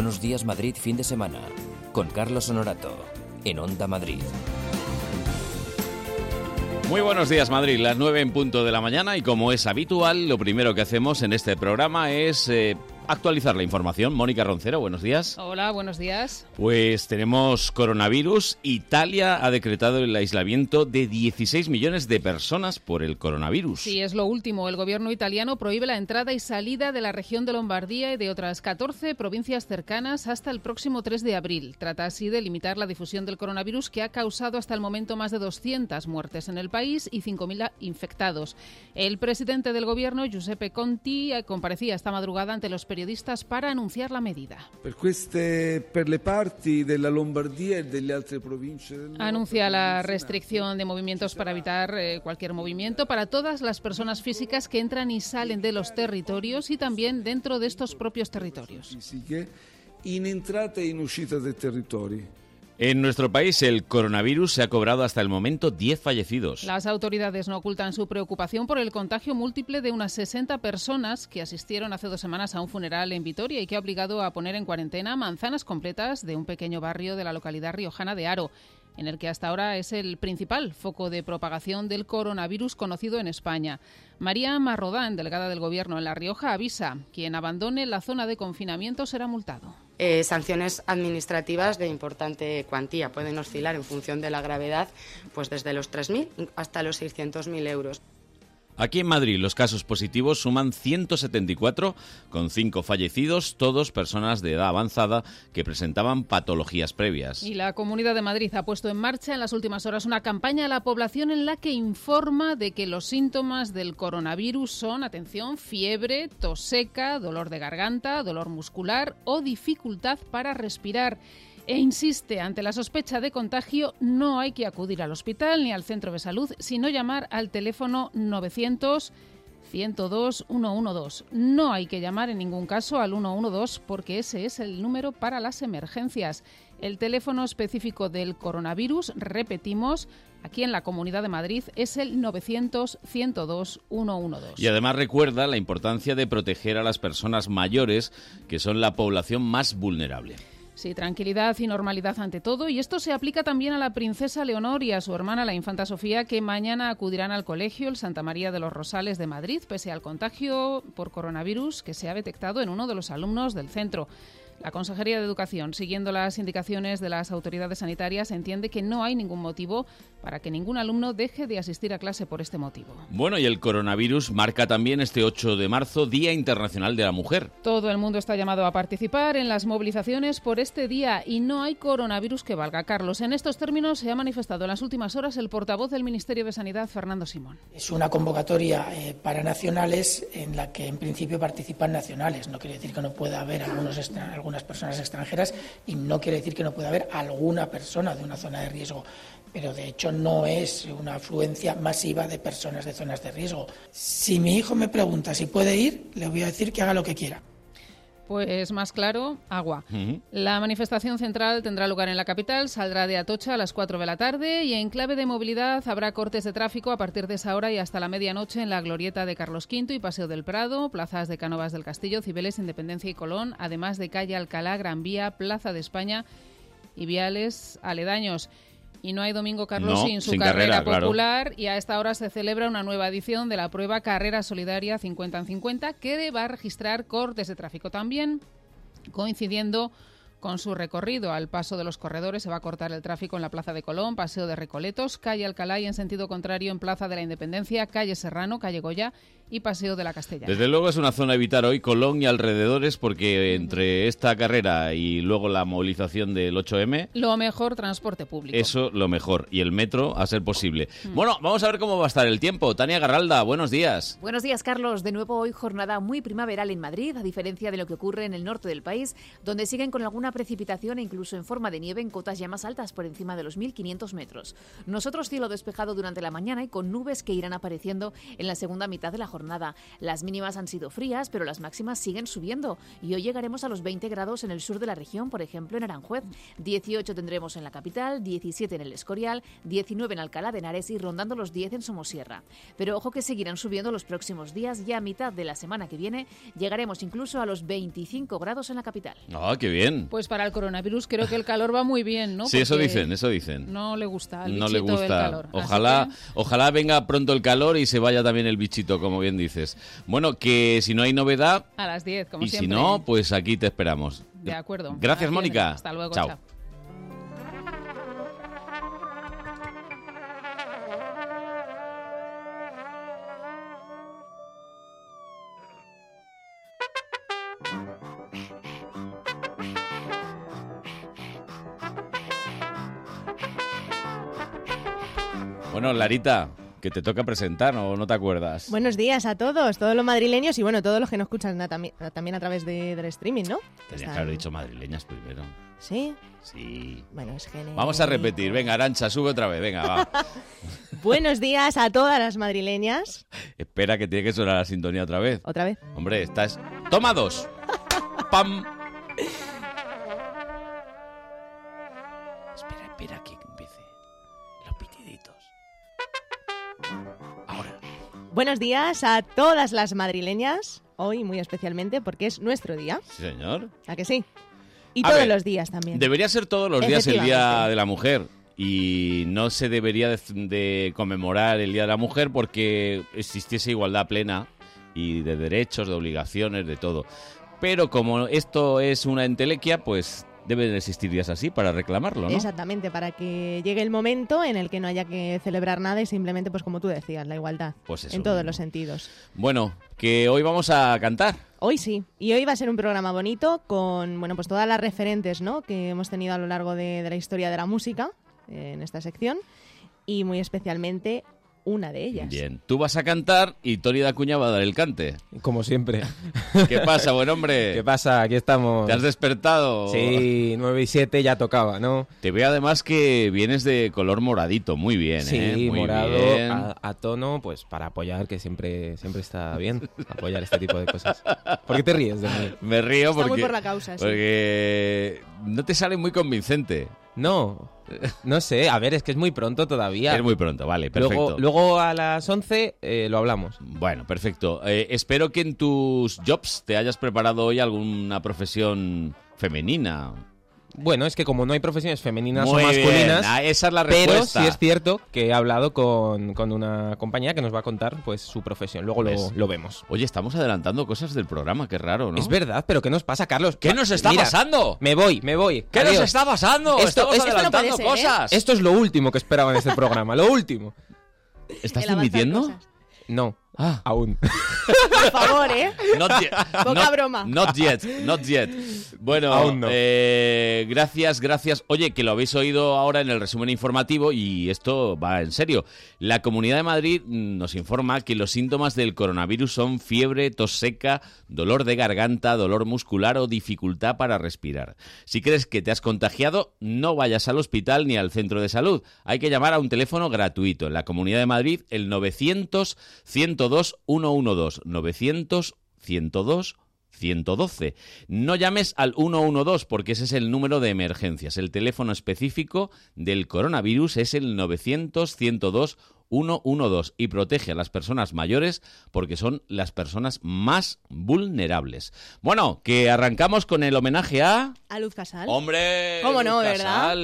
Buenos días Madrid fin de semana con Carlos Honorato en Onda Madrid. Muy buenos días Madrid, las 9 en punto de la mañana y como es habitual, lo primero que hacemos en este programa es eh, actualizar la información. Mónica Roncero, buenos días. Hola, buenos días. Pues tenemos coronavirus. Italia ha decretado el aislamiento de 16 millones de personas por el coronavirus. Sí, es lo último. El gobierno italiano prohíbe la entrada y salida de la región de Lombardía y de otras 14 provincias cercanas hasta el próximo 3 de abril. Trata así de limitar la difusión del coronavirus que ha causado hasta el momento más de 200 muertes en el país y 5.000 infectados. El presidente del gobierno, Giuseppe Conti, eh, comparecía esta madrugada ante los periodistas periodistas para anunciar la medida. Anuncia la restricción de movimientos para evitar eh, cualquier movimiento para todas las personas físicas que entran y salen de los territorios y también dentro de estos propios territorios. In entrata e in uscita del territorio. En nuestro país el coronavirus se ha cobrado hasta el momento 10 fallecidos. Las autoridades no ocultan su preocupación por el contagio múltiple de unas 60 personas que asistieron hace dos semanas a un funeral en Vitoria y que ha obligado a poner en cuarentena manzanas completas de un pequeño barrio de la localidad riojana de Aro en el que hasta ahora es el principal foco de propagación del coronavirus conocido en España. María Marrodán, delegada del Gobierno en La Rioja, avisa, quien abandone la zona de confinamiento será multado. Eh, sanciones administrativas de importante cuantía. Pueden oscilar en función de la gravedad, pues desde los 3.000 hasta los 600.000 euros. Aquí en Madrid los casos positivos suman 174, con 5 fallecidos, todos personas de edad avanzada que presentaban patologías previas. Y la Comunidad de Madrid ha puesto en marcha en las últimas horas una campaña a la población en la que informa de que los síntomas del coronavirus son, atención, fiebre, tos seca, dolor de garganta, dolor muscular o dificultad para respirar e insiste, ante la sospecha de contagio no hay que acudir al hospital ni al centro de salud, sino llamar al teléfono 900 102 112. No hay que llamar en ningún caso al 112 porque ese es el número para las emergencias. El teléfono específico del coronavirus, repetimos, aquí en la Comunidad de Madrid es el 900 102 112. Y además recuerda la importancia de proteger a las personas mayores, que son la población más vulnerable. Sí, tranquilidad y normalidad ante todo. Y esto se aplica también a la princesa Leonor y a su hermana, la infanta Sofía, que mañana acudirán al colegio, el Santa María de los Rosales de Madrid, pese al contagio por coronavirus que se ha detectado en uno de los alumnos del centro. La Consejería de Educación, siguiendo las indicaciones de las autoridades sanitarias, entiende que no hay ningún motivo para que ningún alumno deje de asistir a clase por este motivo. Bueno, y el coronavirus marca también este 8 de marzo Día Internacional de la Mujer. Todo el mundo está llamado a participar en las movilizaciones por este día y no hay coronavirus que valga. Carlos, en estos términos se ha manifestado en las últimas horas el portavoz del Ministerio de Sanidad, Fernando Simón. Es una convocatoria eh, para nacionales en la que en principio participan nacionales. No quiere decir que no pueda haber algunos, algunas personas extranjeras y no quiere decir que no pueda haber alguna persona de una zona de riesgo pero de hecho no es una afluencia masiva de personas de zonas de riesgo. Si mi hijo me pregunta si puede ir, le voy a decir que haga lo que quiera. Pues más claro, agua. La manifestación central tendrá lugar en la capital, saldrá de Atocha a las 4 de la tarde y en clave de movilidad habrá cortes de tráfico a partir de esa hora y hasta la medianoche en la glorieta de Carlos V y Paseo del Prado, plazas de Cánovas del Castillo, Cibeles, Independencia y Colón, además de calle Alcalá, Gran Vía, Plaza de España y viales aledaños. Y no hay Domingo Carlos sin su carrera, popular y a esta hora se celebra una nueva edición de la prueba Carrera Solidaria 50 en 50 que va a registrar cortes de tráfico también coincidiendo con su recorrido. Al paso de los corredores se va a cortar el tráfico en la Plaza de Colón, Paseo de Recoletos, Calle Alcalá y en sentido contrario en Plaza de la Independencia, Calle Serrano, Calle Goya y Paseo de la Castellana. Desde luego es una zona a evitar hoy Colón y alrededores porque entre esta carrera y luego la movilización del 8M... Lo mejor transporte público. Eso lo mejor y el metro a ser posible. Mm. Bueno, vamos a ver cómo va a estar el tiempo. Tania Garralda, buenos días. Buenos días Carlos. De nuevo hoy jornada muy primaveral en Madrid, a diferencia de lo que ocurre en el norte del país, donde siguen con alguna precipitación e incluso en forma de nieve en cotas ya más altas por encima de los 1.500 metros. Nosotros cielo despejado durante la mañana y con nubes que irán apareciendo en la segunda mitad de la jornada jornada. Las mínimas han sido frías, pero las máximas siguen subiendo y hoy llegaremos a los 20 grados en el sur de la región, por ejemplo en Aranjuez. 18 tendremos en la capital, 17 en el Escorial, 19 en Alcalá de Henares y rondando los 10 en Somosierra. Pero ojo que seguirán subiendo los próximos días, ya a mitad de la semana que viene llegaremos incluso a los 25 grados en la capital. Ah, qué bien. Pues para el coronavirus creo que el calor va muy bien, ¿no? Sí, eso Porque dicen, eso dicen. No le gusta al no le bichito el gusta. calor. Ojalá, que- ojalá venga pronto el calor y se vaya también el bichito, como bien dices. Bueno, que si no hay novedad A las 10, como y si siempre. no, pues aquí te esperamos. De acuerdo. Gracias, A las 10. Mónica. Hasta luego, Chao. chao. Bueno, Larita, que te toca presentar, ¿o no te acuerdas? Buenos días a todos, todos los madrileños y bueno, todos los que nos escuchan na- también, también a través de- del streaming, ¿no? Tenía Están- que haber dicho madrileñas primero. Sí, Sí. bueno, es genial. Vamos a repetir. Venga, Arancha, sube otra vez. Venga, va. Buenos días a todas las madrileñas. Espera que tiene que sonar la sintonía otra vez. Otra vez. Hombre, estás... ¡Toma dos! ¡Pam! Buenos días a todas las madrileñas, hoy muy especialmente porque es nuestro día, Sí, señor. ¿a que sí? Y A todos ver, los días también. Debería ser todos los días el Día de la Mujer. Y no se debería de, de conmemorar el Día de la Mujer porque existiese igualdad plena y de derechos, de obligaciones, de todo. Pero como esto es una entelequia, pues deben existir días así para reclamarlo, ¿no? Exactamente, para que llegue el momento en el que no haya que celebrar nada y simplemente, pues como tú decías, la igualdad. Pues eso en todos los sentidos. Bueno, que hoy vamos a cantar. Hoy sí, y hoy va a ser un programa bonito con, bueno, pues todas las referentes, ¿no? Que hemos tenido a lo largo de, de la historia de la música en esta sección y muy especialmente una de ellas. Bien, tú vas a cantar y Tony Dacuña va a dar el cante. Como siempre. ¿Qué pasa, buen hombre? ¿Qué pasa? Aquí estamos. ¿Te has despertado? Sí, 9 y 7 ya tocaba, ¿no? Te veo además que vienes de color moradito, muy bien, sí, ¿eh? Muy morado, bien. a, a tono, pues para apoyar, que siempre, siempre está bien apoyar este tipo de cosas. ¿Por qué te ríes de mí? Me río Está muy porque, por la causa, sí. porque no te sale muy convincente. No, no sé, a ver, es que es muy pronto todavía. Es muy pronto, vale, perfecto. Luego, luego a las 11 eh, lo hablamos. Bueno, perfecto. Eh, espero que en tus jobs te hayas preparado hoy alguna profesión femenina. Bueno, es que como no hay profesiones femeninas Muy o masculinas, bien, ah, esa es la pero respuesta. sí es cierto que he hablado con, con una compañía que nos va a contar pues su profesión. Luego lo, lo vemos. Oye, estamos adelantando cosas del programa, qué raro, ¿no? Es verdad, pero ¿qué nos pasa, Carlos? ¿Qué nos está Mira, pasando? Me voy, me voy. ¿Qué nos está pasando? Esto- estamos esto adelantando ser, ¿eh? cosas. Esto es lo último que esperaba en este programa, lo último. ¿Estás cosas. No, Ah. aún. Por favor, ¿eh? Not yet. Poca Not- broma. Not yet, not yet. Bueno, Aún no. eh, gracias, gracias. Oye, que lo habéis oído ahora en el resumen informativo y esto va en serio. La Comunidad de Madrid nos informa que los síntomas del coronavirus son fiebre, tos seca, dolor de garganta, dolor muscular o dificultad para respirar. Si crees que te has contagiado, no vayas al hospital ni al centro de salud. Hay que llamar a un teléfono gratuito en la Comunidad de Madrid, el 900 102 112 900 102 112. No llames al 112 porque ese es el número de emergencias. El teléfono específico del coronavirus es el 900 102 112 y protege a las personas mayores porque son las personas más vulnerables. Bueno, que arrancamos con el homenaje a... A Luz Casal. ¡Hombre! ¿Cómo no, verdad?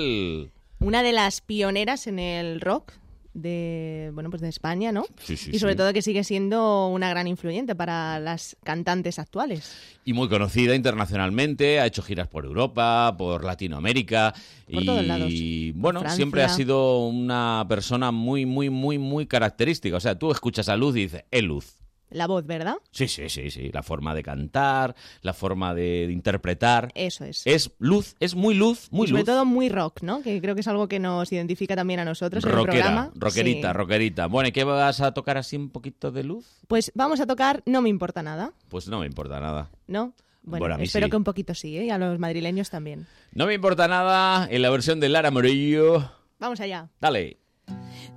Una de las pioneras en el rock de bueno pues de España, ¿no? Sí, sí, y sobre sí. todo que sigue siendo una gran influyente para las cantantes actuales. Y muy conocida internacionalmente, ha hecho giras por Europa, por Latinoamérica. Por y todos lados. bueno, Francia. siempre ha sido una persona muy, muy, muy, muy característica. O sea, tú escuchas a Luz y dices, es Luz. La voz, ¿verdad? Sí, sí, sí, sí. La forma de cantar, la forma de, de interpretar. Eso es. Es luz, es muy luz, muy y sobre luz. todo muy rock, ¿no? Que creo que es algo que nos identifica también a nosotros en el Rockera, programa. rockerita, Sí. rockerita. Bueno, ¿y qué vas a tocar así un poquito de luz? Pues vamos a tocar No me importa nada, Pues no me importa nada. ¿no? Bueno, Bueno, a mí espero sí. que un poquito sí, ¿eh? Y a los madrileños también. No me importa nada en la versión de Lara Morillo. Vamos allá. Dale.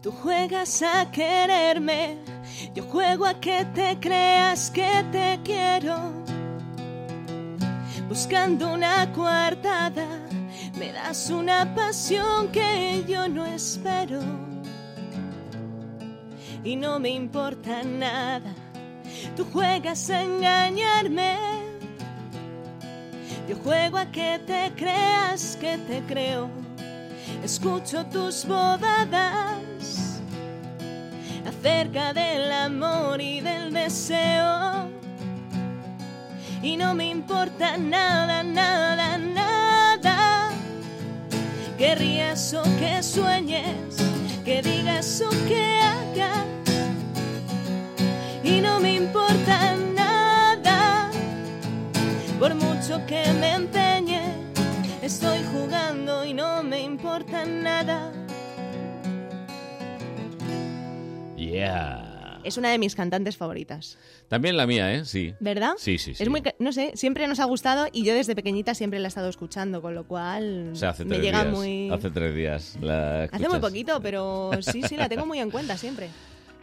Tú juegas a quererme, yo juego a que te creas que te quiero. Buscando una coartada, me das una pasión que yo no espero. Y no me importa nada, tú juegas a engañarme. Yo juego a que te creas que te creo. Escucho tus bodadas acerca del amor y del deseo. Y no me importa nada, nada, nada. Que rías o que sueñes, que digas o que hagas. Y no me importa nada, por mucho que me empeñe, estoy jugando y no me importa nada. Yeah. Es una de mis cantantes favoritas. También la mía, ¿eh? Sí. ¿Verdad? Sí, sí, sí. Es muy, no sé, siempre nos ha gustado y yo desde pequeñita siempre la he estado escuchando, con lo cual O sea, hace me tres llega días. muy... Hace tres días. La Hace muy poquito, pero sí, sí, la tengo muy en cuenta siempre.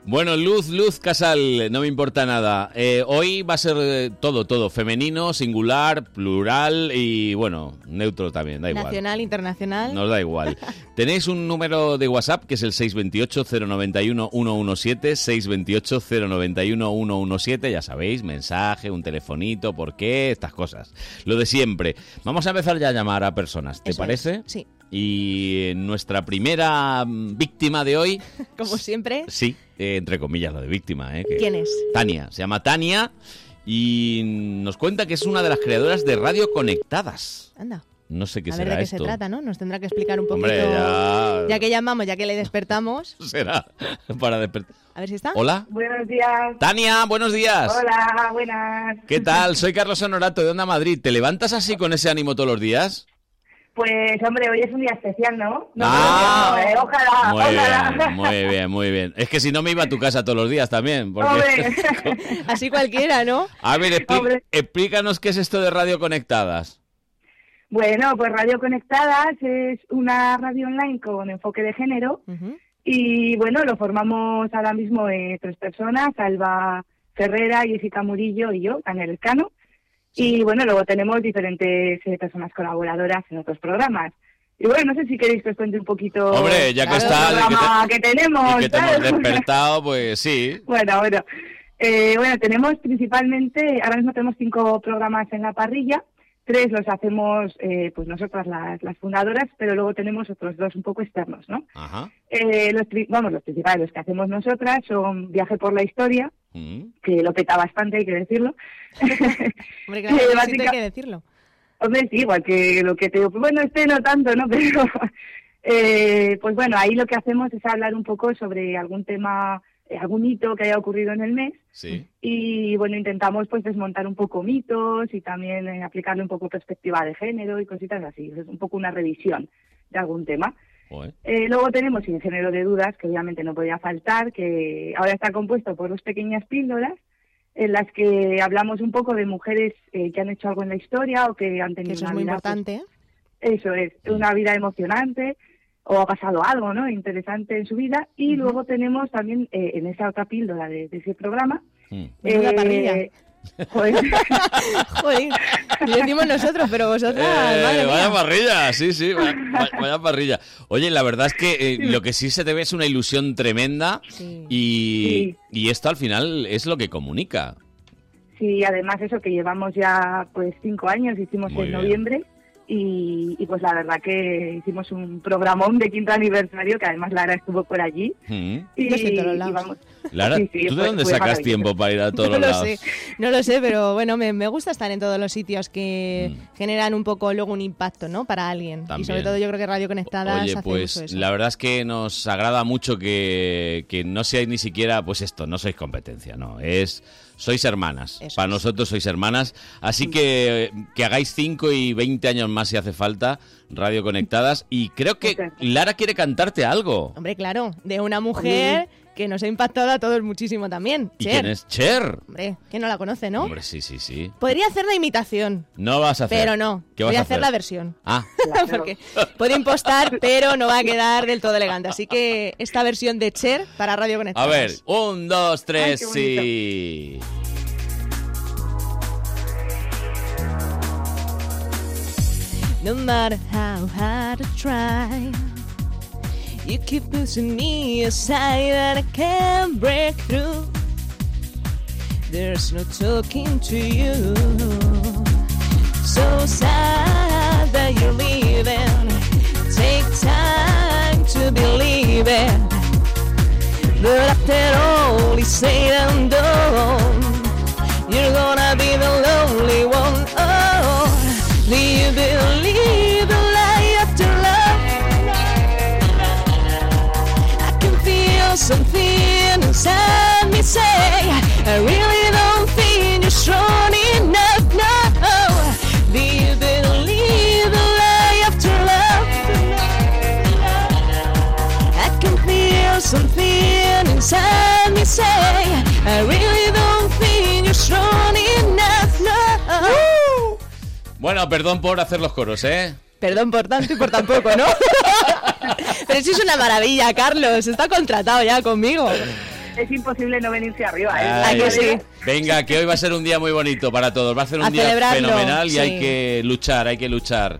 Bueno, Luz, Luz Casal, no me importa nada. Eh, hoy va a ser eh, todo, todo. Femenino, singular, plural y, bueno, neutro también, da igual. Nacional, internacional. Nos da igual. Tenéis un número de WhatsApp que es el 628-091-117, 628-091-117, ya sabéis, mensaje, un telefonito, por qué, estas cosas. Lo de siempre. Vamos a empezar ya a llamar a personas, ¿te Eso es, parece? Sí. Y nuestra primera mm, víctima de hoy, Como siempre. sí, eh, entre comillas lo de víctima, ¿eh? que- ¿Quién es? Tania, se llama Tania y nos cuenta que es una de las creadoras de Radio Conectadas. Anda. No sé qué a ver será de qué esto. se trata, ¿no? Nos tendrá que explicar un poquito. Hombre, ya- que llamamos, ya que le despertamos. Será para despertar. A ver si está. Hola. Buenos días. Tania, buenos días. Hola, buenas. ¿Qué tal? Soy Carlos Honorato de Onda Madrid. ¿Te levantas así con ese ánimo todos los días? Pues hombre, hoy es un día especial, ¿no? No, Ah. no, eh, ojalá, Muy ojalá. bien, muy bien, muy bien. Es que si no me iba a tu casa todos los días también. Porque... Hombre. Así cualquiera, ¿no? A ver, Hombre. explícanos qué es esto de Radio Conectadas. Bueno, pues Radio Conectadas es una radio online con enfoque de género y bueno, lo formamos ahora mismo eh, tres personas, Alba Ferrera, Jessica Murillo y yo, Daniel Escano. Y bueno, luego tenemos diferentes eh, personas colaboradoras en otros programas. Y bueno, no sé si queréis que os cuente un poquito Hombre, ya que está, que programa te- que tenemos. Y que te hemos ¿sabes? despertado, pues sí. Bueno, bueno. Eh, bueno, tenemos principalmente, ahora mismo tenemos cinco programas en la parrilla. Tres los hacemos eh, pues nosotras las, las fundadoras, pero luego tenemos otros dos un poco externos, ¿no? Ajá. Eh, los, vamos, los principales, los que hacemos nosotras son Viaje por la Historia, Mm. que lo peta bastante, hay que decirlo. Hombre, claro, Eh, básica- hay que decirlo. Hombre, sí, igual que lo que te digo. Pues bueno, este no tanto, ¿no? Pero, eh, pues bueno, ahí lo que hacemos es hablar un poco sobre algún tema, eh, algún hito que haya ocurrido en el mes. Sí. Y bueno, intentamos pues desmontar un poco mitos y también eh, aplicarle un poco perspectiva de género y cositas así. Es un poco una revisión de algún tema. Eh, luego tenemos Sin Género de Dudas, que obviamente no podía faltar, que ahora está compuesto por dos pequeñas píldoras en las que hablamos un poco de mujeres eh, que han hecho algo en la historia o que han tenido Que eso una es muy vida, importante. ¿eh? pues, eso es, una vida emocionante o ha pasado algo no interesante en su vida. Y luego tenemos también eh, en esa otra píldora de, de ese programa... Menuda eh, parrilla. Joder. Joder, lo decimos nosotros, pero vosotras, Eh, madre mía. vaya parrilla, sí, sí, vaya, vaya- parrilla. Oye, la verdad es que eh, lo que sí se te ve es una ilusión tremenda y, y esto al final es lo que comunica. Sí, además eso que llevamos ya pues cinco años, hicimos Muy en bien. noviembre y, y, pues la verdad que hicimos un programón de quinto aniversario que además Lara estuvo por allí. Mm. Y, y lados. vamos. Lara, Sí, sí, ¿tú de fue- dónde fue sacas tiempo para ir a todos No los lo lados? sé, no lo sé, pero bueno, me, me gusta estar en todos los sitios que Mm. generan un poco luego un impacto, ¿no? Para alguien. Y sobre todo yo creo que Radio Conectadas Oye, hace pues mucho eso. la verdad es que nos agrada mucho que, que no seáis ni siquiera, pues esto, no sois competencia, no, es sois hermanas. Eso Para es. nosotros sois hermanas, así que que hagáis 5 y 20 años más si hace falta, Radio Conectadas, y creo que Lara quiere cantarte algo. Hombre, claro, de una mujer que nos ha impactado a todos muchísimo también. ¿Y Cher. quién es Cher? Hombre, que no la conoce, ¿no? Hombre, sí, sí, sí. Podría hacer la imitación, No vas a hacer. pero no. ¿Qué vas Voy a a hacer hacer? la versión. Ah, Porque puede impostar, pero no va a quedar del todo elegante. Así que esta versión de Cher para Radio a Conectados. ver, un, dos, tres, Ay, sí. No matter how hard I try, you keep pushing me aside and I can't break through. There's no talking to you. So sad that you're leaving. Take time to believe it. But after all is said and done, Bueno, perdón por hacer los coros, ¿eh? Perdón por tanto y por tan poco, ¿no? Pero eso es una maravilla, Carlos. Está contratado ya conmigo. Es imposible no venirse arriba. ¿eh? Ay, que sí? Venga, que hoy va a ser un día muy bonito para todos. Va a ser un A día fenomenal y sí. hay que luchar, hay que luchar.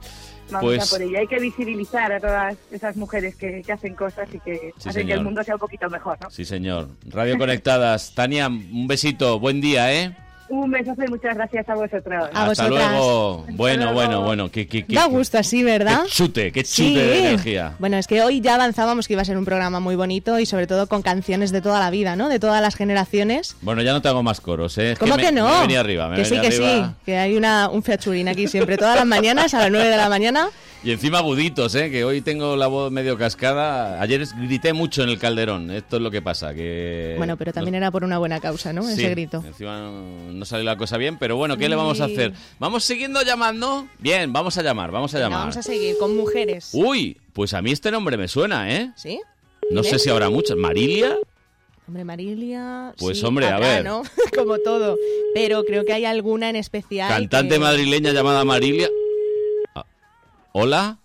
Vamos Pues a por ello. Hay que visibilizar a todas esas mujeres que, que hacen cosas y que Sí, hacen que el mundo sea un poquito mejor, ¿no? sí, señor. Radio Conectadas. Tania, un besito. Buen día, ¿eh? Un besazo y muchas gracias a vosotros. Hasta luego. Bueno, bueno, bueno. Qué, qué, qué- Da gusto así, ¿verdad? qué chute, qué chute Sí. de energía. Bueno, es que hoy ya avanzábamos que iba a ser un programa muy bonito y sobre todo con canciones de toda la vida, ¿no? De todas las generaciones. Bueno, ya no te hago más coros, ¿eh? Es ¿Cómo me- que no? Me venido arriba, me que sí, venido que arriba. sí, que hay una, un featuring aquí siempre, todas las mañanas a las 9 de la mañana. Y encima aguditos, ¿eh? Que hoy tengo la voz medio cascada. Ayer grité mucho en el calderón. Esto es lo que pasa, que... Bueno, pero también era por una buena causa, ¿no? Sí, Ese grito. Encima no, no salió la cosa bien, pero bueno, ¿qué le vamos a hacer? ¿Vamos siguiendo llamando? Bien, vamos a llamar, vamos a llamar. vamos a seguir con mujeres. Uy, pues a mí este nombre me suena, ¿eh? ¿Sí? No sé si habrá muchas. ¿Marilia? Hombre, Marilia. Pues, sí, hombre, a ver. ¿no? Como todo. Pero creo que hay alguna en especial. Cantante que- madrileña llamada Marilia. Hola,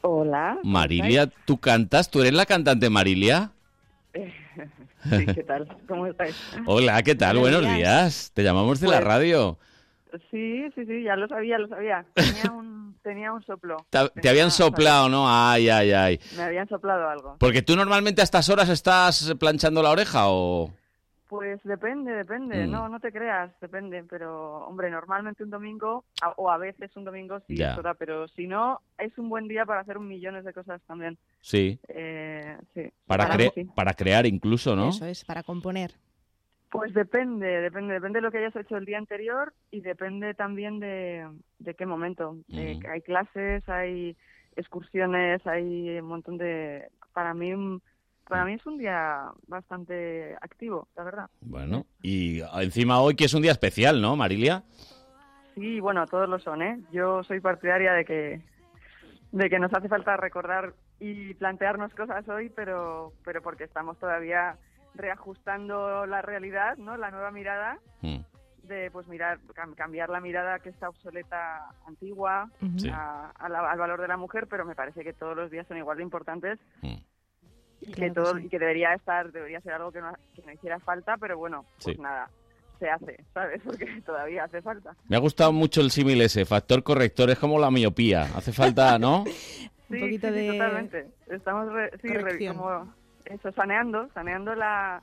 Hola. Marilia, ¿tú cantas? ¿Tú eres la cantante Marilia? Sí, ¿qué tal? ¿Cómo estáis? Hola, ¿qué tal? Buenos Buenos días. días. Te llamamos de la Pues- radio. Sí, sí, sí, ya lo sabía, lo sabía. Tenía un, tenía un soplo. Te, habían soplado, ¿no? Ay, ay, ay. Me habían soplado algo. Porque tú normalmente a estas horas estás planchando la oreja o... Pues depende, depende. Mm. No, no te creas, depende. Pero, hombre, normalmente un domingo, a- o a veces un domingo sí Ya. es hora, pero si no, es un buen día para hacer un millones de cosas también. Sí, Eh, sí. para, Para cre- mí sí. para crear incluso, ¿no? Eso es, para componer. Pues depende, depende, depende de lo que hayas hecho el día anterior y depende también de, de qué momento. Eh, Mm. hay clases, hay excursiones, hay un montón de... Para mí, para mí es un día bastante activo, la verdad. Bueno, y encima hoy que es un día especial, ¿no, Marilia? Sí, bueno, todos lo son, ¿eh? Yo soy partidaria de que de que nos hace falta recordar y plantearnos cosas hoy, pero pero porque estamos todavía reajustando la realidad, ¿no? La nueva mirada Mm. de pues mirar cam- cambiar la mirada que está obsoleta antigua. Sí. a- a la- al valor de la mujer pero me parece que todos los días son igual de importantes Mm. Y que Claro que todo sí. y que debería estar debería ser algo que no, que no hiciera falta pero bueno pues Sí. nada se hace sabes porque todavía hace falta Me ha gustado mucho el símil ese, factor corrector, es como la miopía. Hace falta, ¿no? sí, poquito sí, de totalmente estamos re- sí, re- como eso saneando saneando la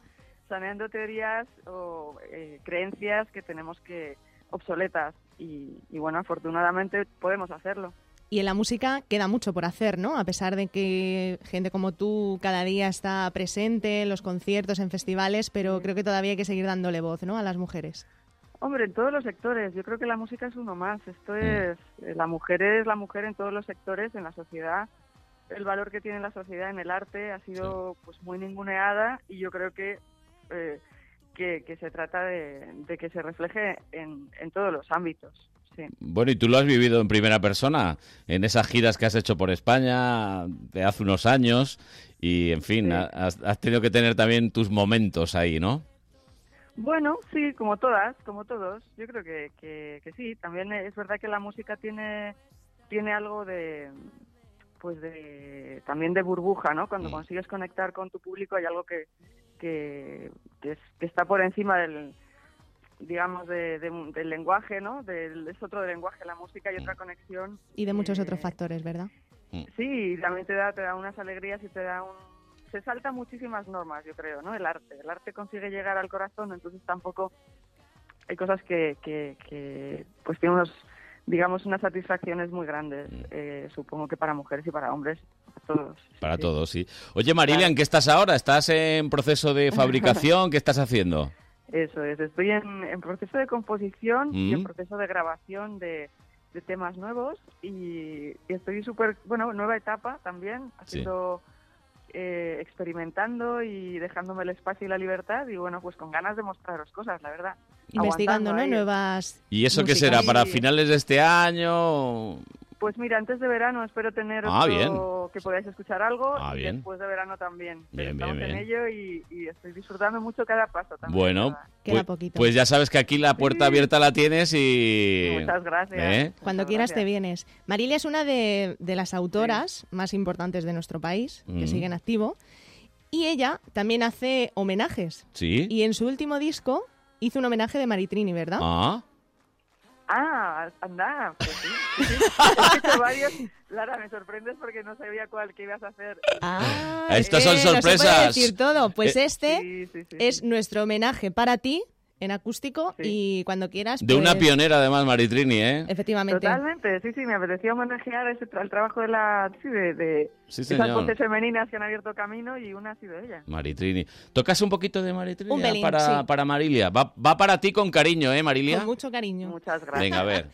saneando teorías o eh, creencias que tenemos que obsoletas y, y bueno afortunadamente podemos hacerlo Y en la música queda mucho por hacer, ¿no? A pesar de que gente como tú cada día está presente en los conciertos, en festivales, pero creo que todavía hay que seguir dándole voz, ¿no? A las mujeres. Hombre, en todos los sectores. Yo creo que la música es uno más. Esto es eh, la mujer es la mujer en todos los sectores, en la sociedad. El valor que tiene la sociedad en el arte ha sido pues muy ninguneada y yo creo que eh, que, que se trata de, de que se refleje en, en todos los ámbitos. Sí. Bueno, y tú lo has vivido en primera persona, en esas giras que has hecho por España de hace unos años, y en fin, Sí. has, has tenido que tener también tus momentos ahí, ¿no? Bueno, sí, como todas, como todos. Yo creo que, que, que sí. También es verdad que la música tiene, tiene algo de, pues de, también de burbuja, ¿no? Cuando Mm. consigues conectar con tu público hay algo que, que, que, es- que está por encima del, digamos, de- de- del lenguaje, ¿no? Del, es otro lenguaje la música y otra conexión. Y de muchos eh, otros factores, ¿verdad? Sí, y también te da, te da unas alegrías y te da un... Se salta muchísimas normas, yo creo, ¿no? El arte. El arte consigue llegar al corazón, entonces tampoco hay cosas que, que, que pues tienen unos, digamos, unas satisfacciones muy grandes, eh, supongo que para mujeres y para hombres, todos. Para todos, sí. Oye, Marilia, ¿en qué estás ahora? ¿Estás en proceso de fabricación? ¿Qué estás haciendo? Eso es, estoy en, en proceso de composición y en Mm. proceso de grabación de, de temas nuevos y, y estoy súper, bueno, nueva etapa también, haciendo, eh, experimentando y dejándome el espacio y la libertad y bueno, pues con ganas de mostraros cosas, la verdad. Investigando, ¿no? ahí. Nuevas. ¿Y eso qué será? ¿Para finales de este año? Pues mira, antes de verano espero tener Ah, otro- bien. que podáis escuchar algo Ah, y bien. después de verano también. Bien, estamos bien, en bien. ello y, y estoy disfrutando mucho cada paso también. Bueno, Queda pues, poquito. pues ya sabes que aquí la puerta abierta la tienes y... Muchas gracias. ¿Eh? Cuando quieras te vienes. Marilia es una de, de las autoras más importantes de nuestro país, que Mm. sigue en activo, y ella también hace homenajes. Sí. Y en su último disco hizo un homenaje de Maritrini, ¿verdad? Ah, Ah, anda, pues sí. sí, sí. He hecho varios. Lara, me sorprendes porque no sabía cuál que ibas a hacer. Ah, Estas es son que no se puede sorpresas. decir todo. Pues Eh, este Sí, sí, sí. es nuestro homenaje para ti en acústico y cuando quieras. de una pues, pionera además, Maritrini, ¿eh? Efectivamente. Totalmente, sí, sí, me apetecía homenajear ese tra- el trabajo de la sí, de, de Sí, esas señor. voces femeninas que han abierto camino y una ha sido ella. Maritrini. ¿Tocas un poquito de Maritrini Un pelín, para, sí. para Marilia? Va, va para ti con cariño, ¿eh, Marilia? Con mucho cariño. Muchas Venga, a ver.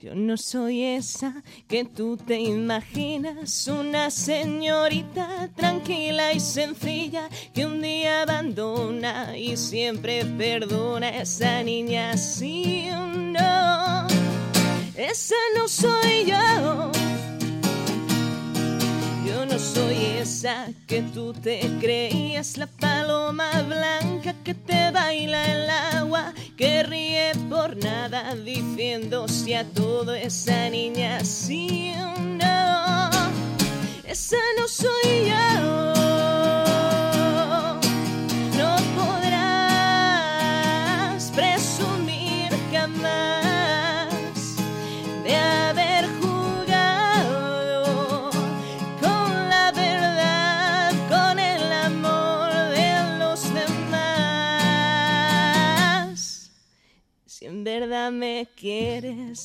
Yo no soy esa que tú te imaginas, una señorita tranquila y sencilla que un día abandona y siempre perdona esa niña. Sí no, esa no soy yo. No soy esa que tú te creías, la paloma blanca que te baila el agua, que ríe por nada diciendo si a todo esa niña sí o no. Esa no soy yo.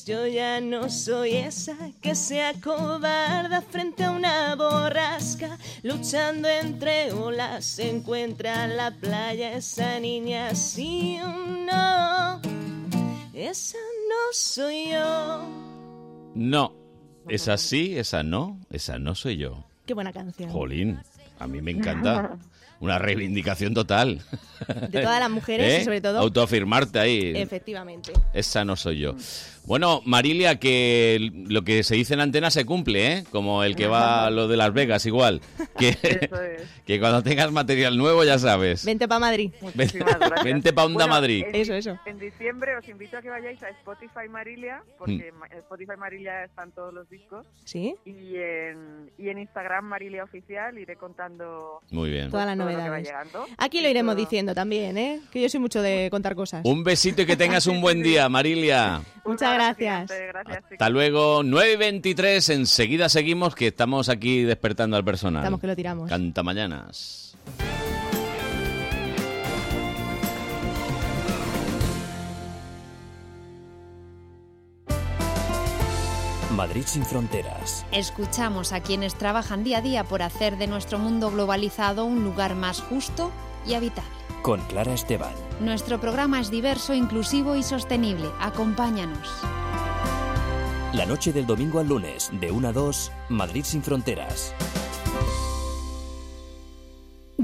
Yo ya no soy esa que se acobarda frente a una borrasca, luchando entre olas, se encuentra en la playa esa niña, sí o no. Esa no soy yo. No, esa sí, esa no, esa no soy yo. Qué buena canción. Jolín, a mí me encanta. Una reivindicación total. De todas las mujeres y sobre todo- Autoafirmarte ahí. Efectivamente. Esa no soy yo. Bueno, Marilia, que lo que se dice en antena se cumple, ¿eh? Como el que va a lo de Las Vegas, igual. Que, que cuando tengas material nuevo, ya sabes. Vente para Madrid. Muchísimas gracias. Vente pa' Onda Bueno, Madrid. en- Eso, eso. En diciembre os invito a que vayáis a Spotify Marilia, porque ma- en Spotify Marilia están todos los discos. ¿Sí? Y en, y en Instagram Marilia Oficial iré contando Muy bien. Todas las novedades. Aquí lo iremos diciendo también, ¿eh? Que yo soy mucho de contar cosas. Un besito y que tengas un buen día, Marilia. Muchas gracias. Hasta luego, 9 y 23. Enseguida seguimos, que estamos aquí despertando al personal. Estamos que lo tiramos. Canta mañanas. Madrid sin fronteras. Escuchamos a quienes trabajan día a día por hacer de nuestro mundo globalizado un lugar más justo y habitable. Con Clara Esteban. Nuestro programa es diverso, inclusivo y sostenible. Acompáñanos. La noche del domingo al lunes, de 1 a 2, Madrid sin fronteras.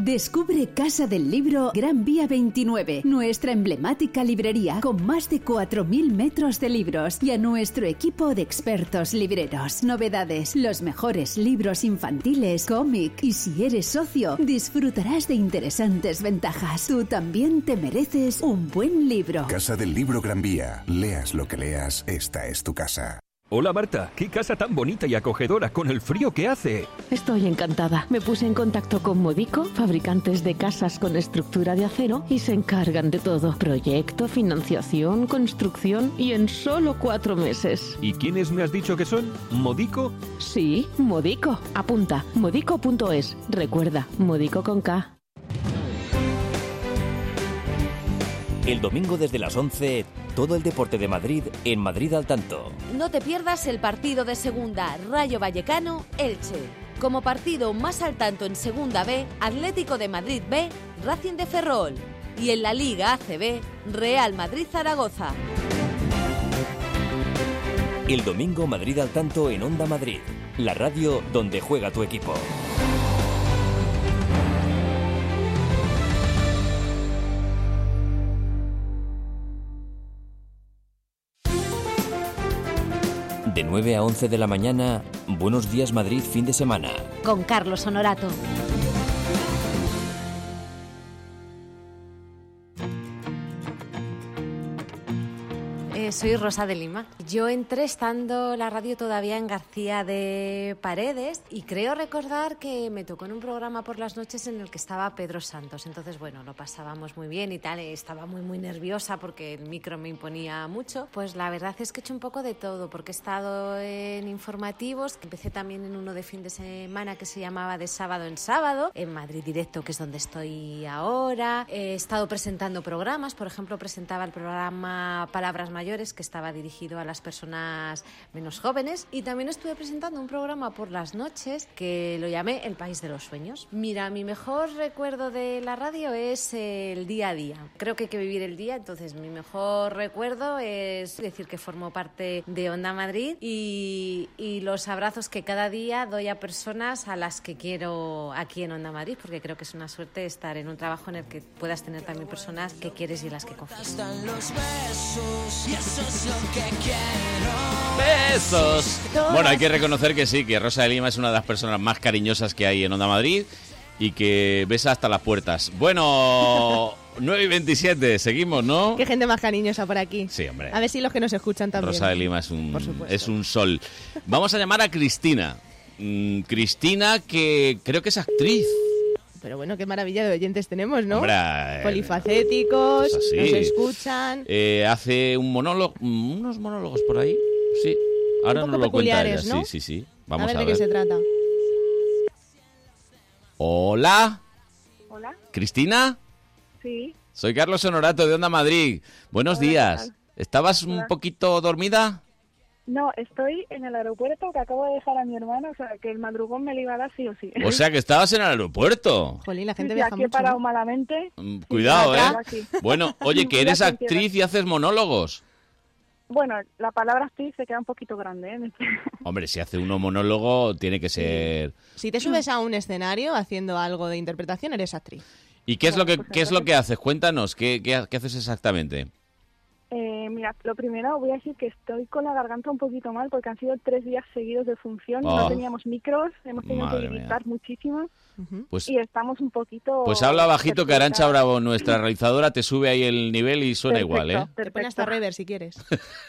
Descubre Casa del Libro Gran Vía 29, nuestra emblemática librería con más de 4.000 metros de libros y a nuestro equipo de expertos libreros. Novedades, los mejores libros infantiles, cómic y si eres socio, disfrutarás de interesantes ventajas. Tú también te mereces un buen libro. Casa del Libro Gran Vía. Leas lo que leas, esta es tu casa. Hola Marta, qué casa tan bonita y acogedora con el frío que hace. Estoy encantada. Me puse en contacto con Modico, fabricantes de casas con estructura de acero, y se encargan de todo. Proyecto, financiación, construcción y en solo cuatro meses. ¿Y quiénes me has dicho que son? ¿Modico? Sí, Modico. Apunta, modico.es. Recuerda, Modico con K. El domingo desde las 11, todo el deporte de Madrid en Madrid al tanto. No te pierdas el partido de segunda Rayo Vallecano Elche. Como partido más al tanto en Segunda B, Atlético de Madrid B, Racing de Ferrol. Y en la Liga ACB, Real Madrid Zaragoza. El domingo Madrid al tanto en Onda Madrid, la radio donde juega tu equipo. De 9 a 11 de la mañana, Buenos Días Madrid fin de semana. Con Carlos Honorato. Soy Rosa de Lima. Yo entré estando la radio todavía en García de Paredes y creo recordar que me tocó en un programa por las noches en el que estaba Pedro Santos. Entonces, bueno, lo pasábamos muy bien y tal. Estaba muy, muy nerviosa porque el micro me imponía mucho. Pues la verdad es que he hecho un poco de todo porque he estado en informativos. Empecé también en uno de fin de semana que se llamaba De sábado en sábado, en Madrid Directo, que es donde estoy ahora. He estado presentando programas. Por ejemplo, presentaba el programa Palabras Mayores que estaba dirigido a las personas menos jóvenes y también estuve presentando un programa por las noches que lo llamé El País de los Sueños. Mira, mi mejor recuerdo de la radio es el día a día. Creo que hay que vivir el día, entonces mi mejor recuerdo es decir que formo parte de Onda Madrid y, y los abrazos que cada día doy a personas a las que quiero aquí en Onda Madrid, porque creo que es una suerte estar en un trabajo en el que puedas tener también personas que quieres y las que confías. Besos. Bueno, hay que reconocer que sí, que Rosa de Lima es una de las personas más cariñosas que hay en Onda Madrid y que besa hasta las puertas. Bueno, 9 y 27, seguimos, ¿no? Qué gente más cariñosa por aquí. Sí, hombre. A ver si los que nos escuchan también. Rosa de Lima es un, es un sol. Vamos a llamar a Cristina. Mm, Cristina, que creo que es actriz. Pero bueno, qué maravilla de oyentes tenemos, ¿no? Hombre, eh, Polifacéticos, es así. nos escuchan. Eh, hace un monólogo, unos monólogos por ahí. Sí, ahora Un nos lo cuenta ella. Sí, sí, sí. Vamos a ver a de qué se trata. Hola, Hola, Cristina. sí. Soy Carlos Honorato de Onda Madrid. Buenos Hola, ¿qué días. ¿Estabas un poquito dormida? No, estoy en el aeropuerto que acabo de dejar a mi hermana, o sea, que el madrugón me lo iba a dar sí o sí. O sea que estabas en el aeropuerto. Jolín, la Sí, sí, aquí he parado malamente. Mm, Cuidado, ¿eh? aquí. Bueno, oye, que eres actriz y haces monólogos. Bueno, la palabra actriz se queda un poquito grande, ¿eh? Hombre, si hace uno monólogo, tiene que ser... Si te subes a un escenario haciendo algo de interpretación, eres actriz. ¿Y qué es lo que, pues qué es lo que haces? Cuéntanos, ¿qué, qué haces exactamente? Eh, mira, lo primero voy a decir que estoy con la garganta un poquito mal porque han sido tres días seguidos de función, Oh. no teníamos micros, hemos tenido Madre que mía. gritar muchísimo Pues- y estamos un poquito... Pues habla bajito que Arancha Bravo, nuestra realizadora, te sube ahí el nivel y suena igual, ¿eh? Te pone hasta rever si quieres.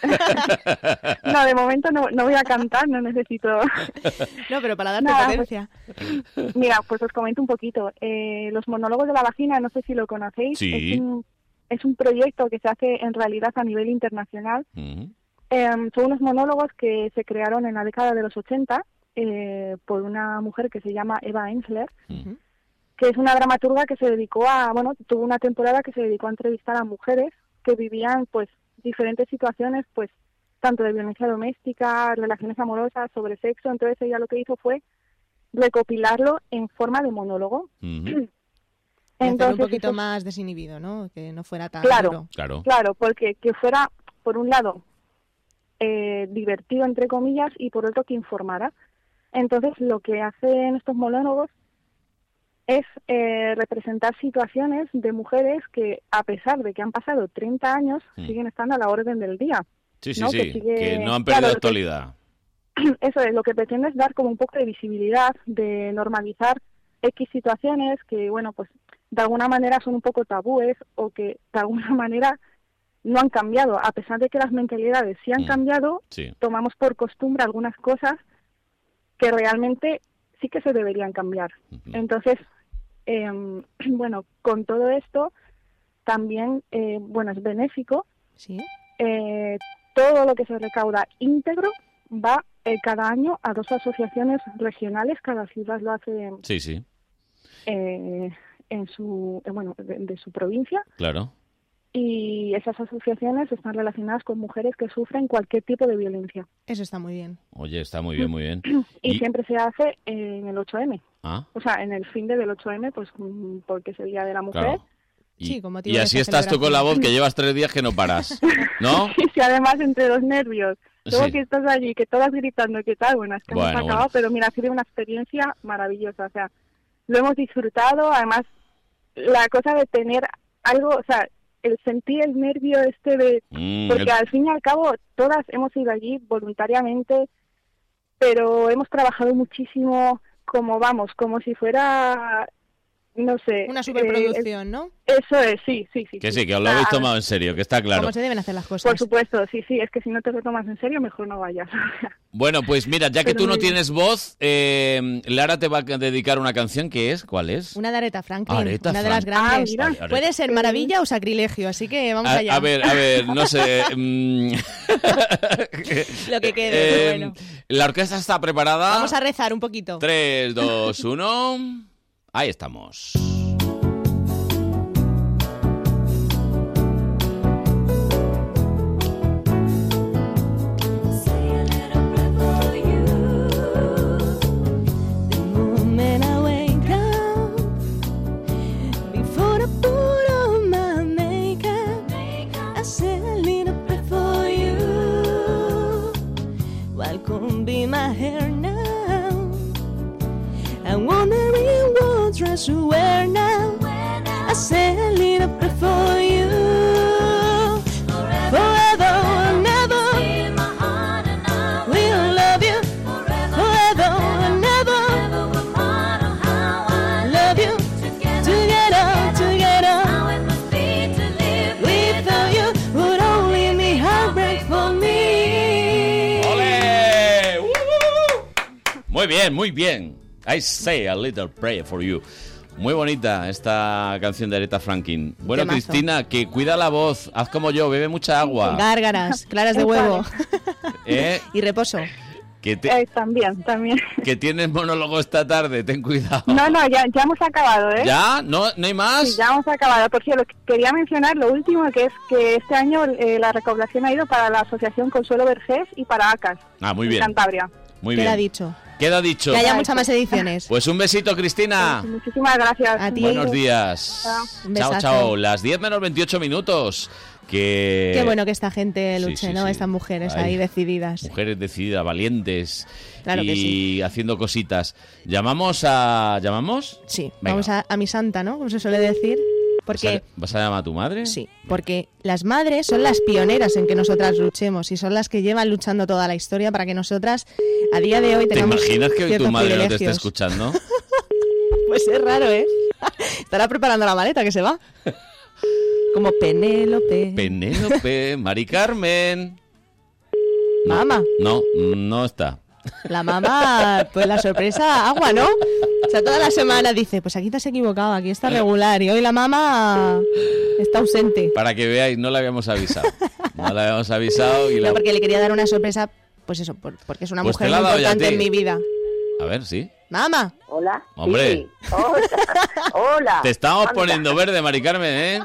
No, de momento no, no voy a cantar, no necesito... No, pero para darte Nada, pues-. Mira, pues os comento un poquito. Eh, los monólogos de la vagina, no sé si lo conocéis. Sí. Es un, es un proyecto que se hace en realidad a nivel internacional. Em, son unos monólogos que se crearon en la década de los 80 eh, por una mujer que se llama Eva Ensler, que es una dramaturga que se dedicó a, bueno, tuvo una temporada que se dedicó a entrevistar a mujeres que vivían, pues, diferentes situaciones, pues, tanto de violencia doméstica, relaciones amorosas, sobre sexo. Entonces ella lo que hizo fue recopilarlo en forma de monólogo. hacer un Entonces, poquito eso- más desinhibido, ¿no? Que no fuera tan Claro, duro. Claro. Claro, porque que fuera, por un lado, eh, divertido, entre comillas, y por otro, que informara. Entonces, lo que hacen estos monólogos es eh, representar situaciones de mujeres que, a pesar de que han pasado 30 años, Mm. siguen estando a la orden del día. Sí, sí, ¿no? sí, sigue- que no han claro, perdido que- actualidad. eso es, lo que pretende es dar como un poco de visibilidad, de normalizar X situaciones que, bueno, pues de alguna manera son un poco tabúes o que de alguna manera no han cambiado. A pesar de que las mentalidades sí han cambiado, Sí. tomamos por costumbre algunas cosas que realmente sí que se deberían cambiar. Entonces, em, bueno, con todo esto también, eh, bueno, es benéfico. Sí. Eh, todo lo que se recauda íntegro va eh, cada año a dos asociaciones regionales, cada ciudad lo hace Sí, sí, eh, en su, eh, bueno, de, de su provincia claro. y esas asociaciones están relacionadas con mujeres que sufren cualquier tipo de violencia. Eso está muy bien. Oye, está muy bien, muy bien. Y, Y- siempre se hace en el 8M. Ah, O sea, en el fin de del 8M, pues mm, porque es el Día de la Mujer. claro. Y, Sí, con y así estás tú con la voz que llevas tres días que no paras, ¿no? Y si además entre los nervios, luego Sí. que estás allí, que todas gritando, que tal, bueno, es que Bueno, hemos bueno. acabado, pero mira, ha sido una experiencia maravillosa, o sea, lo hemos disfrutado, además, la cosa de tener algo, o sea, el sentir el nervio este de, Mm, porque el- al fin y al cabo todas hemos ido allí voluntariamente, pero hemos trabajado muchísimo como vamos, como si fuera, no sé. Una eh, superproducción, ¿no? Eso es, sí, sí, sí. Que sí, que os lo habéis tomado en serio, que está claro. Cómo se deben hacer las cosas. Por supuesto, sí, sí, es que si no te lo tomas en serio, mejor no vayas. Bueno, pues mira, ya que Pero tú no bien. tienes voz, eh, Lara te va a dedicar una canción que es, ¿cuál es? Una de Aretha Franklin, Aretha una de las grandes. Ah, mira. Puede ser maravilla o sacrilegio, así que vamos A, allá. a ver, a ver, no sé. mm, Lo que quede, eh, bueno. La orquesta está preparada. Vamos a rezar un poquito. 3, 2, 1. Ahí estamos. on my hair now, I'm wondering dress to wear now. I a little prayer for you. Forever and ever, we'll love you. Forever and ever, love you. Together, together. Without you, would only be heartbreak for me. Muy bien, muy bien. I say a little prayer for you. Muy bonita esta canción de Aretha Franklin. Bueno, Temazo. Cristina, que cuida la voz. Haz como yo, bebe mucha agua. Gárgaras, claras de huevo ¿eh? y reposo. Que, te- Eh, también, también. que tienes monólogo esta tarde, ten cuidado. No, no, ya, ya hemos acabado, ¿eh? ¿Ya? ¿No, ¿No hay más? Sí, ya hemos acabado. Por cierto, quería mencionar lo último, que es que este año eh, la recaudación ha ido para la Asociación Consuelo Vergés y para ACAS, Ah, muy en bien. Cantabria. Muy Queda bien. dicho. Queda dicho. Que haya muchas más ediciones. Pues un besito, Cristina. Muchísimas gracias. A ti. Buenos días. Chao. Un Chao. Las 10 menos 28 minutos. Que... Qué bueno que esta gente sí, luche, sí, ¿no? sí. Estas mujeres Ay. ahí decididas. Mujeres decididas, valientes. Claro y que sí. haciendo cositas. ¿Llamamos a. ¿Llamamos? Sí, Venga. vamos a, a mi santa, ¿no? Como se suele decir. Porque, ¿Vas a llamar a tu madre? sí, porque las madres son las pioneras en que nosotras luchemos y son las que llevan luchando toda la historia para que nosotras a día de hoy ¿Te tengamos imaginas que hoy tu madre no te esté privilegios? escuchando? Pues es raro, ¿eh? Estará preparando la maleta que se va. Como Penélope. Penélope, Mari Carmen. Mamá. No, no está. La mamá, pues la sorpresa, agua, ¿no? O sea, toda la semana dice, pues aquí te has equivocado, aquí está regular. Y hoy la mamá está ausente. Para que veáis, no la habíamos avisado. No la habíamos avisado y la... No, porque le quería dar una sorpresa, pues eso, por- porque es una Pues mujer muy importante en mi vida. A ver, sí. Mamá. Hola. Hombre. Sí. Hola. Hola. Te estamos Anda. poniendo verde, Mari Carmen, ¿eh?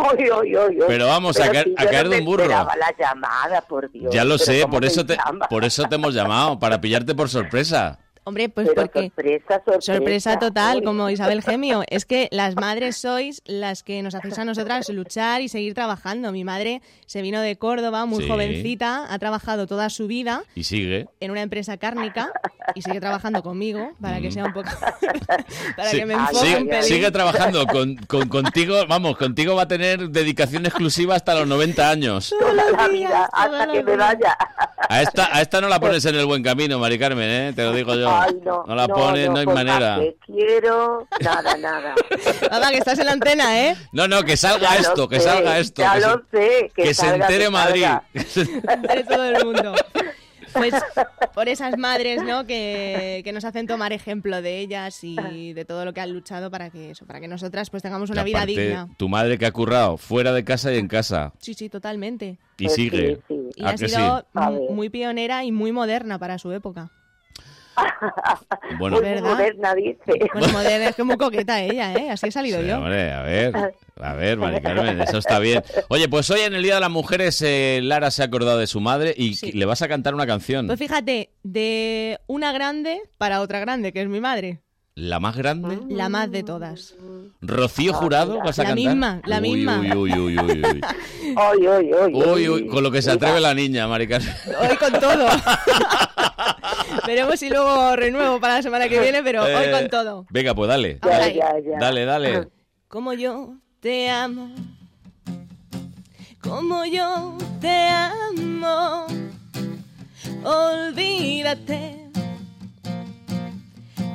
Oy, oy, oy, oy. Pero vamos, a caer- si a caer no de un burro. esperaba la llamada, por Dios. Ya lo Pero sé, ¿cómo por eso te, por eso te hemos llamado, para pillarte por sorpresa. Hombre, pues Pero porque... sorpresa, sorpresa. Sorpresa total, Uy. como Isabel Gemio. Es que las madres sois las que nos hacéis a nosotras luchar y seguir trabajando. Mi madre se vino de Córdoba, muy Sí. jovencita, ha trabajado toda su vida Y sigue. en una empresa cárnica y sigue trabajando conmigo para que sea un poco... para Sí, que me enfoque sigue, un pelín. sigue trabajando con, con- contigo, vamos, contigo va a tener dedicación exclusiva hasta los 90 años. Toda la vida, hasta que me vaya. A esta, a esta no la pones en el buen camino, Mari Carmen, ¿eh? te lo digo yo. Ay, no, la pones, no, hay por manera. que quiero, nada, nada. Mamá, que estás en la antena, ¿eh? No, no, que salga Ya esto, que sé, salga esto. ya que lo sé, que se salga, entere que Madrid. de todo el mundo. Pues por esas madres, ¿no? Que, que nos hacen tomar ejemplo de ellas y de todo lo que han luchado para que eso, para que nosotras pues tengamos una vida digna. Tu madre que ha currado fuera de casa y en casa. Sí, sí, totalmente. Y sigue. Y ¿A ha que sido sí? muy pionera y muy moderna para su época. Bueno, Muy ¿Verdad? moderna, dice. Bueno, moderna, es que muy coqueta ella, ¿eh? Así he salido Sí, yo. hombre, a ver, a ver, Mari Carmen, eso está bien. Oye, pues hoy en el Día de las Mujeres eh, Lara se ha acordado de su madre y Sí. le vas a cantar una canción. Pues fíjate, de una grande para otra grande, que es mi madre. La más grande. La más de todas. Rocío Jurado, vas a La cantar. misma, la Uy, misma. Uy, uy, uy, uy, uy. Uy, uy, uy, Uy, uy, con lo que se atreve la niña, Mari Carmen. Hoy con todo. Veremos si luego renuevo para la semana que viene, pero hoy Eh, con todo. Venga, pues dale. Ya, dale, ya, ya. dale, dale. Como yo te amo, como yo te amo, olvídate,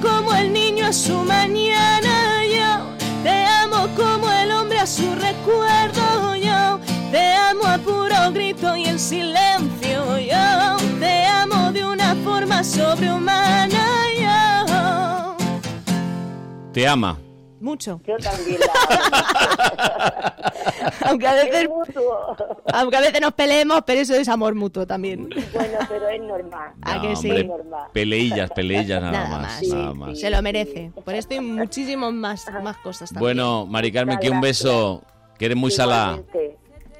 como el niño a su mañana, yo te amo como el hombre a su recuerdo, yo te amo a puro grito y en silencio, yo te amo de una forma sobrehumana, yo. Te ama. Mucho. Yo también la Aunque a veces, aunque a veces nos peleemos, pero eso es amor mutuo también. Bueno, pero es normal. ¿A No, que sí? hombre, peleillas, peleillas nada, Nada más. más. nada más. Se lo merece. Por esto y muchísimos más, más cosas también. Bueno, Mari Carmen, que un beso, que eres muy salada.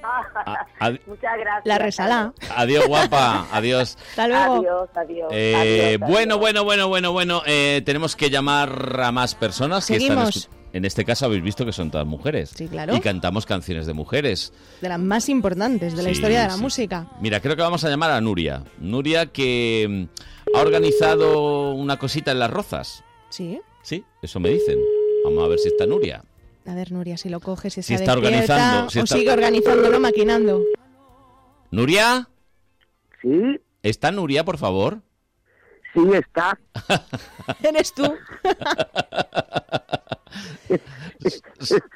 Muchas gracias. La resala. Adiós, guapa. Adiós. Hasta luego. Adiós, adiós. Eh, adiós, adiós. bueno, bueno, bueno, bueno, bueno. eh, tenemos que llamar a más personas que están. En este caso habéis visto que son todas mujeres. Sí, claro. Y cantamos canciones de mujeres. De las más importantes de la historia de la sí. música. Mira, creo que vamos a llamar a Nuria. Nuria que mm, ha organizado una cosita en las rozas. Sí. Sí, eso me dicen. Vamos a ver si está Nuria. A ver, Nuria, si lo coge, si, Si está, organizando, si o está- sigue organizándolo, maquinando. ¿Nuria? Sí. ¿Está Nuria, por favor? Sí, está. Eres tú.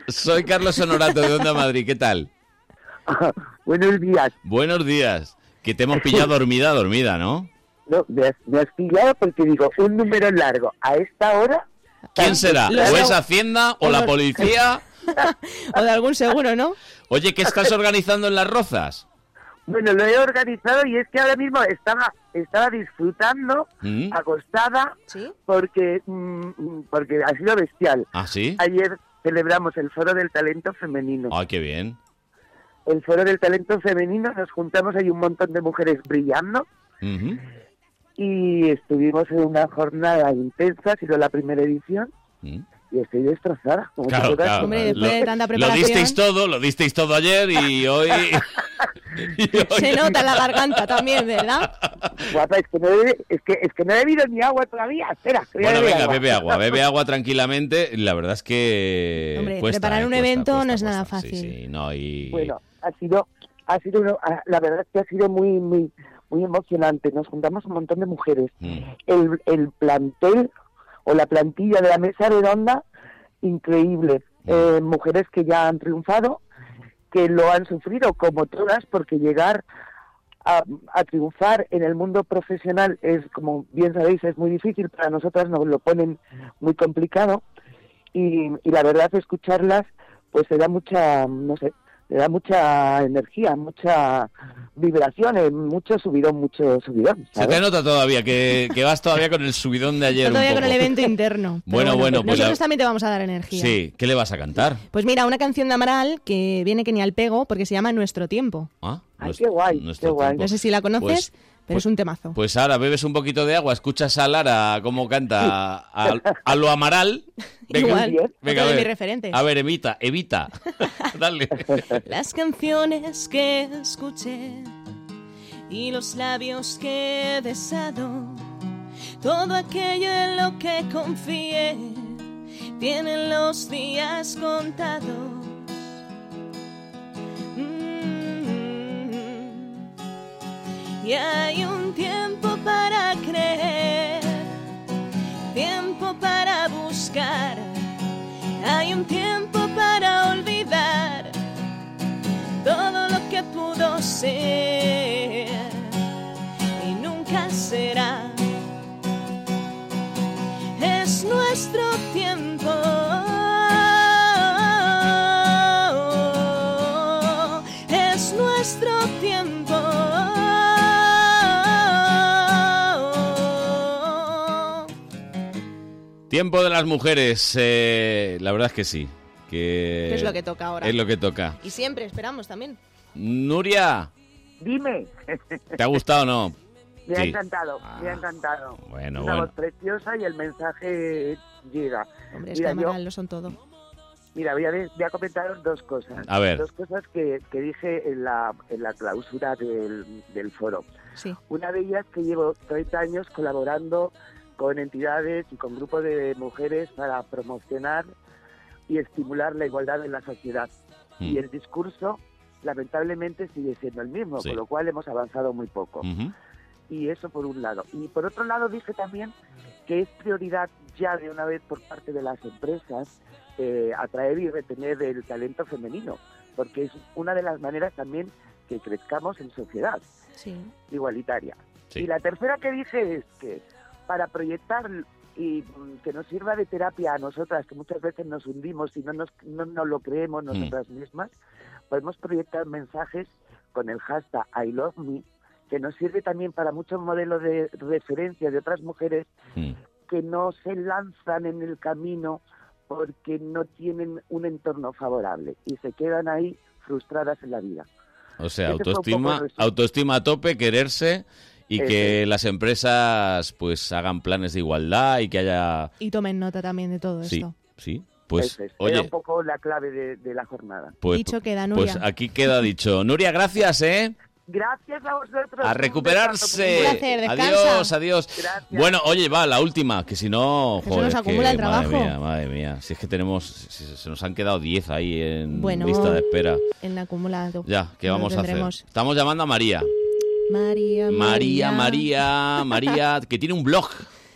Soy Carlos Honorato de Onda Madrid. ¿Qué tal? Buenos días. Buenos días. Que te hemos pillado dormida, dormida, ¿no? No, me has, me has pillado porque digo, un número largo a esta hora. ¿Quién será? ¿O es Hacienda o la policía? o de algún seguro, ¿no? Oye, ¿qué estás organizando en las rozas? Bueno, lo he organizado y es que ahora mismo estaba estaba disfrutando, ¿Mm? acostada, porque mm, mm, porque ha sido bestial. ¿Ah, sí? Ayer celebramos el Foro del Talento Femenino. Ay, qué bien. El Foro del Talento Femenino, nos juntamos, hay un montón de mujeres brillando. Y estuvimos en una jornada intensa, ha sido la primera edición, Mm. y estoy destrozada. como Claro, claro. Hombre, después de tanta Lo preparación- disteis todo, lo disteis todo ayer y hoy... Se nota en la garganta también, ¿verdad? Guapa, es que, no he, es, que, es que no he bebido ni agua todavía. Espera, Bueno, venga, agua. bebe agua, bebe agua tranquilamente. La verdad es que Hombre, cuesta, preparar eh, un cuesta, evento cuesta, no es nada. Sí, fácil. sí, no, y... Bueno, ha sido, ha sido uno- ah, la verdad es que ha sido muy, muy, muy emocionante. Nos juntamos un montón de mujeres. Mm. El, el plantel o la plantilla de la mesa redonda, increíble. Mm. Eh, mujeres que ya han triunfado, que lo han sufrido como todas, porque llegar a, a triunfar en el mundo profesional es, como bien sabéis, es muy difícil. Para nosotras nos lo ponen muy complicado. Y, y la verdad, escucharlas, pues se da mucha, no sé, le da mucha energía, mucha vibración, eh, mucho subidón, mucho subidón. Se ¿sabes? te nota todavía que, que vas todavía con el subidón de ayer. un Todavía con el poco. evento interno. Pero Bueno, bueno, pues Nosotros la- también te vamos a dar energía. Sí, ¿qué le vas a cantar? Pues mira, una canción de Amaral que viene que ni al pego porque se llama Nuestro Tiempo. Ah, Ay, nuestro- qué guay, nuestro qué guay. tiempo. No sé si la conoces, Pues- pero pues- es un temazo. Pues ahora bebes un poquito de agua, escuchas a Lara cómo canta a, a lo Amaral. Igual, venga, a de ver. mis referentes. A ver, evita, evita. Dale. Las canciones que escuché y los labios que he besado, todo aquello en lo que confié, tienen los días contados. Y hay un tiempo para creer, tiempo para buscar, hay un tiempo para olvidar todo lo que pudo ser y nunca será. Es nuestro tiempo. Tiempo de las mujeres. eh, la verdad es que sí. Que Es lo que toca ahora. Es lo que toca. Y siempre esperamos también. Nuria, Dime. ¿te ha gustado o no? Me ha Sí. encantado, me ha encantado. Bueno, Una bueno. voz preciosa y el mensaje llega. Hombre, es Mira, que yo- lo son todo. Mira, voy a, de- voy a comentaros dos cosas. A ver. Dos cosas que, que dije en la, en la clausura del, del foro. Sí. Una de ellas que llevo 30 años colaborando con entidades y con grupos de mujeres para promocionar y estimular la igualdad en la sociedad. Mm. Y el discurso, lamentablemente, sigue siendo el mismo, Sí. con lo cual hemos avanzado muy poco. Y eso por un lado. Y por otro lado dije también que es prioridad ya de una vez por parte de las empresas eh, atraer y retener el talento femenino, porque es una de las maneras también que crezcamos en sociedad Sí. igualitaria. Sí. Y la tercera que dije es que para proyectar y mm, que nos sirva de terapia a nosotras, que muchas veces nos hundimos y no nos, no nos lo creemos nosotras mismas, podemos proyectar mensajes con el hashtag I love me, que nos sirve también para muchos modelos de referencia de otras mujeres Mm. que no se lanzan en el camino porque no tienen un entorno favorable y se quedan ahí frustradas en la vida. O sea, Ese autoestima, autoestima a tope, quererse y que las empresas pues hagan planes de igualdad y que haya... Y tomen nota también de todo Sí, esto. sí. Pues, es. Era oye, un poco la clave de, de la jornada. pues, Dicho queda, pues Nuria. aquí queda dicho. Nuria, gracias, ¿eh? Gracias a vosotros. A recuperarse. Un placer, adiós, adiós. Gracias. Bueno, oye, va, la última, que si no, Que se joder, nos acumula el Madre trabajo. mía, madre mía. Si es que tenemos, si se nos han quedado 10 ahí en Bueno, lista de espera. En acumulado. Ya, ¿qué vamos a hacer? Estamos llamando a María. María, María, María, María, que tiene un blog.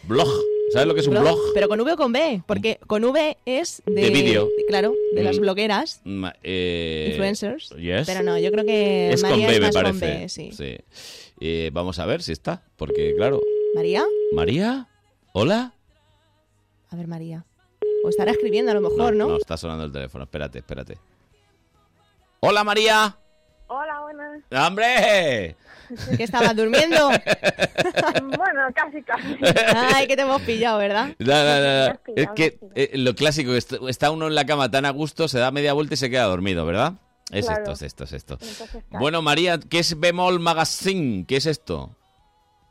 Blog. ¿Sabes lo que es un blog? Pero con V o con B, porque con V es de... De vídeo. Claro, de las Mm. blogueras, Ma- eh, influencers. yes. Pero no, yo creo que Es María con B, es me más con parece. B, sí. Eh, vamos a ver si está, porque claro. ¿María? María, hola. A ver, María. O estará escribiendo a lo mejor, ¿no? No, está sonando el teléfono. Espérate, espérate. Hola, María. Hola, buenas. ¡Hombre! Que estabas durmiendo. bueno, casi, casi. Ay, que te hemos pillado, ¿verdad? No, no, no, no. Es que eh, lo clásico, est- está uno en la cama tan a gusto, se da media vuelta y se queda dormido, ¿verdad? Es Claro. esto, es esto, es esto. Entonces, claro. Bueno, María, ¿qué es Bemol Magazine? ¿Qué es esto?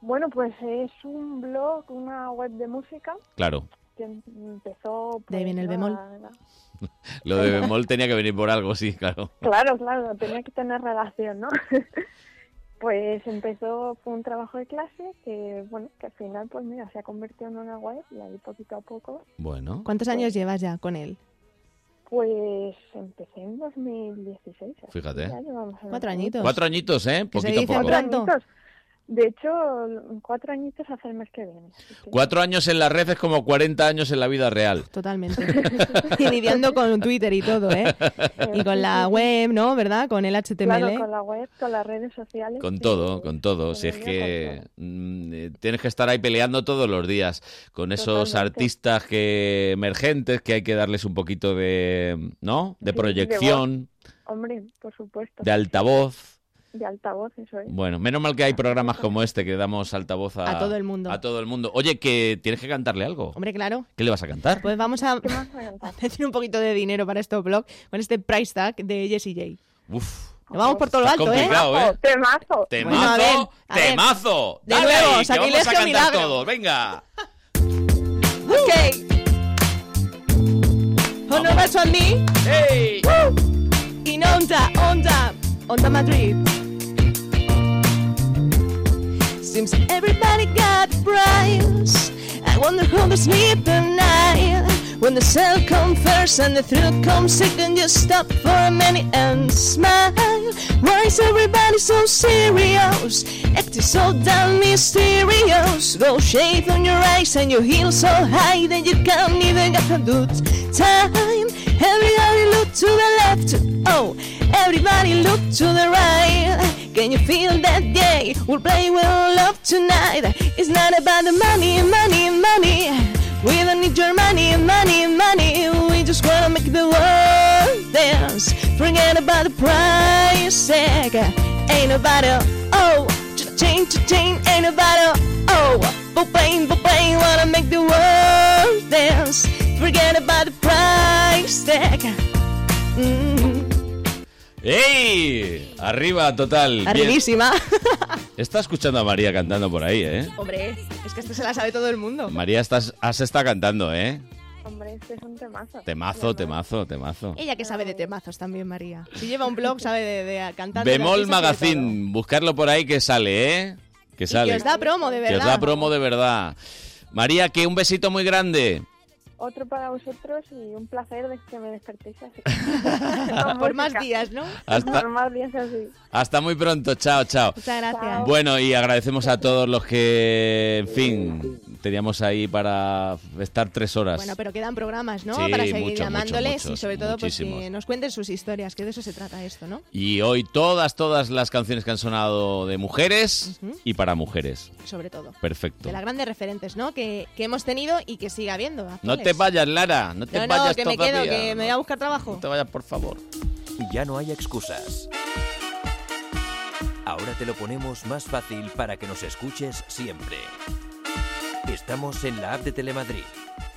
Bueno, pues es un blog, una web de música Claro, que empezó... De ahí viene el pues, bemol. la- la- lo de Bemol tenía que venir por algo, sí, claro. Claro, claro, tenía que tener relación, ¿no? pues empezó, fue un trabajo de clase que, bueno, que al final, pues mira, se ha convertido en una web y ahí poquito a poco, Bueno. ¿Cuántos años llevas ya con él? pues empecé en 2016. así Fíjate. Cuatro añitos. Cuatro añitos, ¿eh? Poquito a dice poco. pronto. añitos. De hecho, cuatro añitos hace el mes que viene. que- Cuatro años en la red es como 40 años en la vida real. Totalmente. y lidiando con Twitter y todo, ¿eh? Y con la web, ¿no? ¿Verdad? Con el HTML. Claro, con la web, con las redes sociales. Con sí. todo, con todo. Si es que mm, eh, tienes que estar ahí peleando todos los días con esos Totalmente. artistas que emergentes que hay que darles un poquito de, ¿no? De Sí, proyección. Hombre, por supuesto. de altavoz. De altavoz, eso es. Bueno, menos mal que hay programas como este que damos altavoz a, A todo el mundo. A todo el mundo. Oye, que tienes que cantarle algo. Hombre, claro. ¿Qué le vas a cantar? Pues vamos a decir un poquito de dinero para este blog con este price tag de Jessie J. Uf. Nos vamos por todo lo alto, ¿eh? complicado, ¿eh? Temazo. Temazo, Bueno, a ver, a ver. temazo. De Dale nuevo, sacrilegio vamos a cantar milagro. todos. Venga. Ok. Uno más on me. Hey. In Onda, Onda, Onda Madrid. Seems everybody got price. I wonder how they sleep at night. When the cell comes first and the thrill comes second, just stop for a minute and smile. Why is everybody so serious? Acting so damn mysterious. Go shave on your eyes and your heels so high that you can't even get a good time. Everybody look to the left. Oh, everybody look to the right. Can you feel that? Yeah, we'll play with love tonight. It's not about the money, money, money. We don't need your money, money, money. We just wanna make the world dance. Forget about the price tag. Ain't nobody, oh, cha-ching, cha-ching. Ain't nobody, oh, bo-bang, bo-bang. Wanna make the world dance. Forget about the price tag. Mm. ¡Ey! Arriba, total. Bien. Arribísima. Está escuchando a María cantando por ahí, ¿eh? Hombre, es que esto se la sabe todo el mundo. María, estás, has está cantando, ¿eh? Hombre, este es un temazo. Temazo, temazo, temazo. Ella que sabe de temazos también, María. Si lleva un blog, sabe de, de cantar. de Bemol Magazine, buscarlo por ahí que sale, ¿eh? Que. Y sale. que os da promo, de Que verdad. os da promo de verdad. María, que un besito muy grande. Otro para vosotros y un placer de que me despertéis así. Por más días, ¿no? Hasta- Por más días así. Hasta muy pronto, chao, chao. Muchas gracias. Bueno, y agradecemos a todos los que, en fin, teníamos ahí para estar tres horas. Bueno, pero quedan programas, ¿no? Sí, Para seguir muchos, llamándoles muchos, y sobre todo pues que nos cuenten sus historias, que de eso se trata esto, ¿no? Y hoy todas, todas las canciones que han sonado de mujeres y para mujeres. Sobre todo. Perfecto. De las grandes referentes, ¿no? Que, que hemos tenido y que sigue habiendo. No actuales. Te vayas, Lara, no te No, no, vayas que me todavía. quedo, que me voy a buscar trabajo. No te vayas, por favor. Ya no hay excusas. Ahora te lo ponemos más fácil para que nos escuches siempre. Estamos en la app de Telemadrid,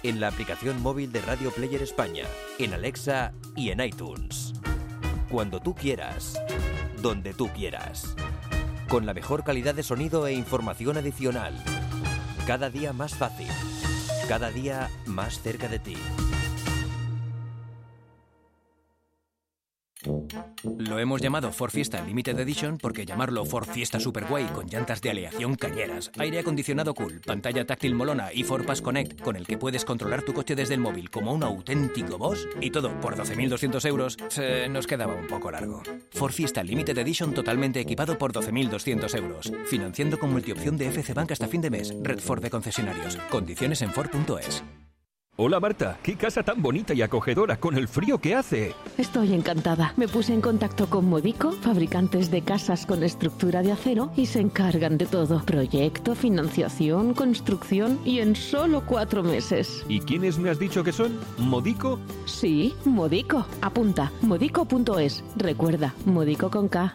en la aplicación móvil de Radio Player España, en Alexa y en iTunes. Cuando tú quieras, donde tú quieras. Con la mejor calidad de sonido e información adicional. Cada día más fácil. Cada día más cerca de ti. Lo hemos llamado Ford Fiesta Limited Edition porque llamarlo Ford Fiesta Superguay con llantas de aleación cañeras, aire acondicionado cool, pantalla táctil molona y Ford Pass Connect con el que puedes controlar tu coche desde el móvil como un auténtico boss y todo por 12.200 euros se nos quedaba un poco largo. Ford Fiesta Limited Edition totalmente equipado por 12.200 euros, financiando con multiopción de FC Bank hasta fin de mes, Red Ford de concesionarios, condiciones en Ford.es. Hola Marta, qué casa tan bonita y acogedora con el frío que hace. Estoy encantada. Me puse en contacto con Modico, fabricantes de casas con estructura de acero, y se encargan de todo. Proyecto, financiación, construcción y en solo cuatro meses. ¿Y quiénes me has dicho que son? ¿Modico? Sí, Modico. Apunta, modico.es. Recuerda, Modico con K.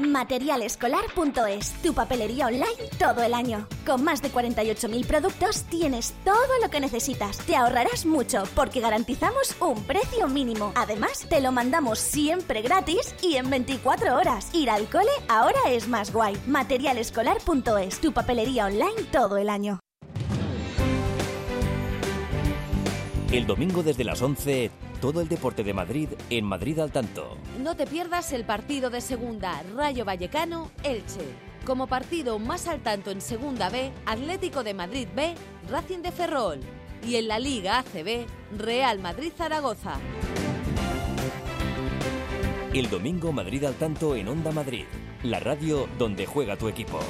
Materialescolar.es, tu papelería online todo el año. Con más de 48.000 productos tienes todo lo que necesitas. Te ahorrarás mucho porque garantizamos un precio mínimo. Además, te lo mandamos siempre gratis y en 24 horas. Ir al cole ahora es más guay. Materialescolar.es, tu papelería online todo el año. El domingo desde las 11, todo el deporte de Madrid en Madrid al tanto. No te pierdas el partido de segunda Rayo Vallecano Elche. Como partido más al tanto en Segunda B, Atlético de Madrid B, Racing de Ferrol. Y en la Liga ACB, Real Madrid Zaragoza. El domingo Madrid al tanto en Onda Madrid, la radio donde juega tu equipo.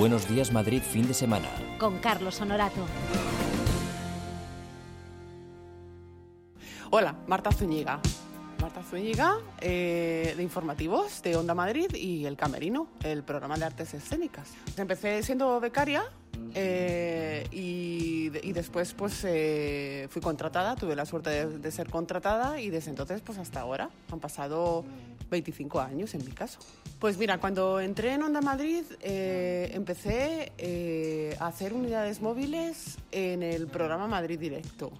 Buenos días Madrid fin de semana. Con Carlos Honorato. Hola, Marta Zúñiga. Marta Zúñiga, eh, de informativos de Onda Madrid y El Camerino, el programa de artes escénicas. Empecé siendo becaria eh, y, y después pues eh, fui contratada, tuve la suerte de, de ser contratada y desde entonces pues hasta ahora han pasado 25 años en mi caso. Pues mira, cuando entré en Onda Madrid eh, empecé eh, a hacer unidades móviles en el programa Madrid Directo.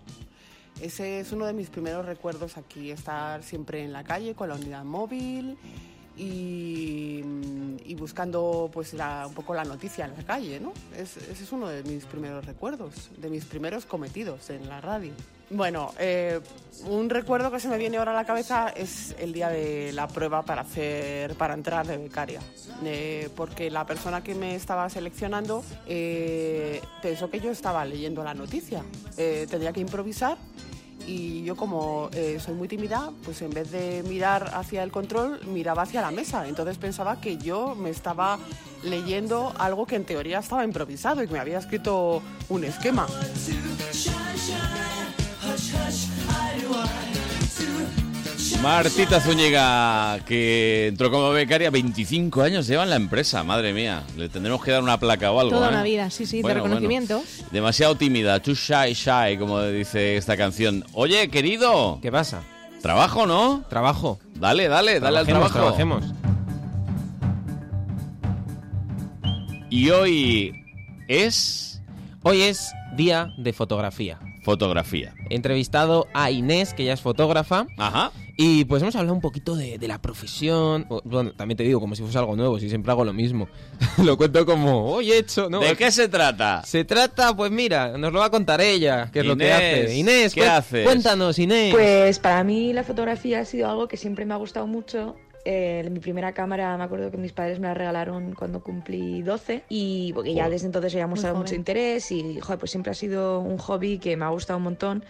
Ese es uno de mis primeros recuerdos aquí, estar siempre en la calle con la unidad móvil y, y buscando pues la- un poco la noticia en la calle, ¿no? Es- ese es uno de mis primeros recuerdos, de mis primeros cometidos en la radio. Bueno, eh, un recuerdo que se me viene ahora a la cabeza es el día de la prueba para hacer, para entrar de becaria, Eh, porque la persona que me estaba seleccionando eh, pensó que yo estaba leyendo la noticia, Eh, tenía que improvisar y yo como eh, soy muy tímida, pues en vez de mirar hacia el control, miraba hacia la mesa. Entonces pensaba que yo me estaba leyendo algo que en teoría estaba improvisado y que me había escrito un esquema. Martita Zúñiga, que entró como becaria, 25 años lleva en la empresa, madre mía. Le tendremos que dar una placa o algo. Toda ¿eh? una vida, sí, sí, Bueno, de bueno. reconocimiento. Demasiado tímida, too shy, shy, como dice esta canción. Oye, querido. ¿Qué pasa? Trabajo, ¿no? Trabajo. Dale, dale, dale al trabajo. trabajemos. Y hoy es... Hoy es día de fotografía. Fotografía. He entrevistado a Inés, que ya es fotógrafa. Ajá. Y pues hemos hablado un poquito de, de la profesión. Bueno, también te digo, como si fuese algo nuevo, si siempre hago lo mismo. lo cuento como, hoy he hecho, ¿no? ¿De qué se trata? Se trata, pues mira, nos lo va a contar ella, qué es lo que hace. Inés, ¿qué haces? Cuéntanos, Inés. Pues para mí la fotografía ha sido algo que siempre me ha gustado mucho. Eh, mi primera cámara me acuerdo que mis padres me la regalaron cuando cumplí 12 y porque ya desde entonces había mostrado mucho interés y joder, pues siempre ha sido un hobby que me ha gustado un montón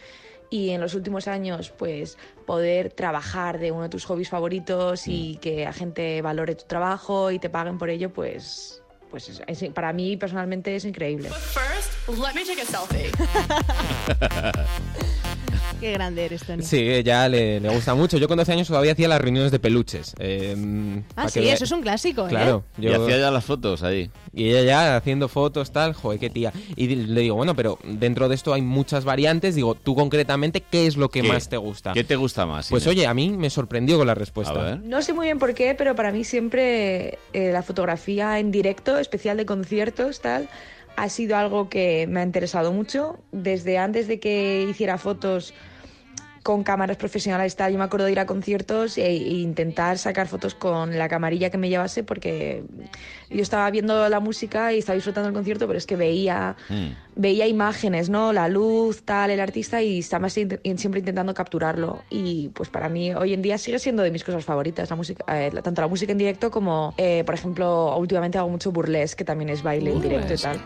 y en los últimos años pues poder trabajar de uno de tus hobbies favoritos y que la gente valore tu trabajo y te paguen por ello pues pues es- es- para mí personalmente es increíble. First, let me take a selfie. Qué grande eres, Tony. Sí, ella le, le gusta mucho. Yo con 12 años todavía hacía las reuniones de peluches. eh, Ah, sí, que eso es un clásico, ¿eh? Claro. Y hacía ya las fotos ahí. Y ella ya haciendo fotos, tal, joder, qué tía. Y le digo, bueno, pero dentro de esto hay muchas variantes. Digo, tú concretamente, ¿qué es lo que ¿Qué? más te gusta? ¿Qué te gusta más? Pues Inés? oye, a mí me sorprendió con la respuesta. No sé muy bien por qué, pero para mí siempre eh, la fotografía en directo, especial de conciertos, tal, ha sido algo que me ha interesado mucho. Desde antes de que hiciera fotos con cámaras profesionales, tal, yo me acuerdo de ir a conciertos e, e intentar sacar fotos con la camarilla que me llevase porque yo estaba viendo la música y estaba disfrutando el concierto, pero es que veía veía imágenes, ¿no? La luz, tal, el artista y estaba siempre siempre intentando capturarlo. Y pues para mí hoy en día sigue siendo de mis cosas favoritas, la música, eh, tanto la música en directo como, eh, por ejemplo, últimamente hago mucho burlesque, que también es baile en directo y tal.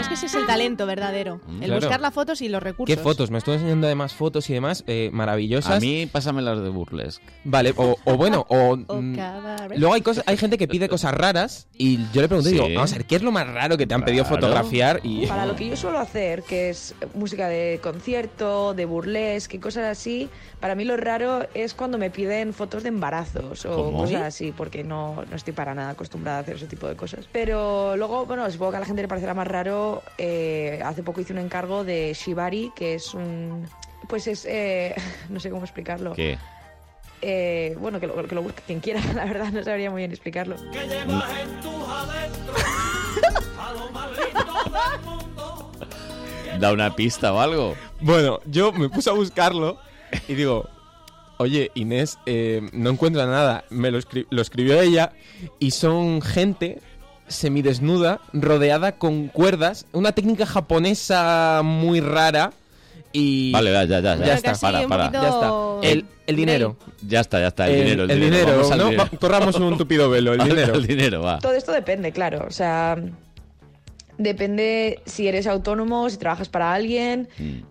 Es que ese es el talento verdadero. El Mm, Claro. buscar las fotos y los recursos. ¿Qué fotos? Me estuvo enseñando además fotos y demás eh, maravillosas. A mí, pásame las de burlesque. Vale, o, o bueno, o... O mm. Luego hay cosas, hay gente que pide cosas raras y yo le pregunto, Sí. digo, vamos a ver, ¿qué es lo más raro que te han pedido fotografiar? Y Para lo que yo suelo hacer, que es música de concierto, de burlesque, y cosas así, para mí lo raro es cuando me piden fotos de embarazos o ¿Cómo? cosas así, porque no, no estoy para nada acostumbrada a hacer ese tipo de cosas. Pero luego, bueno, supongo que a la gente le parecerá más raro. eh, hace poco hice un encargo de Shibari, que es un. Pues es. eh, no sé cómo explicarlo. ¿Qué? Eh, bueno, que lo, que lo busque quien quiera, la verdad, no sabría muy bien explicarlo. Da una pista o algo. Bueno, yo me puse a buscarlo y digo, oye, Inés, eh, no encuentro nada. Me lo, escri- lo escribió ella y son gente semidesnuda, rodeada con cuerdas, una técnica japonesa muy rara y... Vale, ya, ya, ya. Ya está, para, para. ya está. El, el dinero. Ya está, ya está. El, dinero, el, el dinero. dinero, Vamos al ¿no? dinero. Corramos un tupido velo, el dinero. al dinero, va. Todo esto depende, claro. O sea, depende si eres autónomo, si trabajas para alguien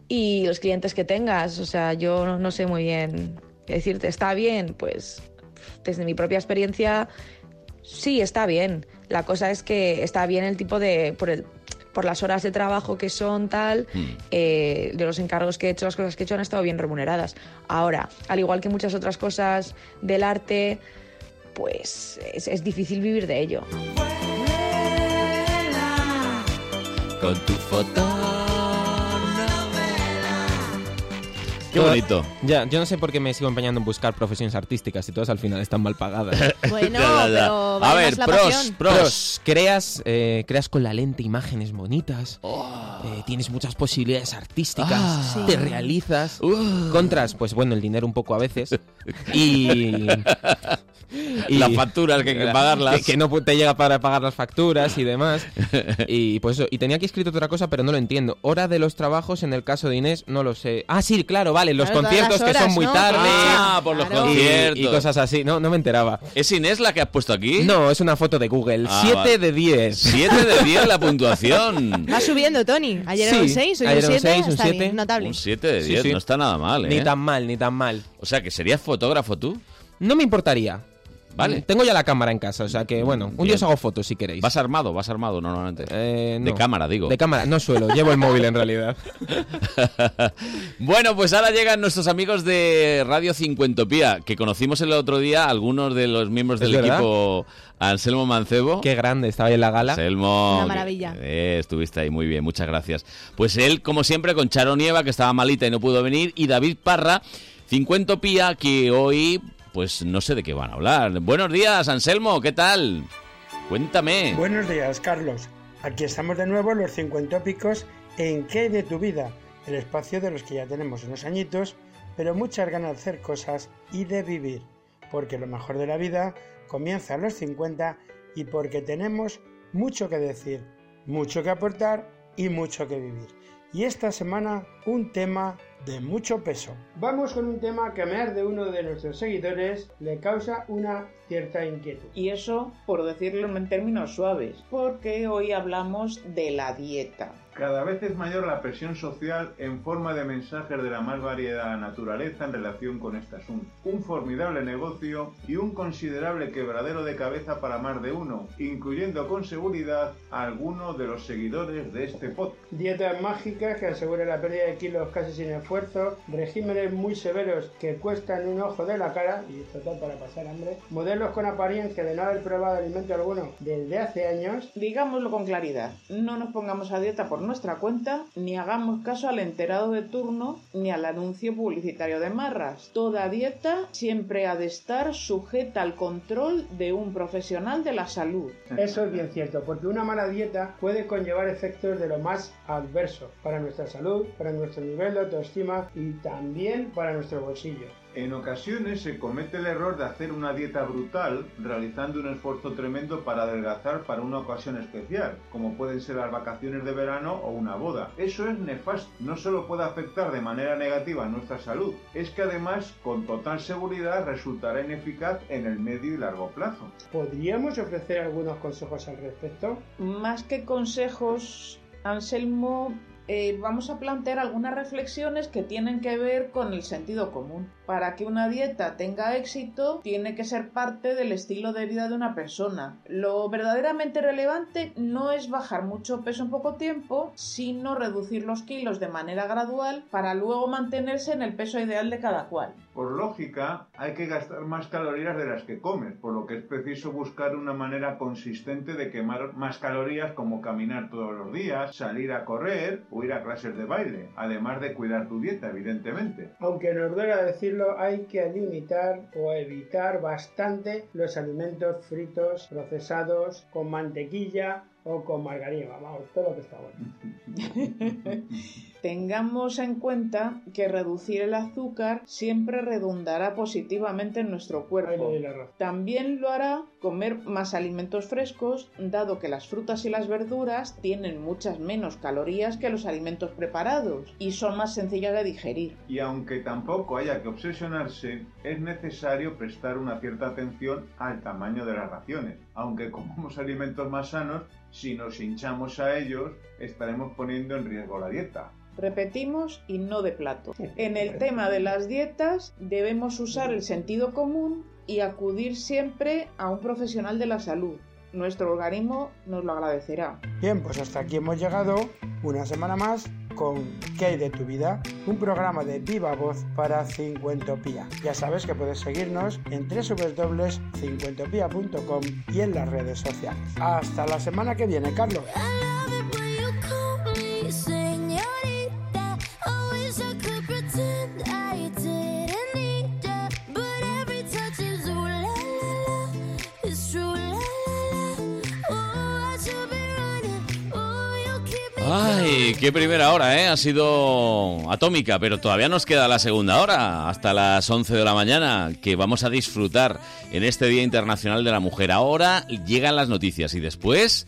y los clientes que tengas. O sea, yo no, no sé muy bien qué decirte. ¿Está bien? Pues desde mi propia experiencia Sí, está bien. La cosa es que está bien el tipo de... Por, el, por las horas de trabajo que son tal, eh, de los encargos que he hecho, las cosas que he hecho han estado bien remuneradas. Ahora, al igual que muchas otras cosas del arte, pues es, es difícil vivir de ello. Con tu foto. Qué bonito. Ya, yo no sé por qué me sigo empeñando en buscar profesiones artísticas y todas al final están mal pagadas. Bueno, Ya, ya, ya. pero A ver, más la pros, pros. Creas, eh, creas con la lente imágenes bonitas. eh, tienes muchas posibilidades artísticas. Ah. Sí. Te realizas. Contras, pues bueno, el dinero un poco a veces. Y. Las facturas que hay que pagarlas. Que, que no te llega para pagar las facturas y demás. Y pues eso. Y tenía aquí escrito otra cosa, pero no lo entiendo. Hora de los trabajos en el caso de Inés, no lo sé. Ah, sí, claro, vale. Los Claro, conciertos que son muy ¿no? tarde. Ah, por los Y- conciertos. Y, cosas así. No, no me enteraba. ¿Es Inés la que has puesto aquí? No, es una foto de Google. Ah, 7 vale. de 10. 7 de 10 la puntuación. Va subiendo, Tony. Ayer era un 6, hoy ayer era un 7. seis, un está siete. bien, notable. Un 7 de Sí, 10, sí. no está nada mal, ¿eh? Ni tan mal, ni tan mal. O sea, que serías fotógrafo tú. No me importaría. Vale. Tengo ya la cámara en casa, o sea que bueno, un día os hago fotos si queréis. ¿Vas armado? ¿Vas armado normalmente? Eh, De no. cámara, digo. De cámara, no suelo, llevo el móvil en realidad. Bueno, pues ahora llegan nuestros amigos de Radio Cincuentopía, que conocimos el otro día algunos de los miembros ¿Es del verdad? equipo Anselmo Mancebo. Qué grande, estaba ahí en la gala. Anselmo. Una maravilla. eh, estuviste ahí muy bien, muchas gracias. Pues él, como siempre, con Charo Nieva, que estaba malita y no pudo venir, y David Parra, Cincuentopía, que hoy, pues no sé de qué van a hablar. Buenos días, Anselmo, ¿qué tal? Cuéntame. Buenos días, Carlos. Aquí estamos de nuevo los cincuentópicos en ¿Qué de tu vida? El espacio de los que ya tenemos unos añitos, pero muchas ganas de hacer cosas y de vivir. Porque lo mejor de la vida comienza a los 50 y porque tenemos mucho que decir, mucho que aportar y mucho que vivir. Y esta semana un tema de mucho peso. Vamos con un tema que a más de uno de nuestros seguidores le causa una cierta inquietud. Y eso, por decirlo en términos suaves, porque hoy hablamos de la dieta. Cada vez es mayor la presión social en forma de mensajes de la más variada naturaleza en relación con este asunto. Un formidable negocio y un considerable quebradero de cabeza para más de uno, incluyendo con seguridad a algunos de los seguidores de este podcast. Dietas mágicas que aseguran la pérdida de kilos casi sin esfuerzo, regímenes muy severos que cuestan un ojo de la cara, y esto todo para pasar hambre, modelos con apariencia de no haber probado alimento alguno desde hace años. Digámoslo con claridad, no nos pongamos a dieta por nuestra cuenta, ni hagamos caso al enterado de turno, ni al anuncio publicitario de marras. Toda dieta siempre ha de estar sujeta al control de un profesional de la salud. Eso es bien cierto, porque una mala dieta puede conllevar efectos de lo más adversos para nuestra salud, para nuestro nivel de autoestima y también para nuestro bolsillo. En ocasiones se comete el error de hacer una dieta brutal realizando un esfuerzo tremendo para adelgazar para una ocasión especial, como pueden ser las vacaciones de verano o una boda. Eso es nefasto, no solo puede afectar de manera negativa a nuestra salud, es que además con total seguridad resultará ineficaz en el medio y largo plazo. ¿Podríamos ofrecer algunos consejos al respecto? Más que consejos, Anselmo, eh, vamos a plantear algunas reflexiones que tienen que ver con el sentido común. Para que una dieta tenga éxito, tiene que ser parte del estilo de vida de una persona. Lo verdaderamente relevante no es bajar mucho peso en poco tiempo, sino reducir los kilos de manera gradual para luego mantenerse en el peso ideal de cada cual. Por lógica, hay que gastar más calorías de las que comes, por lo que es preciso buscar una manera consistente de quemar más calorías como caminar todos los días, salir a correr o ir a clases de baile, además de cuidar tu dieta, evidentemente. Aunque nos duela decirlo, hay que limitar o evitar bastante los alimentos fritos, procesados, con mantequilla o con margarina. Vamos, todo lo que está bueno. Tengamos en cuenta que reducir el azúcar siempre redundará positivamente en nuestro cuerpo. También lo hará comer más alimentos frescos, dado que las frutas y las verduras tienen muchas menos calorías que los alimentos preparados y son más sencillas de digerir. Y aunque tampoco haya que obsesionarse, es necesario prestar una cierta atención al tamaño de las raciones. Aunque comamos alimentos más sanos, si nos hinchamos a ellos, estaremos poniendo en riesgo la dieta. Repetimos y no de plato. En el tema de las dietas debemos usar el sentido común y acudir siempre a un profesional de la salud. Nuestro organismo nos lo agradecerá. Bien, pues hasta aquí hemos llegado una semana más con ¿Qué hay de tu vida? Un programa de viva voz para Cincuentopía. Ya sabes que puedes seguirnos en www.cincuentopía.com y en las redes sociales. Hasta la semana que viene, Carlos. Ay, qué primera hora, ¿eh? Ha sido atómica, pero todavía nos queda la segunda hora, hasta las 11 de la mañana, que vamos a disfrutar en este Día Internacional de la Mujer. Ahora llegan las noticias y después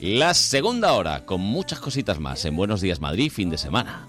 la segunda hora, con muchas cositas más en Buenos Días Madrid, fin de semana.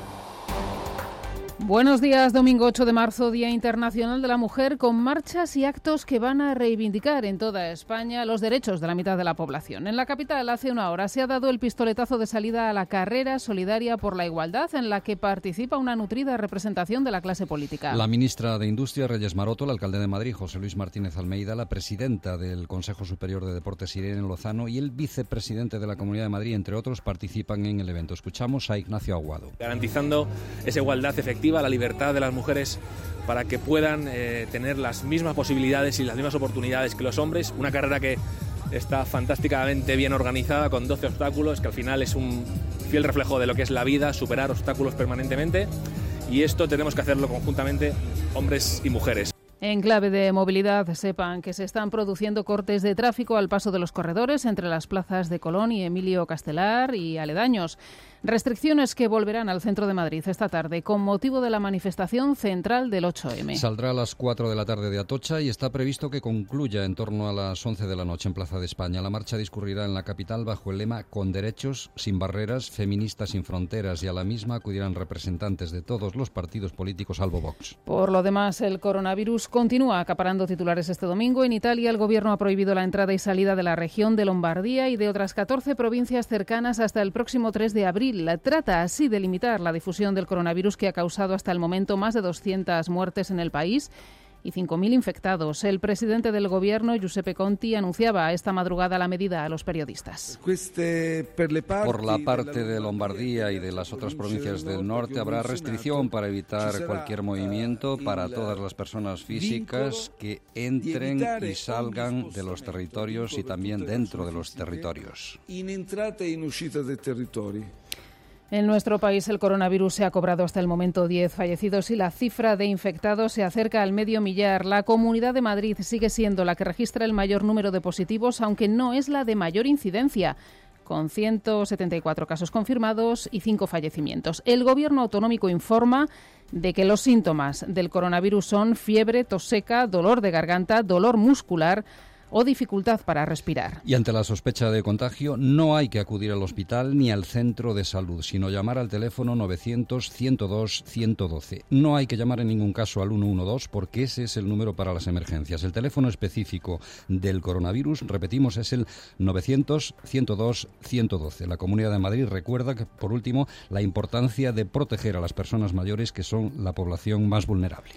Buenos días, domingo 8 de marzo, Día Internacional de la Mujer, con marchas y actos que van a reivindicar en toda España los derechos de la mitad de la población. En la capital, hace una hora, se ha dado el pistoletazo de salida a la carrera solidaria por la igualdad, en la que participa una nutrida representación de la clase política. La ministra de Industria, Reyes Maroto, el alcalde de Madrid, José Luis Martínez Almeida, la presidenta del Consejo Superior de Deportes, Irene Lozano, y el vicepresidente de la Comunidad de Madrid, entre otros, participan en el evento. Escuchamos a Ignacio Aguado. garantizando esa igualdad efectiva, la libertad de las mujeres para que puedan eh, tener las mismas posibilidades y las mismas oportunidades que los hombres. Una carrera que está fantásticamente bien organizada con 12 obstáculos, que al final es un fiel reflejo de lo que es la vida, superar obstáculos permanentemente. Y esto tenemos que hacerlo conjuntamente hombres y mujeres. En clave de movilidad, sepan que se están produciendo cortes de tráfico al paso de los corredores entre las plazas de Colón y Emilio Castelar y aledaños. Restricciones que volverán al centro de Madrid esta tarde con motivo de la manifestación central del 8M. Saldrá a las 4 de la tarde de Atocha y está previsto que concluya en torno a las 11 de la noche en Plaza de España. La marcha discurrirá en la capital bajo el lema Con derechos, sin barreras, feministas sin fronteras y a la misma acudirán representantes de todos los partidos políticos salvo Vox. Por lo demás, el coronavirus continúa acaparando titulares este domingo. En Italia, el gobierno ha prohibido la entrada y salida de la región de Lombardía y de otras 14 provincias cercanas hasta el próximo 3 de abril. Trata así de limitar la difusión del coronavirus que ha causado hasta el momento más de 200 muertes en el país y 5.000 infectados. El presidente del gobierno, Giuseppe Conti, anunciaba esta madrugada la medida a los periodistas. Por la parte de Lombardía y de las otras provincias del norte habrá restricción para evitar cualquier movimiento para todas las personas físicas que entren y salgan de los territorios y también dentro de los territorios. En nuestro país el coronavirus se ha cobrado hasta el momento 10 fallecidos y la cifra de infectados se acerca al medio millar. La Comunidad de Madrid sigue siendo la que registra el mayor número de positivos, aunque no es la de mayor incidencia con 174 casos confirmados y 5 fallecimientos. El Gobierno autonómico informa de que los síntomas del coronavirus son fiebre, tos seca, dolor de garganta, dolor muscular, o dificultad para respirar. Y ante la sospecha de contagio no hay que acudir al hospital ni al centro de salud, sino llamar al teléfono 900-102-112. No hay que llamar en ningún caso al 112 porque ese es el número para las emergencias. El teléfono específico del coronavirus, repetimos, es el 900-102-112. La Comunidad de Madrid recuerda que, por último, la importancia de proteger a las personas mayores que son la población más vulnerable.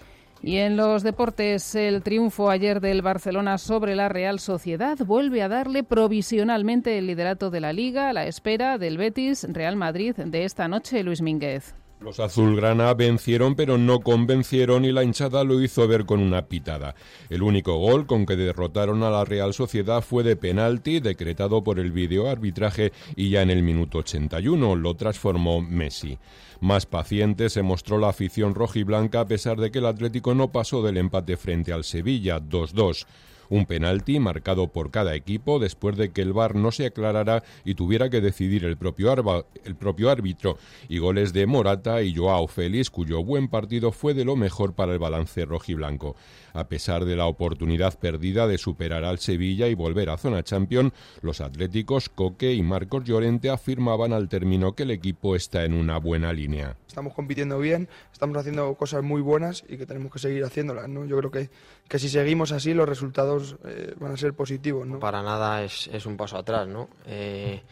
Y en los deportes, el triunfo ayer del Barcelona sobre la Real Sociedad vuelve a darle provisionalmente el liderato de la Liga a la espera del Betis Real Madrid de esta noche, Luis Mínguez. Los azulgrana vencieron pero no convencieron y la hinchada lo hizo ver con una pitada. El único gol con que derrotaron a la Real Sociedad fue de penalti decretado por el video arbitraje y ya en el minuto 81 lo transformó Messi. Más paciente se mostró la afición rojiblanca a pesar de que el Atlético no pasó del empate frente al Sevilla 2-2. Un penalti marcado por cada equipo después de que el VAR no se aclarara y tuviera que decidir el propio, el propio árbitro. Y goles de Morata y Joao Félix, cuyo buen partido fue de lo mejor para el balance rojiblanco. A pesar de la oportunidad perdida de superar al Sevilla y volver a zona champion, los atléticos Coque y Marcos Llorente afirmaban al término que el equipo está en una buena línea. Estamos compitiendo bien, estamos haciendo cosas muy buenas y que tenemos que seguir haciéndolas, ¿no? Yo creo que, que si seguimos así los resultados eh, van a ser positivos, ¿no? Para nada es, es un paso atrás, ¿no? Eh,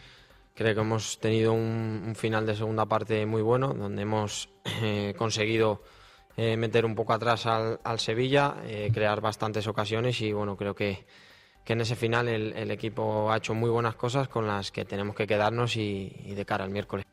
creo que hemos tenido un, un final de segunda parte muy bueno, donde hemos eh, conseguido eh, meter un poco atrás al, al Sevilla, eh, crear bastantes ocasiones y bueno, creo que, que en ese final el, el equipo ha hecho muy buenas cosas con las que tenemos que quedarnos y, y de cara al miércoles.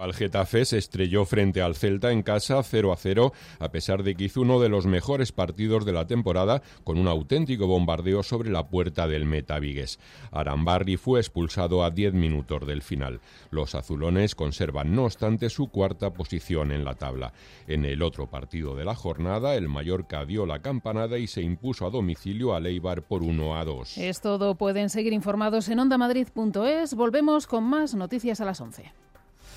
Al Getafe se estrelló frente al Celta en casa 0 a 0, a pesar de que hizo uno de los mejores partidos de la temporada con un auténtico bombardeo sobre la puerta del Metavigues. Arambarri fue expulsado a 10 minutos del final. Los azulones conservan, no obstante, su cuarta posición en la tabla. En el otro partido de la jornada, el Mallorca dio la campanada y se impuso a domicilio al Eibar por 1 a 2. Es todo. Pueden seguir informados en ondamadrid.es. Volvemos con más noticias a las 11.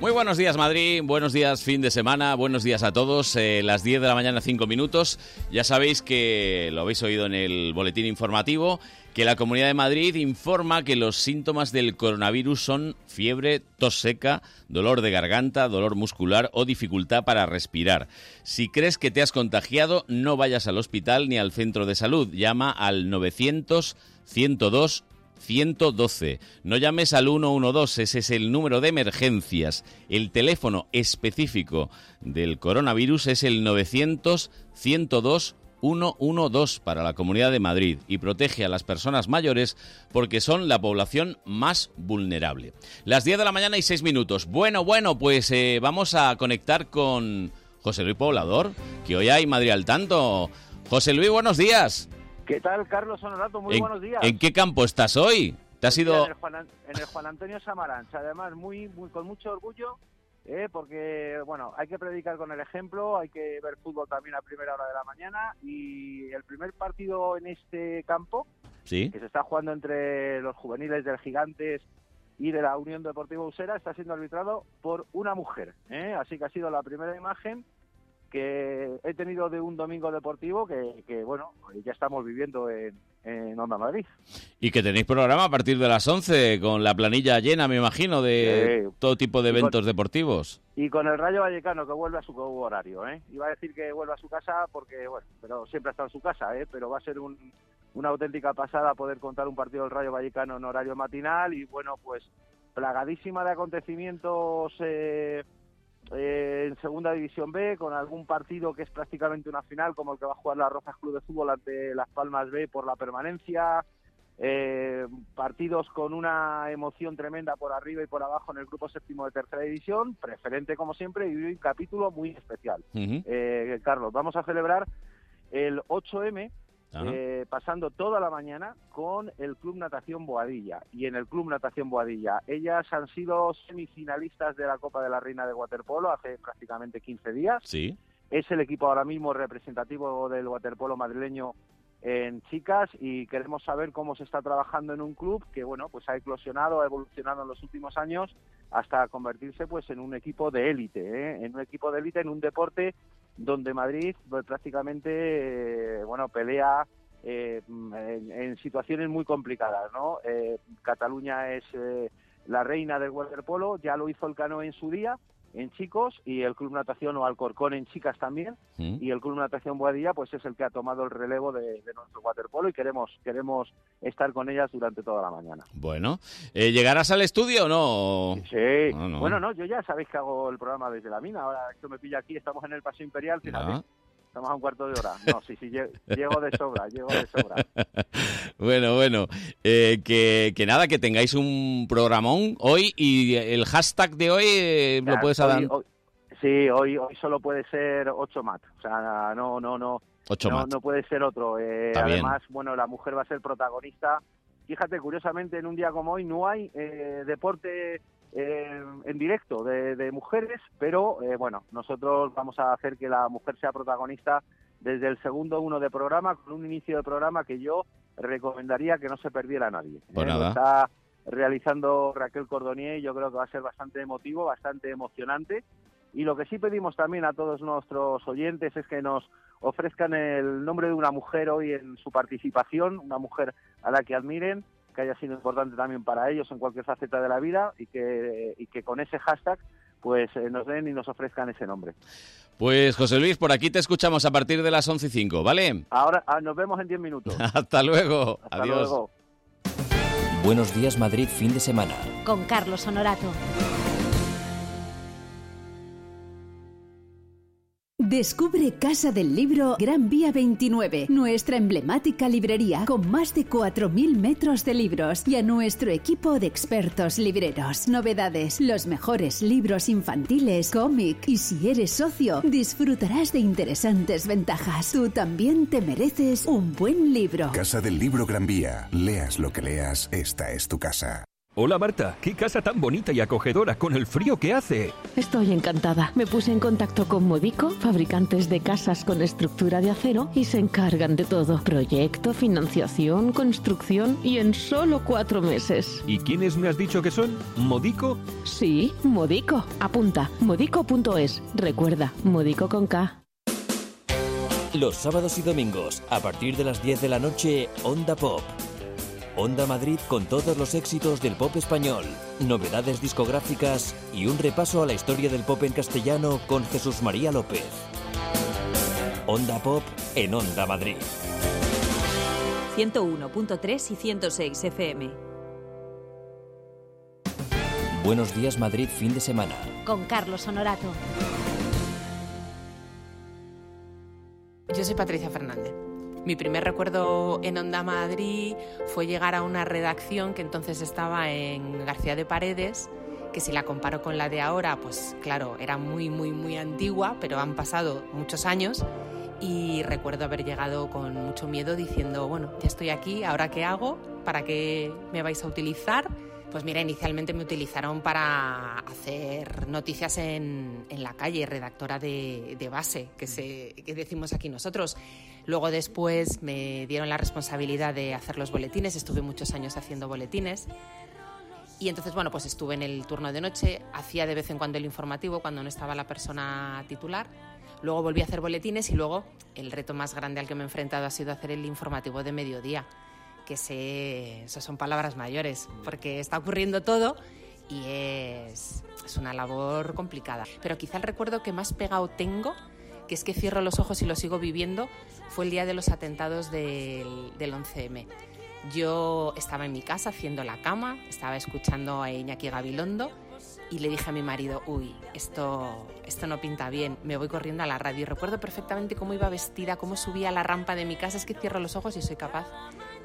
Muy buenos días Madrid, buenos días fin de semana, buenos días a todos. Eh, las 10 de la mañana 5 minutos. Ya sabéis que lo habéis oído en el boletín informativo, que la Comunidad de Madrid informa que los síntomas del coronavirus son fiebre, tos seca, dolor de garganta, dolor muscular o dificultad para respirar. Si crees que te has contagiado, no vayas al hospital ni al centro de salud. Llama al 900 102 112. No llames al 112, ese es el número de emergencias. El teléfono específico del coronavirus es el 900 102 112 para la Comunidad de Madrid y protege a las personas mayores porque son la población más vulnerable. Las 10 de la mañana y 6 minutos. Bueno, bueno, pues eh, vamos a conectar con José Luis Poblador, que hoy hay Madrid al tanto. José Luis, buenos días. ¿Qué tal, Carlos Honorato? Muy ¿En, buenos días. ¿En qué campo estás hoy? ¿Te has ido...? En el Juan, An- en el Juan Antonio Samaranch, además muy, muy con mucho orgullo, eh, porque bueno, hay que predicar con el ejemplo, hay que ver fútbol también a primera hora de la mañana y el primer partido en este campo Sí. que se está jugando entre los juveniles del Gigantes y de la Unión Deportiva Usera está siendo arbitrado por una mujer, ¿eh? así que ha sido la primera imagen que he tenido de un domingo deportivo que, que, bueno, ya estamos viviendo en, en Onda Madrid. Y que tenéis programa a partir de las 11 con la planilla llena, me imagino, de Sí. todo tipo de con- eventos deportivos. Y con el Rayo Vallecano que vuelve a su horario, ¿eh? Iba a decir que vuelve a su casa porque, bueno, pero siempre ha estado en su casa, ¿eh? Pero va a ser un, una auténtica pasada poder contar un partido del Rayo Vallecano en horario matinal y, bueno, pues plagadísima de acontecimientos eh, eh, en Segunda División B, con algún partido que es prácticamente una final, como el que va a jugar la Rozas Club de Fútbol ante Las Palmas B por la permanencia, eh, partidos con una emoción tremenda por arriba y por abajo en el grupo séptimo de tercera división, preferente como siempre y un capítulo muy especial. Eh, Carlos, vamos a celebrar el 8M Ajá. Eh, pasando toda la mañana con el Club Natación Boadilla. Y en el Club Natación Boadilla, ellas han sido semifinalistas de la Copa de la Reina de Waterpolo hace prácticamente 15 días. Sí. Es el equipo ahora mismo representativo del waterpolo madrileño en chicas y queremos saber cómo se está trabajando en un club que bueno pues ha eclosionado, ha evolucionado en los últimos años hasta convertirse pues en un equipo de élite, ¿eh? en un equipo de élite en un deporte donde Madrid pues, prácticamente eh, bueno pelea eh, en, en situaciones muy complicadas, ¿no? Eh, Cataluña es eh, la reina del waterpolo, ya lo hizo el Cano en su día en chicos y el Club Natación o Alcorcón en chicas también y el Club Natación Boadilla pues es el que ha tomado el relevo de, de nuestro waterpolo y queremos queremos estar con ellas durante toda la mañana. Bueno, eh, ¿llegarás al estudio o no? Sí. No, no. Bueno, no, yo ya sabéis que hago el programa desde la mina. Ahora esto me pilla aquí, estamos en el Paseo Imperial, fíjate. Estamos a un cuarto de hora. No, sí, sí, lle- llego de sobra, llego de sobra. Bueno, bueno, eh, que, que nada, que tengáis un programón hoy y el hashtag de hoy eh, lo Ya, puedes hoy- dar. hoy- sí, hoy, hoy solo puede ser 8 mat. O sea, no, no, no. Ocho no, mat. no puede ser otro. Eh, bien. además, bueno, la mujer va a ser protagonista. Fíjate, curiosamente, en un día como hoy no hay eh, deporte eh, en directo de, de mujeres, pero eh, bueno, nosotros vamos a hacer que la mujer sea protagonista desde el segundo uno de programa, con un inicio de programa que yo recomendaría que no se perdiera nadie. Pues Eh, lo nada. está realizando Raquel Cordonier y yo creo que va a ser bastante emotivo, bastante emocionante. Y lo que sí pedimos también a todos nuestros oyentes es que nos ofrezcan el nombre de una mujer hoy en su participación, una mujer a la que admiren, que haya sido importante también para ellos en cualquier faceta de la vida y que, y que con ese hashtag pues eh, nos den y nos ofrezcan ese nombre. Pues José Luis, por aquí te escuchamos a partir de las 11 y 5, ¿vale? Ahora ah, nos vemos en 10 minutos. Hasta luego. Hasta Adiós. luego. Buenos días Madrid fin de semana. Con Carlos Honorato. Descubre Casa del Libro Gran Vía 29, nuestra emblemática librería con más de 4.000 metros de libros y a nuestro equipo de expertos libreros. Novedades, los mejores libros infantiles, cómic y si eres socio, disfrutarás de interesantes ventajas. Tú también te mereces un buen libro. Casa del Libro Gran Vía. Leas lo que leas, esta es tu casa. Hola Marta, qué casa tan bonita y acogedora con el frío que hace. Estoy encantada. Me puse en contacto con Modico, fabricantes de casas con estructura de acero, y se encargan de todo. Proyecto, financiación, construcción y en solo cuatro meses. ¿Y quiénes me has dicho que son? ¿Modico? Sí, Modico. Apunta, modico.es. Recuerda, Modico con K. Los sábados y domingos, a partir de las 10 de la noche, Onda Pop. Onda Madrid con todos los éxitos del pop español, novedades discográficas y un repaso a la historia del pop en castellano con Jesús María López. Onda Pop en Onda Madrid. 101.3 y 106 FM. Buenos días Madrid fin de semana. Con Carlos Honorato. Yo soy Patricia Fernández. Mi primer recuerdo en Onda Madrid fue llegar a una redacción que entonces estaba en García de Paredes, que si la comparo con la de ahora, pues claro, era muy, muy, muy antigua, pero han pasado muchos años y recuerdo haber llegado con mucho miedo diciendo, bueno, ya estoy aquí, ¿ahora qué hago? ¿Para qué me vais a utilizar? Pues mira, inicialmente me utilizaron para hacer noticias en, en la calle, redactora de, de base, que, se, que decimos aquí nosotros. Luego después me dieron la responsabilidad de hacer los boletines, estuve muchos años haciendo boletines. Y entonces, bueno, pues estuve en el turno de noche, hacía de vez en cuando el informativo cuando no estaba la persona titular. Luego volví a hacer boletines y luego el reto más grande al que me he enfrentado ha sido hacer el informativo de mediodía que sé, eso son palabras mayores, porque está ocurriendo todo y es, es una labor complicada. Pero quizá el recuerdo que más pegado tengo, que es que cierro los ojos y lo sigo viviendo, fue el día de los atentados del, del 11M. Yo estaba en mi casa haciendo la cama, estaba escuchando a Iñaki Gabilondo y le dije a mi marido, uy, esto, esto no pinta bien, me voy corriendo a la radio. Y recuerdo perfectamente cómo iba vestida, cómo subía la rampa de mi casa, es que cierro los ojos y soy capaz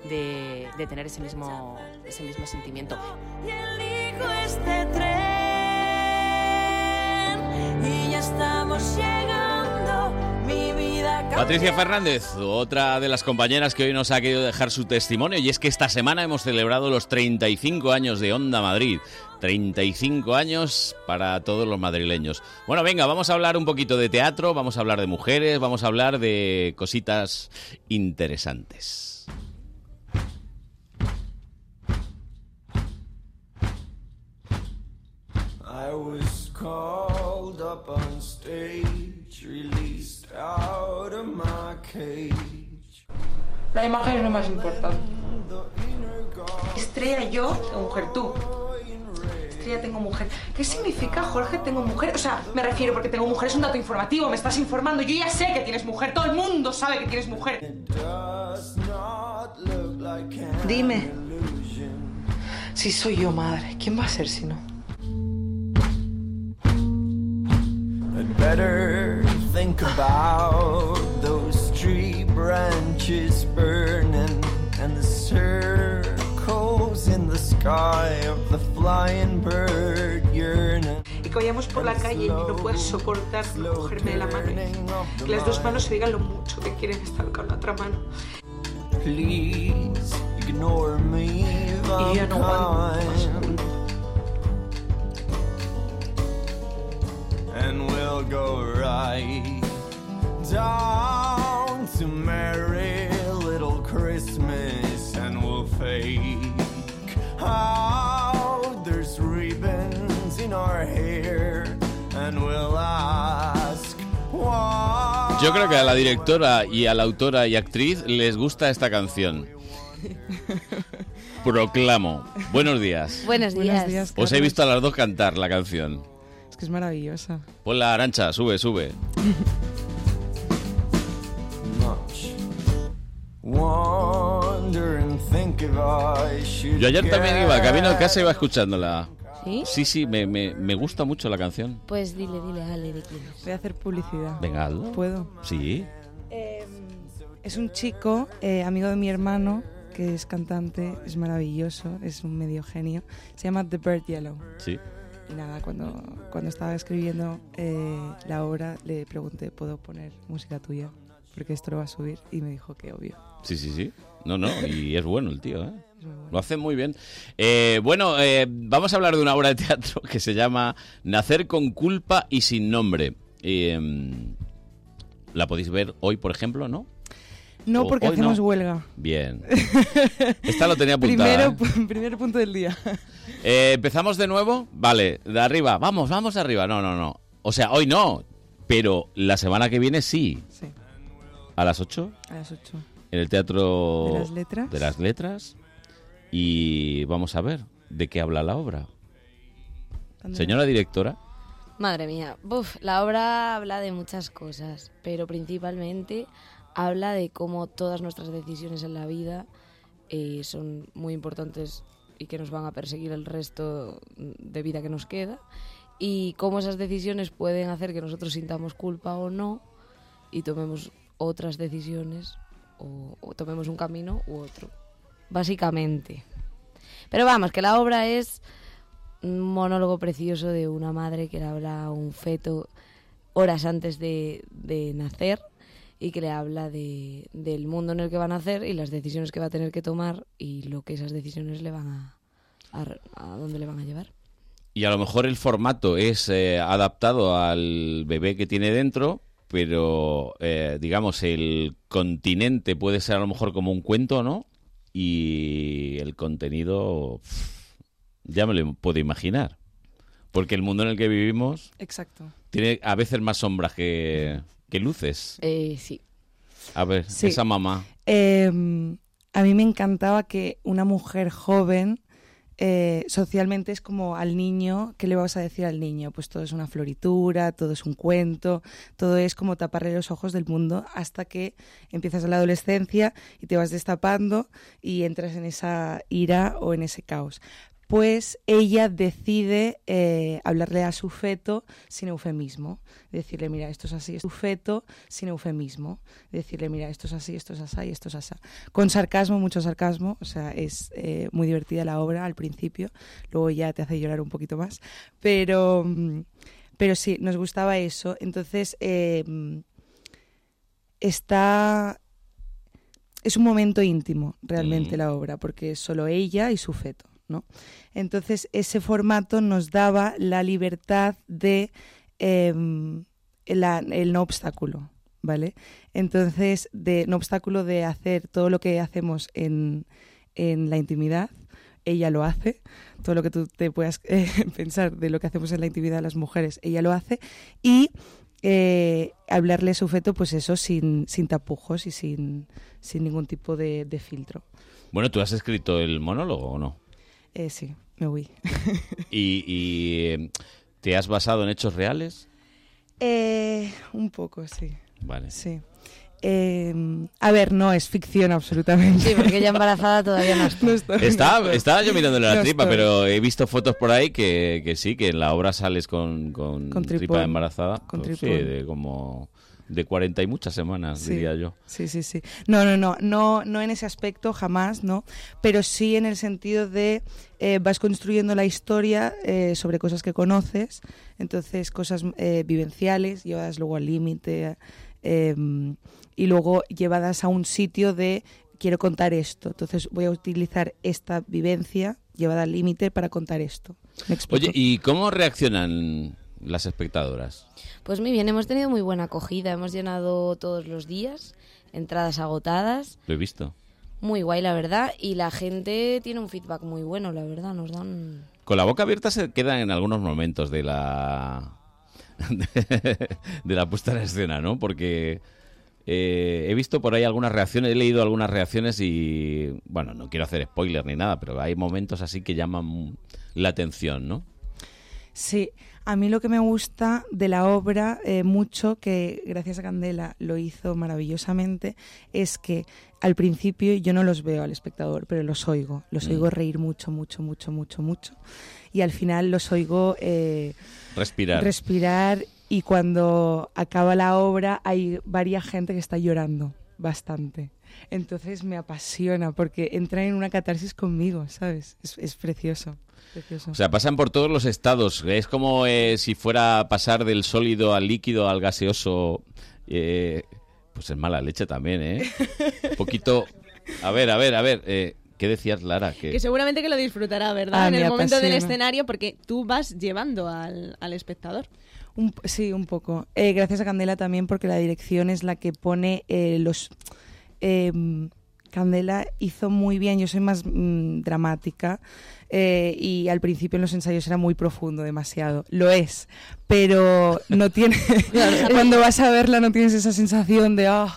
de, de tener ese mismo, ese mismo sentimiento. Elijo este tren y ya estamos llegando. Patricia Fernández, otra de las compañeras que hoy nos ha querido dejar su testimonio, y es que esta semana hemos celebrado los 35 años de Onda Madrid. 35 años para todos los madrileños. Bueno, venga, vamos a hablar un poquito de teatro, vamos a hablar de mujeres, vamos a hablar de cositas interesantes. I was called up on stage, La imagen es lo más importante. Estrella yo, tengo mujer tú. Estrella tengo mujer. ¿Qué significa, Jorge, tengo mujer? O sea, me refiero porque tengo mujer es un dato informativo, me estás informando. Yo ya sé que tienes mujer, todo el mundo sabe que tienes mujer. Dime. Si soy yo madre, ¿quién va a ser si no? Think about branches burning and the circles in the sky of the flying bird yearning. Y que vayamos por la calle y no puedas soportar no cogerme de la mano. Que las dos manos se digan lo mucho que quieren estar con la otra mano. Please ignore me Y ya no aguanto And we'll go right down to Merry Little Christmas and we'll fake out there's ribbons in our hair and we'll ask why. Yo creo que a la directora y a la autora y actriz les gusta esta canción. Proclamo. Buenos días. Buenos días. Buenos días, Os he visto a las dos cantar la canción. Es que es maravillosa. Ponla, Arancha, sube, sube. Yo ayer también iba, camino a casa iba escuchándola. ¿Sí? Sí, sí, me, me, me gusta mucho la canción. Pues dile, dile, Ale, de quién es. Voy a hacer publicidad. Venga, hazlo. ¿Puedo? Sí. Es un chico, eh, amigo de mi hermano, que es cantante, es maravilloso, es un medio genio. Se llama The Bird Yellow. Sí. Y nada, cuando, cuando estaba escribiendo eh, la obra le pregunté, ¿puedo poner música tuya? Porque esto lo va a subir. Y me dijo que obvio. Sí, sí, sí. No, no, y es bueno el tío, ¿eh? Lo hace muy bien. Eh, bueno, eh, vamos a hablar de una obra de teatro que se llama Nacer con culpa y sin nombre. Eh, la podéis ver hoy, por ejemplo, ¿no? No, porque hoy hacemos no. huelga. Bien. Esta lo tenía apuntada. Primero, ¿eh? primer punto del día. Eh, ¿Empezamos de nuevo? Vale, de arriba. Vamos, vamos arriba. No, no, no. O sea, hoy no. Pero la semana que viene sí. Sí. ¿A las 8? A las 8. En el Teatro De las Letras. de las Letras. Y vamos a ver de qué habla la obra. Señora directora. Madre mía, Buf, la obra habla de muchas cosas, pero principalmente habla de cómo todas nuestras decisiones en la vida eh, son muy importantes y que nos van a perseguir el resto de vida que nos queda y cómo esas decisiones pueden hacer que nosotros sintamos culpa o no y tomemos otras decisiones o, tomemos un camino u otro, básicamente. Pero vamos, que la obra es un monólogo precioso de una madre que le habla a un feto horas antes de, de nacer y que le habla de, del mundo en el que va a nacer y las decisiones que va a tener que tomar y lo que esas decisiones le van a, a, a dónde le van a llevar. Y a lo mejor el formato es eh, adaptado al bebé que tiene dentro, pero eh, digamos el continente puede ser a lo mejor como un cuento, ¿no? Y el contenido pff, ya me lo puedo imaginar. Porque el mundo en el que vivimos Exacto. tiene a veces más sombras que, que luces. Eh, sí. A ver, Sí. esa mamá. Eh, a mí me encantaba que una mujer joven, eh, socialmente es como al niño, ¿qué le vas a decir al niño? Pues todo es una floritura, todo es un cuento, todo es como taparle los ojos del mundo hasta que empiezas la adolescencia y te vas destapando y entras en esa ira o en ese caos. Pues ella decide eh, hablarle a su feto sin eufemismo. Decirle, mira, esto es así, es tu feto sin eufemismo. Decirle, mira, esto es así, esto es así y esto es así. Con sarcasmo, mucho sarcasmo. O sea, es eh, muy divertida la obra al principio. Luego ya te hace llorar un poquito más. Pero, mm, pero sí, nos gustaba eso. Entonces, eh, mm, está... Es un momento íntimo realmente Mm. la obra, porque es solo ella y su feto. ¿No? Entonces, ese formato nos daba la libertad de em, el no obstáculo, ¿vale? Entonces, de no obstáculo de hacer todo lo que hacemos en, en la intimidad, ella lo hace, todo lo que tú te puedas eh, pensar de lo que hacemos en la intimidad las mujeres, ella lo hace, y eh, hablarle a su feto, pues eso, sin, sin tapujos y sin, sin ningún tipo de, de filtro. Bueno, ¿tú has escrito el monólogo o no? Eh, sí, me voy. ¿Y, y, eh, te has basado en hechos reales? Eh, un poco, sí. Vale. Sí. Eh, a ver, no, es ficción absolutamente. Sí, porque ella embarazada todavía no está. estoy, Está, no estaba yo mirándole la No tripa, estoy. pero he visto fotos por ahí que, que sí, que en la obra sales con, con, Con tripa embarazada. Con Pues sí, de como de 40 y muchas semanas, Sí, diría yo. Sí, sí, sí. No, no, no, no, no en ese aspecto jamás, ¿no? Pero sí en el sentido de eh, vas construyendo la historia eh, sobre cosas que conoces, entonces cosas eh, vivenciales llevadas luego al límite eh, y luego llevadas a un sitio de quiero contar esto, entonces voy a utilizar esta vivencia llevada al límite para contar esto. Oye, ¿y cómo reaccionan las espectadoras? Pues muy bien, hemos tenido muy buena acogida, hemos llenado todos los días, entradas agotadas, Lo he visto. muy guay la verdad, y la gente tiene un feedback muy bueno, la verdad, nos dan... Con la boca abierta se quedan en algunos momentos de la de, la puesta en escena, ¿no? Porque eh, he visto por ahí algunas reacciones, he leído algunas reacciones y bueno, no quiero hacer spoiler ni nada, pero hay momentos así que llaman la atención, ¿no? Sí, a mí lo que me gusta de la obra eh, mucho, que gracias a Candela lo hizo maravillosamente, es que al principio yo no los veo al espectador, pero los oigo. Los Mm. oigo reír mucho, mucho, mucho, mucho, mucho. Y al final los oigo eh, Respirar. respirar y cuando acaba la obra hay varias gente que está llorando bastante. Entonces me apasiona porque entra en una catarsis conmigo, ¿sabes? Es, es precioso. precioso. O sea, pasan por todos los estados. Es como eh, si fuera a pasar del sólido al líquido, al gaseoso. eh, pues es mala leche también, ¿eh? Un poquito... A ver, a ver, a ver. eh, ¿Qué decías, Lara? Que... Que seguramente que lo disfrutará, ¿verdad? Ah, en el momento del escenario, porque tú vas llevando al, al espectador. Un- sí, un poco. Eh, gracias a Candela también porque la dirección es la que pone eh, los... em, Candela hizo muy bien, yo soy más mm, dramática eh, y al principio en los ensayos era muy profundo, demasiado. Lo es, pero no tiene... cuando vas a verla no tienes esa sensación de, oh,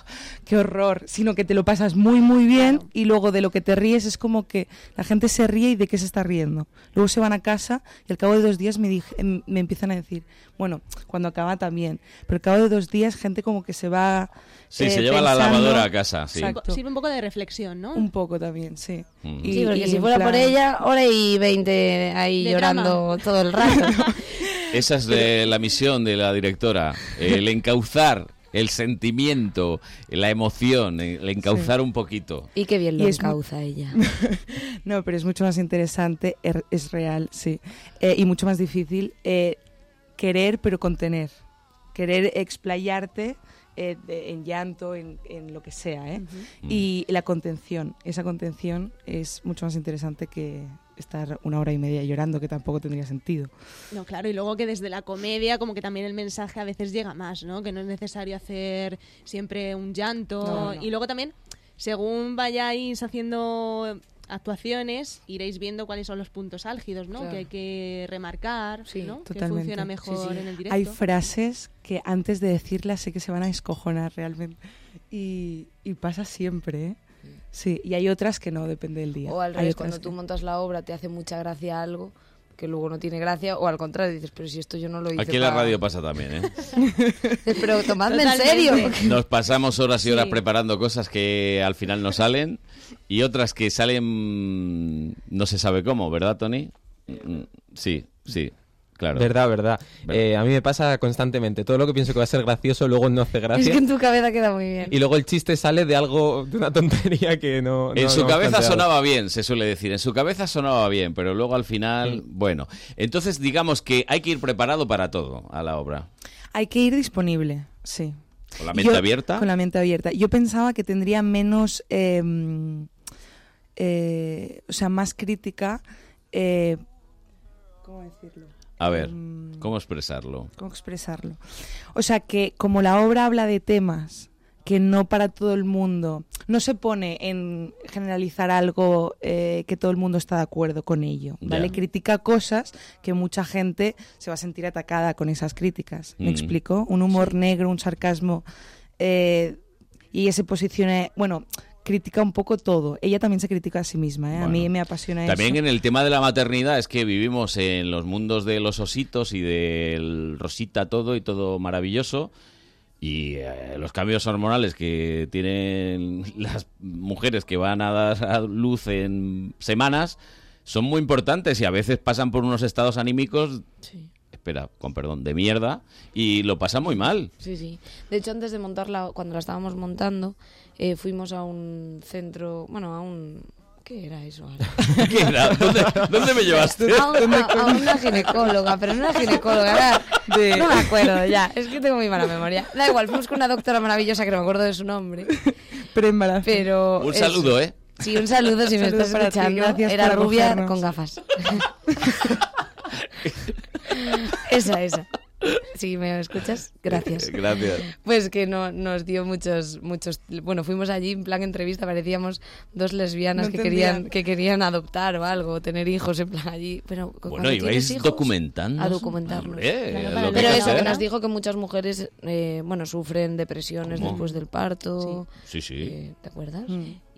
qué horror, sino que te lo pasas muy, muy bien y luego de lo que te ríes es como que la gente se ríe y de qué se está riendo. Luego se van a casa y al cabo de dos días me, dije- em, me empiezan a decir, bueno, cuando acaba también, pero al cabo de dos días gente como que se va... Sí, eh, se lleva la pensando- lavadora a casa, sí. Exacto. Sirve un poco de reflexión, ¿no? Un poco también, sí. Y- Sí, porque y si fuera por ella, hora y veinte ahí De llorando drama. todo el rato. Esa es la misión de la directora, el encauzar el sentimiento, la emoción, el encauzar un poquito. y qué bien lo encauza ella. no, pero es mucho más interesante, er- es real, sí. Eh, y mucho más difícil eh, querer pero contener. Querer explayarte eh, de- en llanto, en, en lo que sea, ¿eh? Y la contención, esa contención es mucho más interesante que estar una hora y media llorando, que tampoco tendría sentido. No, claro, y luego que desde la comedia como que también el mensaje a veces llega más, ¿no? Que no es necesario hacer siempre un llanto. No, no. Y luego también, según vayáis haciendo actuaciones, iréis viendo cuáles son los puntos álgidos, ¿no? Claro. Que hay que remarcar, ¿no? Que funciona mejor en el directo. Hay frases que antes de decirlas sé que se van a escojonar realmente. Y, y pasa siempre, ¿eh? Sí, y hay otras que no, depende del día. O al Hay revés, otras cuando que- tú montas la obra te hace mucha gracia algo que luego no tiene gracia, o al contrario, dices, pero si esto yo no lo hice Aquí en la para- radio pasa también, ¿eh? Pero tomadme en Totalmente. serio. Nos pasamos horas y horas Sí. preparando cosas que al final no salen y otras que salen no se sabe cómo, ¿verdad, Tony? Mm, Sí, sí, claro. Verdad, verdad. Eh, a mí me pasa constantemente. Todo lo que pienso que va a ser gracioso luego no hace Es gracia. que en tu cabeza queda muy bien. Y luego el chiste sale de algo, de una tontería que no. En no- su no cabeza planteado. sonaba bien, se suele decir. En su cabeza sonaba bien, pero luego al final, bueno. Entonces, digamos que hay que ir preparado para todo a la obra. Hay que ir disponible, sí. Con la mente Yo- abierta. Con la mente abierta. Yo pensaba que tendría menos, eh, eh, o sea, más crítica. eh, ¿Cómo decirlo? A ver, Mm. ¿cómo expresarlo? ¿Cómo expresarlo? O sea, que como la obra habla de temas que no para todo el mundo, no se pone en generalizar algo eh, que todo el mundo está de acuerdo con ello, ¿vale? Critica cosas que mucha gente se va a sentir atacada con esas críticas, ¿me Mm. explico? Un humor negro, un sarcasmo, eh, y ella se posiciona, bueno, critica un poco todo. Ella también se critica a sí misma, ¿eh? A mí me apasiona También eso. en el tema de la maternidad es que vivimos en los mundos de los ositos y del rosita todo y todo maravilloso. Y eh, los cambios hormonales que tienen las mujeres que van a dar a luz en semanas son muy importantes y a veces pasan por unos estados anímicos espera, con perdón, de mierda y lo pasa muy mal. Sí, sí. De hecho, antes de montarla, cuando la estábamos montando, eh, fuimos a un centro, bueno, a un... ¿Qué era eso? ahora? ¿Qué era? ¿Dónde, dónde me llevaste? A, un- a- a una ginecóloga, pero no una ginecóloga, era... No me acuerdo ya, es que tengo muy mala memoria. Da igual, fuimos con una doctora maravillosa que no me acuerdo de su nombre. Pero embarazo. Pero Un saludo, ¿eh? Sí, un saludo si me estás ti, escuchando. gracias Era rubia con gafas. esa, esa. Si me escuchas, gracias. Gracias. Pues que no, nos dio muchos, muchos... Bueno, fuimos allí en plan entrevista, parecíamos dos lesbianas No que, querían, que querían adoptar o algo, tener hijos en plan allí. Pero Bueno, ibais documentando. A documentarnos. Hombre, es lo que Pero eso, que nos dijo que muchas mujeres, eh, bueno, sufren depresiones ¿Cómo? después del parto. Sí, sí. Eh, ¿Te acuerdas?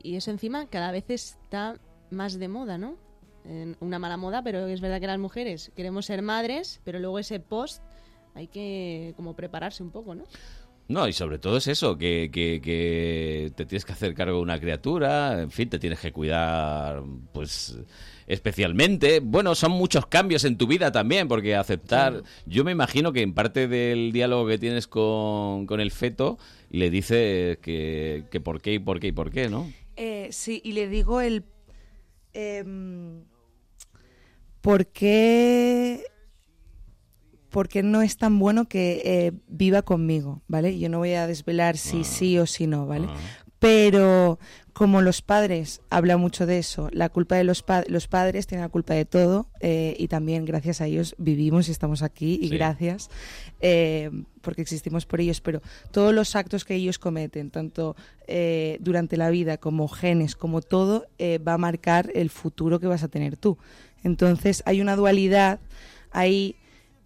Y eso encima cada vez está más de moda, ¿no? En una mala moda, pero es verdad que las mujeres queremos ser madres, pero luego ese post hay que como prepararse un poco, ¿no? No, y sobre todo es eso, que, que, que te tienes que hacer cargo de una criatura, en fin, te tienes que cuidar, pues, especialmente. Bueno, son muchos cambios en tu vida también, porque aceptar... Yo me imagino que en parte del diálogo que tienes con, con el feto, le dices que, que por qué y por qué y por qué, ¿no? Eh, sí, y le digo el... em, ¿Por qué... por qué no es tan bueno que eh, viva conmigo, ¿vale? Yo no voy a desvelar si sí o si no, ¿vale? Pero como los padres, habla mucho de eso, la culpa de los, pa- los padres tienen la culpa de todo eh, y también gracias a ellos vivimos y estamos aquí y Sí. gracias eh, porque existimos por ellos, pero todos los actos que ellos cometen, tanto eh, durante la vida como genes, como todo, va a marcar el futuro que vas a tener tú. Entonces hay una dualidad ahí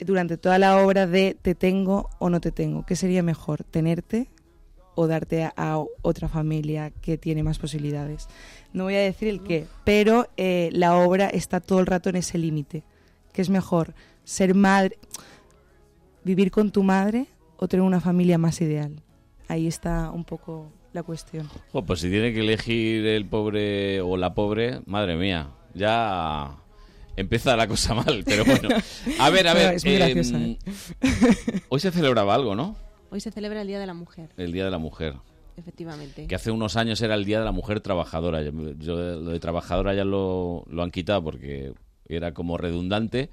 durante toda la obra de te tengo o no te tengo. ¿Qué sería mejor, tenerte o darte a, otra familia que tiene más posibilidades? No voy a decir el qué, pero eh, la obra está todo el rato en ese límite. ¿Qué es mejor, ser madre, vivir con tu madre o tener una familia más ideal? Ahí está un poco la cuestión. Jo, pues si tiene que elegir el pobre o la pobre, madre mía, ya empieza la cosa mal, pero bueno. A ver, a ver. es muy em, graciosa, ¿eh? Hoy se celebraba algo, ¿no? Hoy se celebra el Día de la Mujer, El Día de la Mujer. efectivamente. Que hace unos años era el Día de la Mujer Trabajadora. Yo, yo lo de trabajadora ya lo, lo han quitado porque era como redundante.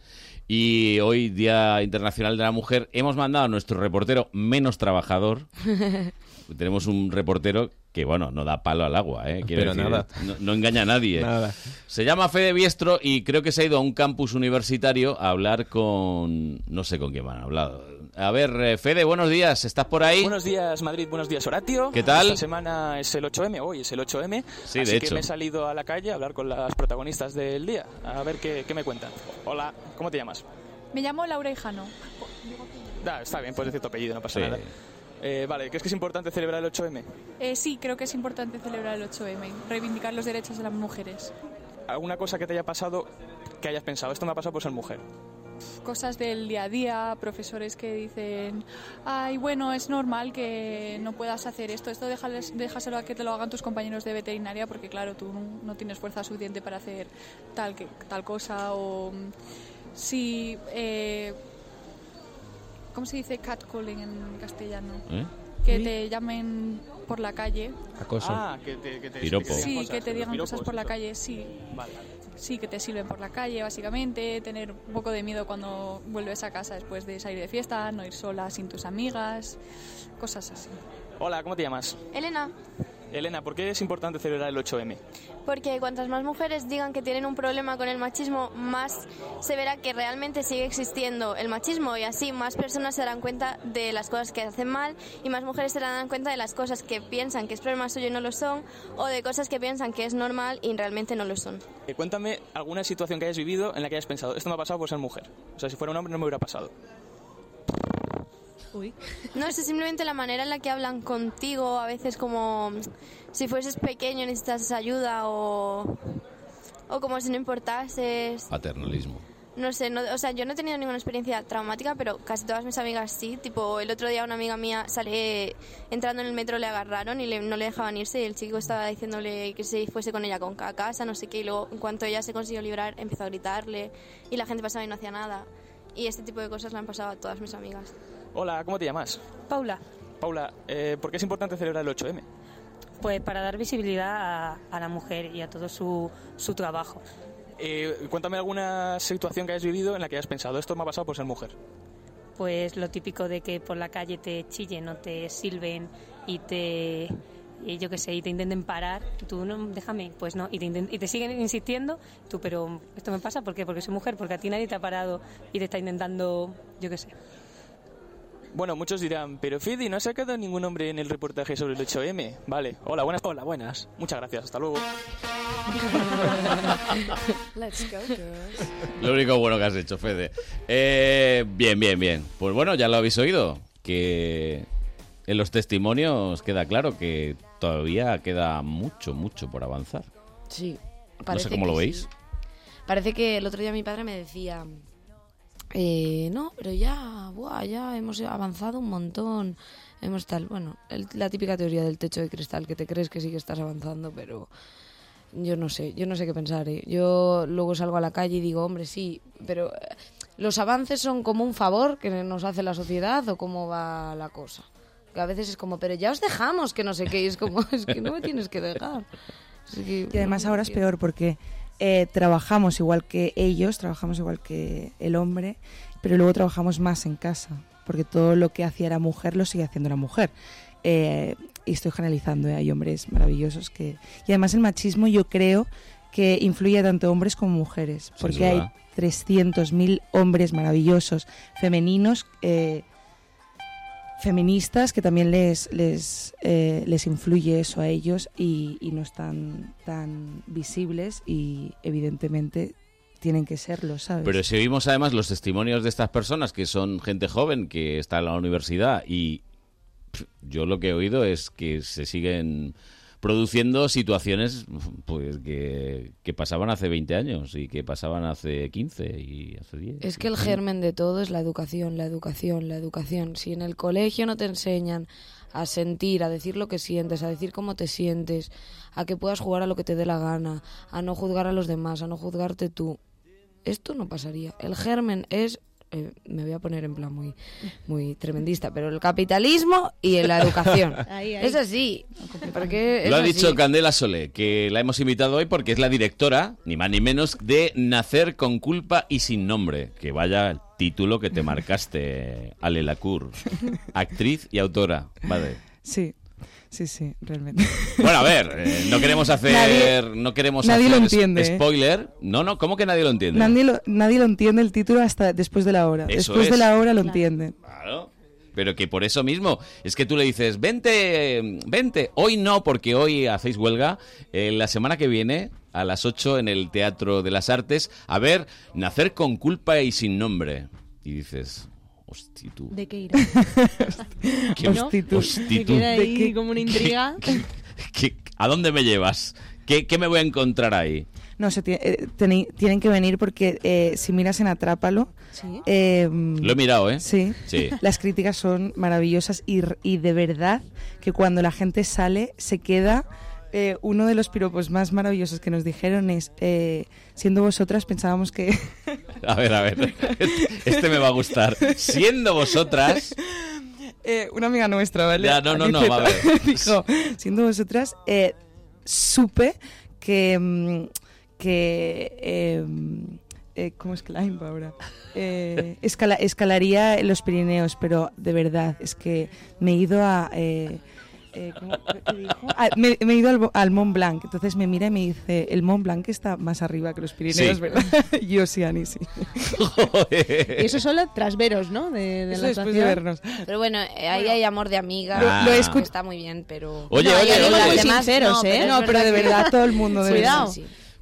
Y hoy, Día Internacional de la Mujer, hemos mandado a nuestro reportero menos trabajador. Tenemos un reportero que, bueno, no da palo al agua, ¿eh? Quiero Pero decir, nada. No, no engaña a nadie. Nada. Se llama Fede Biestro y creo que se ha ido a un campus universitario a hablar con... No sé con quién van a hablar. A ver, eh, Fede, buenos días. ¿Estás por ahí? Buenos días, Madrid. Buenos días, Horatio. ¿Qué tal? Esta semana es el 8M, hoy es el 8M. Sí, así de que hecho. me he salido a la calle a hablar con las protagonistas del día. A ver qué, qué me cuentan. Hola, ¿cómo te llamas? Me llamo Laura Hijano. Da, está bien, puedes decir tu apellido, no pasa Sí. nada. Eh, vale, ¿crees que es importante celebrar el 8M? Eh, sí, creo que es importante celebrar el 8M, reivindicar los derechos de las mujeres. ¿Alguna cosa que te haya pasado que hayas pensado? Esto me ha pasado por ser mujer. Cosas del día a día, profesores que dicen, ay, bueno, es normal que no puedas hacer esto, esto déjales- déjaselo a que te lo hagan tus compañeros de veterinaria porque claro, tú no, tienes fuerza suficiente para hacer tal, que, tal cosa o mm, si... eh, ¿Cómo se dice catcalling en castellano? ¿Eh? Que ¿Sí? te llamen por la calle. Acoso. Ah, que te, que te, Piropo. Sí, cosas, que te digan piropos, cosas por la calle, sí. Vale. Sí, que te sirven por la calle, básicamente. Tener un poco de miedo cuando vuelves a casa después de salir de fiesta, no ir sola sin tus amigas, cosas así. Hola, ¿cómo te llamas? Elena, Elena, ¿por qué es importante celebrar el 8M? porque cuantas más mujeres digan que tienen un problema con el machismo, más se verá que realmente sigue existiendo el machismo y así más personas se darán cuenta de las cosas que hacen mal y más mujeres se darán cuenta de las cosas que piensan que es problema suyo y no lo son o de cosas que piensan que es normal y realmente no lo son. Eh, cuéntame alguna situación que hayas vivido en la que hayas pensado, esto me ha pasado por ser mujer. O sea, si fuera un hombre no me hubiera pasado. No sé, simplemente la manera en la que hablan contigo, a veces como si fueses pequeño necesitas ayuda o, o como si no importases. Paternalismo. No sé, no- o sea, yo no he tenido ninguna experiencia traumática, pero casi todas mis amigas sí. Tipo, el otro día una amiga mía sale entrando en el metro, le agarraron y le- no le dejaban irse y el chico estaba diciéndole que se fuese con ella con a casa, no sé qué, y luego en cuanto ella se consiguió librar empezó a gritarle y la gente pasaba y no hacía nada. y este tipo de cosas le han pasado a todas mis amigas. Hola, ¿cómo te llamas? Paula, Paula, eh, ¿por qué es importante celebrar el 8M? pues para dar visibilidad a, a la mujer y a todo su, su trabajo. Eh, cuéntame alguna situación que hayas vivido en la que hayas pensado, esto me ha pasado por ser mujer. Pues lo típico de que por la calle te chillen o te silben y te y yo qué sé, y te intenten parar, tú no, déjame, pues no, y te, y te siguen insistiendo, tú, pero esto me pasa, ¿por qué? Porque soy mujer, porque a ti nadie te ha parado y te está intentando, yo qué sé. Bueno, muchos dirán, pero Fidi, no ha sacado ningún hombre en el reportaje sobre el 8M. Vale, hola, buenas. Hola, buenas. Muchas gracias, hasta luego. Let's go, girls. Lo único bueno que has hecho, Fede. Eh, bien, bien, bien. Pues bueno, ya lo habéis oído. Que en los testimonios queda claro que todavía queda mucho, mucho por avanzar. Sí. No sé cómo que lo sí. veis. Parece que el otro día mi padre me decía, eh, no, pero ya, buah, ya hemos avanzado un montón. Hemos tal, bueno, el- la típica teoría del techo de cristal, que te crees que sí que estás avanzando, pero yo no sé, yo no sé qué pensar. ¿eh? Yo luego salgo a la calle y digo, hombre, sí, pero eh, los avances son como un favor que nos hace la sociedad o cómo va la cosa. Que a veces es como, pero ya os dejamos que no sé qué, y es como, es que no me tienes que dejar. Que, Y además no ahora es peor porque eh, trabajamos igual que ellos, trabajamos igual que el hombre, pero luego trabajamos más en casa, porque todo lo que hacía la mujer lo sigue haciendo la mujer. Eh, y estoy generalizando, ¿eh? hay hombres maravillosos que... Y además el machismo yo creo que influye tanto a hombres como mujeres, porque hay 300.000 hombres maravillosos, femeninos, eh, feministas que también les les, eh, les influye eso a ellos y, no están tan visibles y evidentemente tienen que serlo, ¿sabes? Pero si oímos además los testimonios de estas personas, que son gente joven que está en la universidad, y yo lo que he oído es que se siguen produciendo situaciones pues que, que pasaban hace 20 años y que pasaban hace 15 y hace 10. Es que el germen de todo es la educación, la educación, la educación. Si en el colegio no te enseñan a sentir, a decir lo que sientes, a decir cómo te sientes, a que puedas jugar a lo que te dé la gana, a no juzgar a los demás, a no juzgarte tú, esto no pasaría. El germen es, eh, me voy a poner en plan muy, muy tremendista, pero el capitalismo y la educación. Ahí, ahí. Es así. Porque es Lo ha así. dicho Candela Solé, que la hemos invitado hoy porque es la directora, ni más ni menos, de Nacer con culpa y sin nombre. Que vaya el título que te marcaste, Ale Lacour. Actriz y autora. Vale. Sí, sí, sí, realmente. Bueno, a ver, eh, no queremos hacer, Nadie- no queremos nadie hacer lo entiende, ¿eh? spoiler. No, no, ¿cómo que nadie lo entiende? Nadie lo, nadie lo entiende el título hasta después de la hora. Eso después de la hora lo entienden. Claro. Pero que por eso mismo, es que tú le dices, vente, vente. Hoy no, porque hoy hacéis huelga. Eh, la semana que viene, a las 8 en el Teatro de las Artes, a ver, nacer con culpa y sin nombre. Y dices, hosti tú. ¿De qué irá? ¿Qué ¿No? hosti tú? Hosti Me tú. queda ¿De ahí qué- como una intriga. ¿Qué- ¿A dónde me llevas? ¿Qué, qué me voy a encontrar ahí? No, se eh, tienen que venir porque eh, si miras en Atrápalo... Sí. eh, Lo he mirado, ¿eh? Sí. Sí. Las críticas son maravillosas y, y de verdad que cuando la gente sale se queda... eh, uno de los piropos más maravillosos que nos dijeron es, eh, siendo vosotras pensábamos que... A ver, a ver. Este me va a gustar. Siendo vosotras... Eh, una amiga nuestra, ¿vale? Ya, no, no, no, va a ver. Dijo, siendo vosotras, eh, supe que... mm, que eh, ¿Cómo es que la ahora? Eh, escala- escalaría los Pirineos, pero de verdad, es que me he ido a... eh, eh, ¿cómo- qué dijo? Ah, me, me he ido al, al Mont Blanc, entonces me mira y me dice, el Mont Blanc está más arriba que los Pirineos, Sí. ¿verdad? Yo sí, Ani, sí. Y eso solo tras veros, ¿no? De, de Eso la después de vernos. Pero bueno, eh, ahí hay amor de amiga. Lo- lo he escu- Está muy bien, pero... Oye, No, oye, oye. las Muy demás sinceros, no, ¿eh? es No, pero de que- verdad, todo el mundo de Cuidado.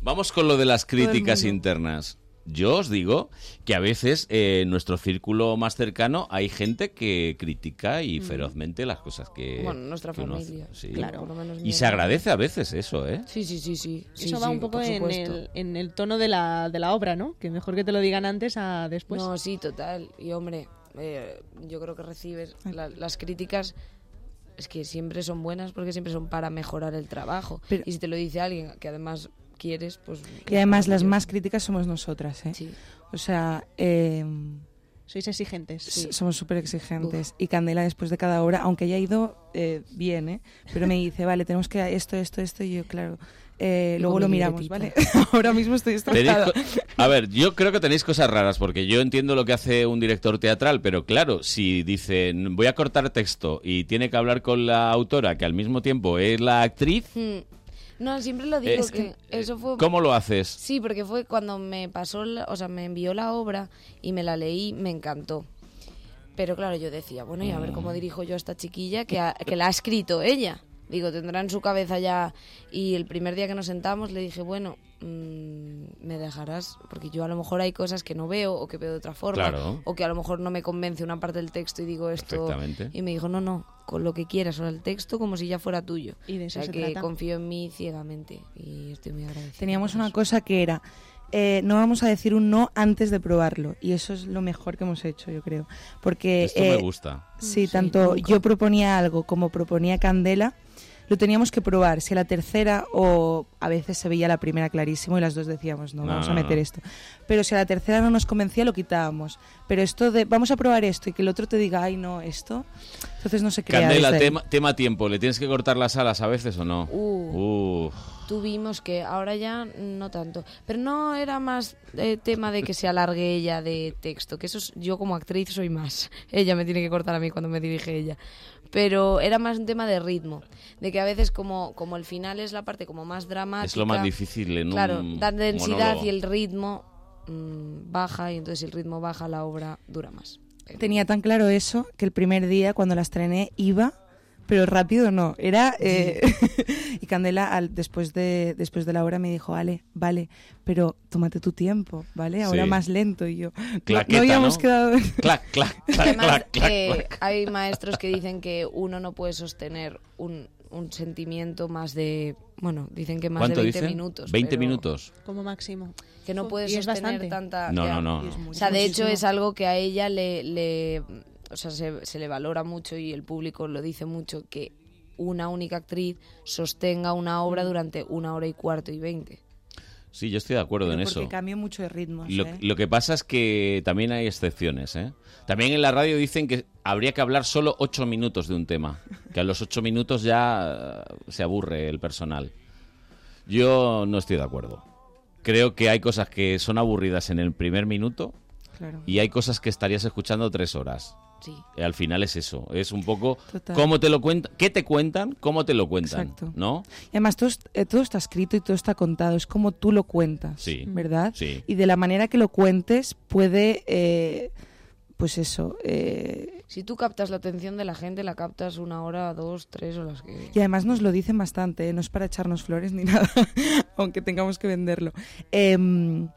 Vamos con lo de las críticas internas. Yo os digo que a veces eh, en nuestro círculo más cercano hay gente que critica y ferozmente las cosas que. Bueno, nuestra que familia. Sí. claro, por lo menos Y se agradece a veces eso, ¿eh? Sí, sí, sí, sí. sí, Eso va sí, un poco en el, en el tono de la, de la obra, ¿no? Que mejor que te lo digan antes a después. No, sí, total. Y hombre, eh, yo creo que recibes la- las críticas. Es que siempre son buenas porque siempre son para mejorar el trabajo. Pero- y si te lo dice alguien que además quieres, pues. Y además las más críticas somos nosotras, ¿eh? Sí. O sea, eh, Sois exigentes. S- Somos súper exigentes. Y Candela, después de cada obra, aunque haya ido eh, bien, ¿eh? pero me dice, vale, tenemos que esto, esto, esto, y yo, claro. eh, luego lo mi miramos, libretita. ¿vale? Ahora mismo estoy co- A ver, yo creo que tenéis cosas raras, porque yo entiendo lo que hace un director teatral, pero claro, si dice voy a cortar texto y tiene que hablar con la autora, que al mismo tiempo es la actriz, Hmm. No, siempre lo digo Es que eso fue... ¿cómo lo haces? Sí, porque fue cuando me pasó, la- o sea, me envió la obra y me la leí, me encantó. Pero claro, yo decía, bueno, y a ver Mm. cómo dirijo yo a esta chiquilla que, ha- que la ha escrito ella. Digo, tendrá en su cabeza ya. Y el primer día que nos sentamos le dije, bueno, mm, me dejarás, porque yo a lo mejor hay cosas que no veo o que veo de otra forma, Claro. o que a lo mejor no me convence una parte del texto y digo esto. Y me dijo, no, no, con lo que quieras, o el texto como si ya fuera tuyo. Y de o eso sea, se que trata. confío en mí ciegamente y estoy muy agradecida. Teníamos una cosa que era, eh, no vamos a decir un no antes de probarlo. Y eso es lo mejor que hemos hecho, yo creo. Porque... Esto me eh, gusta. Sí, Sí, tanto nunca. yo proponía algo como proponía Candela, lo teníamos que probar. Si a la tercera o a veces se veía la primera clarísimo y las dos decíamos, no, No, vamos a meter no. esto. Pero si a la tercera no nos convencía, lo quitábamos. Pero esto de, vamos a probar esto y que el otro te diga, ay, no, esto, entonces no se crea. Candela, tema, tema tiempo, ¿le tienes que cortar las alas a veces o no? Uh. Uf. tuvimos que, ahora ya no tanto, pero no era más eh, tema de que se alargue ella de texto, que eso es- yo como actriz soy más, ella me tiene que cortar a mí cuando me dirige ella, pero era más un tema de ritmo, de que a veces como, como el final es la parte como más dramática, Es lo más difícil en claro, un dar densidad monólogo. y el ritmo mm, baja y entonces si el ritmo baja la obra dura más. Tenía tan claro eso que el primer día cuando la estrené iba, pero rápido no. Era eh, y Candela al, después de después de la hora me dijo, vale, vale, pero tómate tu tiempo, vale, ahora Sí. más lento y yo. no- Claqueta, no habíamos ¿no? quedado. Clac, clac, clac, Además, clac, clac, eh, clac. hay maestros que dicen que uno no puede sostener un, un sentimiento más de, bueno, dicen que más de ¿Cuánto 20 dicen? minutos. 20 pero minutos. Como máximo. Que no puede y es sostener bastante. tanta... No, ya. no, no. O sea, de hecho es algo que a ella le... le o sea, se, se le valora mucho y el público lo dice mucho, que una única actriz sostenga una obra durante una hora y cuarto y veinte. Sí, yo estoy de acuerdo en Porque eso. cambia mucho de ritmos. Lo, ¿eh? lo que pasa es que también hay excepciones, ¿eh? También en la radio dicen que habría que hablar solo ocho minutos de un tema, que a los ocho minutos ya eh, se aburre el personal. Yo no estoy de acuerdo. Creo que hay cosas que son aburridas en el primer minuto Claro. y hay cosas que estarías escuchando tres horas. Sí. Eh, Al final es eso, es un poco Total. cómo te lo cuentan, qué te cuentan, cómo te lo cuentan, Exacto. ¿no? Y además todo, eh, todo está escrito y todo está contado, es como tú lo cuentas, Sí. ¿verdad? Sí. Y de la manera que lo cuentes puede, eh, pues eso, eh, Si tú captas la atención de la gente, la captas una hora, dos, tres o las que... y además nos lo dicen bastante, ¿eh? no es para echarnos flores ni nada, aunque tengamos que venderlo. Em,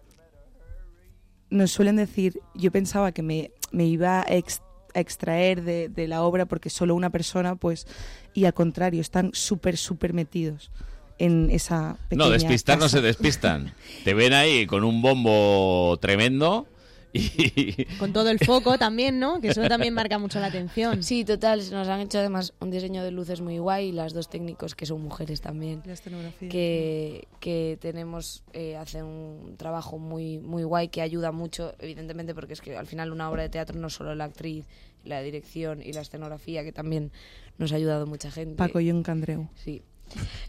nos suelen decir, yo pensaba que me, me iba a, ex- a extraer de, de la obra porque solo una persona, pues, y al contrario, están súper, súper metidos en esa pequeña No, despistar no se despistan. Te ven ahí con un bombo tremendo y... Con todo el foco también, ¿no? Que eso también marca mucho la atención. Sí, total, nos han hecho además un diseño de luces muy guay y las dos técnicos que son mujeres también. La escenografía. que, que tenemos, eh, hacen un trabajo muy, muy guay que ayuda mucho, evidentemente, porque es que al final una obra de teatro no solo la actriz, la dirección y la escenografía, que también nos ha ayudado mucha gente. Paco John Candreu. Sí.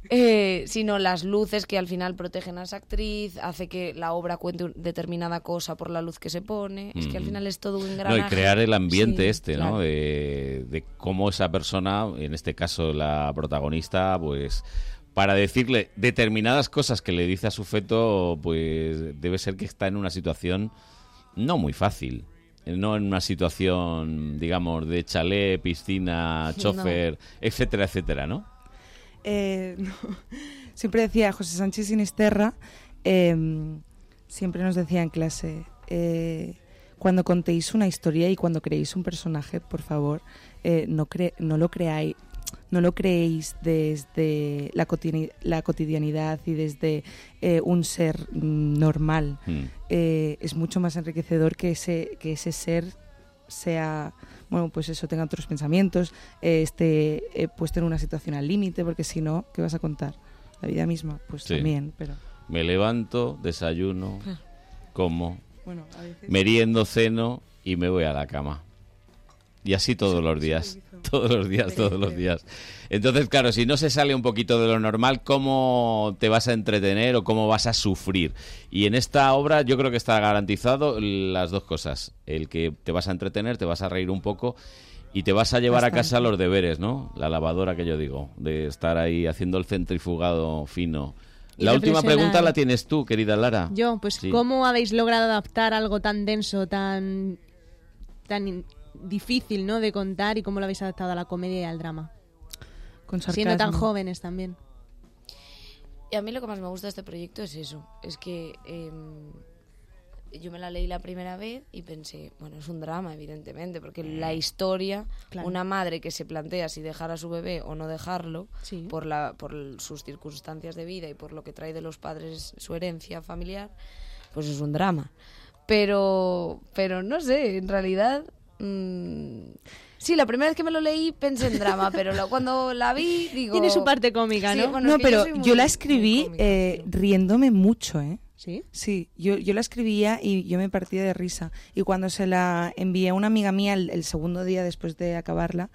Eh, sino las luces que al final protegen a esa actriz, hace que la obra cuente determinada cosa por la luz que se pone. Es que al Mm. final es todo un No, engranaje. y crear el ambiente Sí, este, ¿no? De, de cómo esa persona, en este caso la protagonista, pues para decirle determinadas cosas que le dice a su feto, pues debe ser que está en una situación no muy fácil. No en una situación, digamos, de chalet, piscina, No. chofer, etcétera, etcétera, ¿no? Eh, no. Siempre decía José Sánchez Sinisterra, eh, siempre nos decía en clase, eh, cuando contéis una historia y cuando creéis un personaje, por favor, eh, no, cre- no lo creáis. No lo creéis desde la, la cotidianidad y desde eh, un ser mm, normal. Mm. Eh, es mucho más enriquecedor que ese, que ese ser sea, bueno, pues eso, tenga otros pensamientos, eh, esté eh, puesto en una situación al límite, porque si no, ¿qué vas a contar? La vida misma, pues Sí. también, pero... Me levanto, desayuno, como, Bueno, veces- meriendo, ceno y me voy a la cama. Y así todos los días, todos los días, todos los días. Entonces, claro, si no se sale un poquito de lo normal, ¿cómo te vas a entretener o cómo vas a sufrir? Y en esta obra yo creo que está garantizado las dos cosas. El que te vas a entretener, te vas a reír un poco y te vas a llevar a casa los deberes, ¿no? La lavadora que yo digo, de estar ahí haciendo el centrifugado fino. La última pregunta la tienes tú, querida Lara. Yo, pues, Sí. ¿cómo habéis logrado adaptar algo tan denso, tan, tan difícil, ¿no? De contar y cómo lo habéis adaptado a la comedia y al drama? Con Siendo tan jóvenes también. Y a mí lo que más me gusta de este proyecto es eso. Es que em, yo me la leí la primera vez y pensé, bueno, es un drama, evidentemente, porque la historia, Claro. una madre que se plantea si dejar a su bebé o no dejarlo, Sí. por, la, por sus circunstancias de vida y por lo que trae de los padres su herencia familiar, pues es un drama. Pero, pero no sé, en realidad... mm, sí, la primera vez que me lo leí pensé en drama, pero la- cuando la vi, digo... Tiene su parte cómica, Sí, ¿no? bueno, no, pero yo, muy- la escribí eh, riéndome mucho, ¿eh? ¿Sí? Sí, yo, yo la escribía y yo me partía de risa. Y cuando se la envié a una amiga mía el, el segundo día después de acabarla,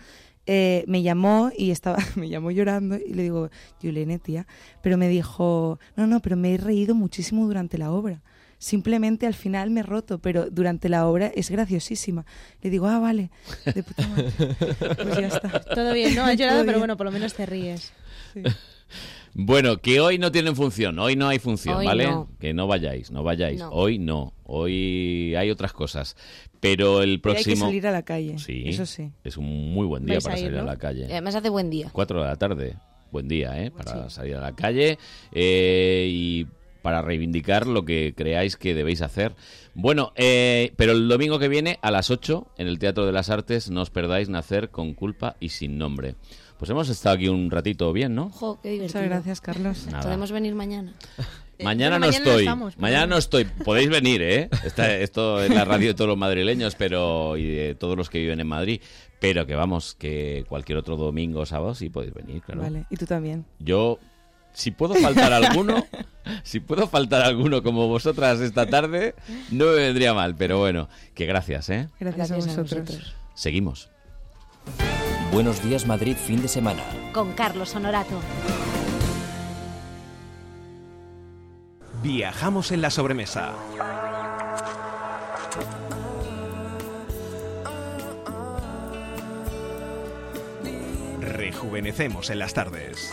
eh, me llamó y estaba, me llamó llorando y le digo, Yulene, tía, pero me dijo, no, no, pero me he reído muchísimo durante la obra. Simplemente al final me he roto, pero durante la obra es graciosísima. Le digo, ah, vale, de puta madre. Pues ya está. Todo bien, ¿no? Has llorado, pero bueno, por lo menos te ríes. Bueno, que hoy no tienen función, hoy no hay función, Hoy ¿vale? no. Que no vayáis, no vayáis. No. Hoy no, hoy hay otras cosas. Pero el Pero hay que próximo... salir a la calle, Sí, eso sí. es un muy buen día para a ir, salir a la calle. Y además hace buen día. 4 de la tarde. Buen día, ¿eh? Para salir a la calle eh, y para reivindicar lo que creáis que debéis hacer. Bueno, eh, pero el domingo que viene a las 8 en el Teatro de las Artes no os perdáis nacer con culpa y sin nombre. Pues hemos estado aquí un ratito bien, ¿no? Jo, qué divertido. Muchas gracias, Carlos. Nada. Podemos venir mañana. Mañana bueno, no mañana no estoy. estamos, pero mañana no estoy. Podéis venir, ¿eh? Está- esto es la radio de todos los madrileños pero y de todos los que viven en Madrid. Pero que vamos, que cualquier otro domingo o sábado sí podéis venir, claro. Vale, y tú también. Yo, si puedo faltar alguno, si puedo faltar alguno como vosotras esta tarde, no me vendría mal. Pero bueno, que gracias, ¿eh? Gracias, a Gracias a vosotros. vosotros. Seguimos. Buenos días Madrid fin de semana. Con Carlos Honorato. Viajamos en la sobremesa. Rejuvenecemos en las tardes.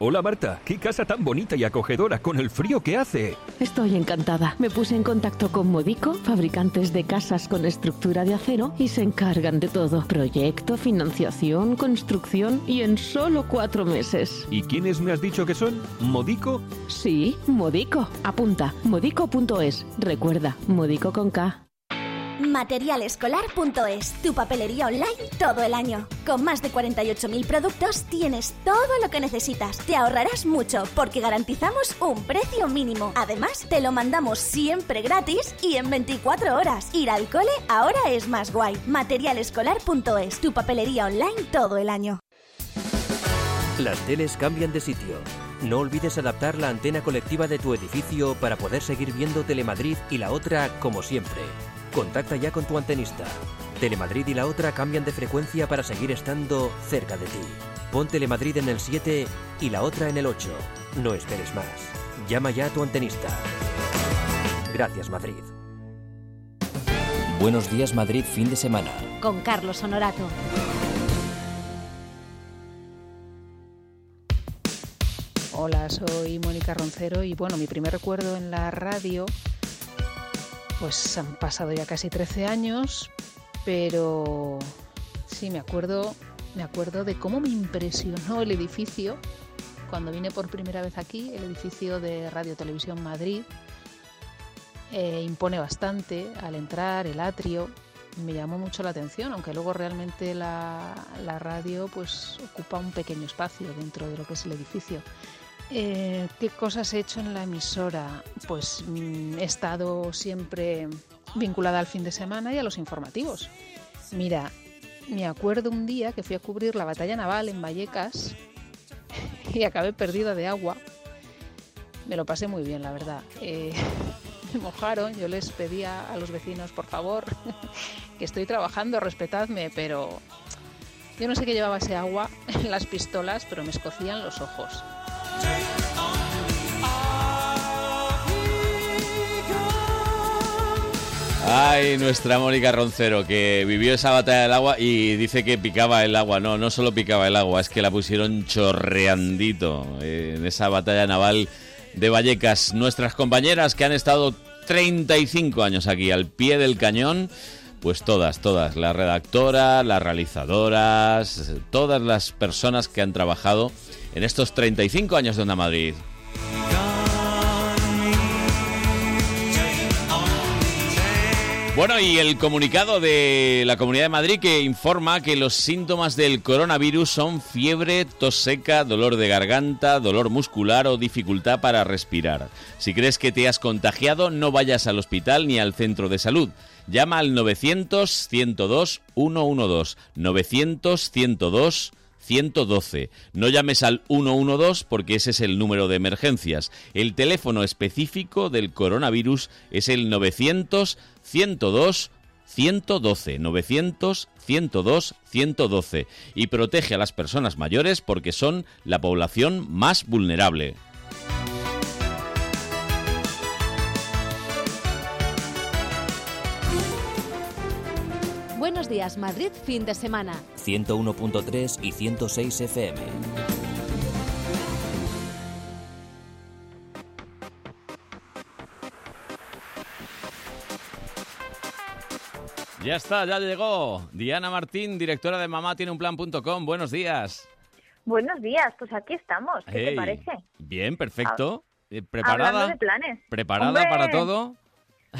Hola Marta, qué casa tan bonita y acogedora con el frío que hace. Estoy encantada. Me puse en contacto con Modico, fabricantes de casas con estructura de acero, y se encargan de todo. Proyecto, financiación, construcción y en solo cuatro meses. ¿Y quiénes me has dicho que son? ¿Modico? Sí, Modico. Apunta, modico.es. Recuerda, Modico con K. Materialescolar.es, tu papelería online todo el año. Con más de 48.000 productos tienes todo lo que necesitas. Te ahorrarás mucho porque garantizamos un precio mínimo. Además, te lo mandamos siempre gratis y en 24 horas. Ir al cole ahora es más guay. Materialescolar.es, tu papelería online todo el año. Las teles cambian de sitio. No olvides adaptar la antena colectiva de tu edificio para poder seguir viendo Telemadrid y la otra como siempre. Contacta ya con tu antenista. Telemadrid y la otra cambian de frecuencia para seguir estando cerca de ti. Pon Telemadrid en el 7 y la otra en el 8. No esperes más. Llama ya a tu antenista. Gracias Madrid. Buenos días Madrid fin de semana. Con Carlos Honorato. Hola, soy Mónica Roncero y bueno, mi primer recuerdo en la radio, pues han pasado ya casi 13 años, pero sí me acuerdo, me acuerdo de cómo me impresionó el edificio cuando vine por primera vez aquí, el edificio de Radio Televisión Madrid. Eh, impone bastante al entrar, el atrio, me llamó mucho la atención, aunque luego realmente la, la radio pues ocupa un pequeño espacio dentro de lo que es el edificio. Eh, ¿Qué cosas he hecho en la emisora? Pues mm, he estado siempre vinculada al fin de semana y a los informativos. Mira, me acuerdo un día que fui a cubrir la batalla naval en Vallecas y acabé perdida de agua. Me lo pasé muy bien, la verdad. Eh, me mojaron, yo les pedía a los vecinos, por favor, que estoy trabajando, respetadme, pero yo no sé qué llevaba ese agua en las pistolas, pero me escocían los ojos. Ay, nuestra Mónica Roncero, que vivió esa batalla del agua y dice que picaba el agua. No, no solo picaba el agua, es que la pusieron chorreandito en esa batalla naval de Vallecas. Nuestras compañeras que han estado 35 años aquí al pie del cañón, pues todas, todas, la redactora, las realizadoras, todas las personas que han trabajado en estos 35 años de Onda Madrid. Bueno, y el comunicado de la Comunidad de Madrid que informa que los síntomas del coronavirus son fiebre, tos seca, dolor de garganta, dolor muscular o dificultad para respirar. Si crees que te has contagiado, no vayas al hospital ni al centro de salud. Llama al 900-102-112. 900-102 112. No llames al 112 porque ese es el número de emergencias. El teléfono específico del coronavirus es el 900 102 112 900 102 112 y protege a las personas mayores porque son la población más vulnerable. Buenos días, Madrid, fin de semana. 101.3 y 106 FM. Ya está, ya llegó. Diana Martín, directora de Mamá tiene un plan.com. Buenos días. Buenos días, pues aquí estamos. ¿Qué te parece? Bien, perfecto. Eh, Hablando ¿Preparada? de planes. ¿Preparada ¡Hombre! para todo?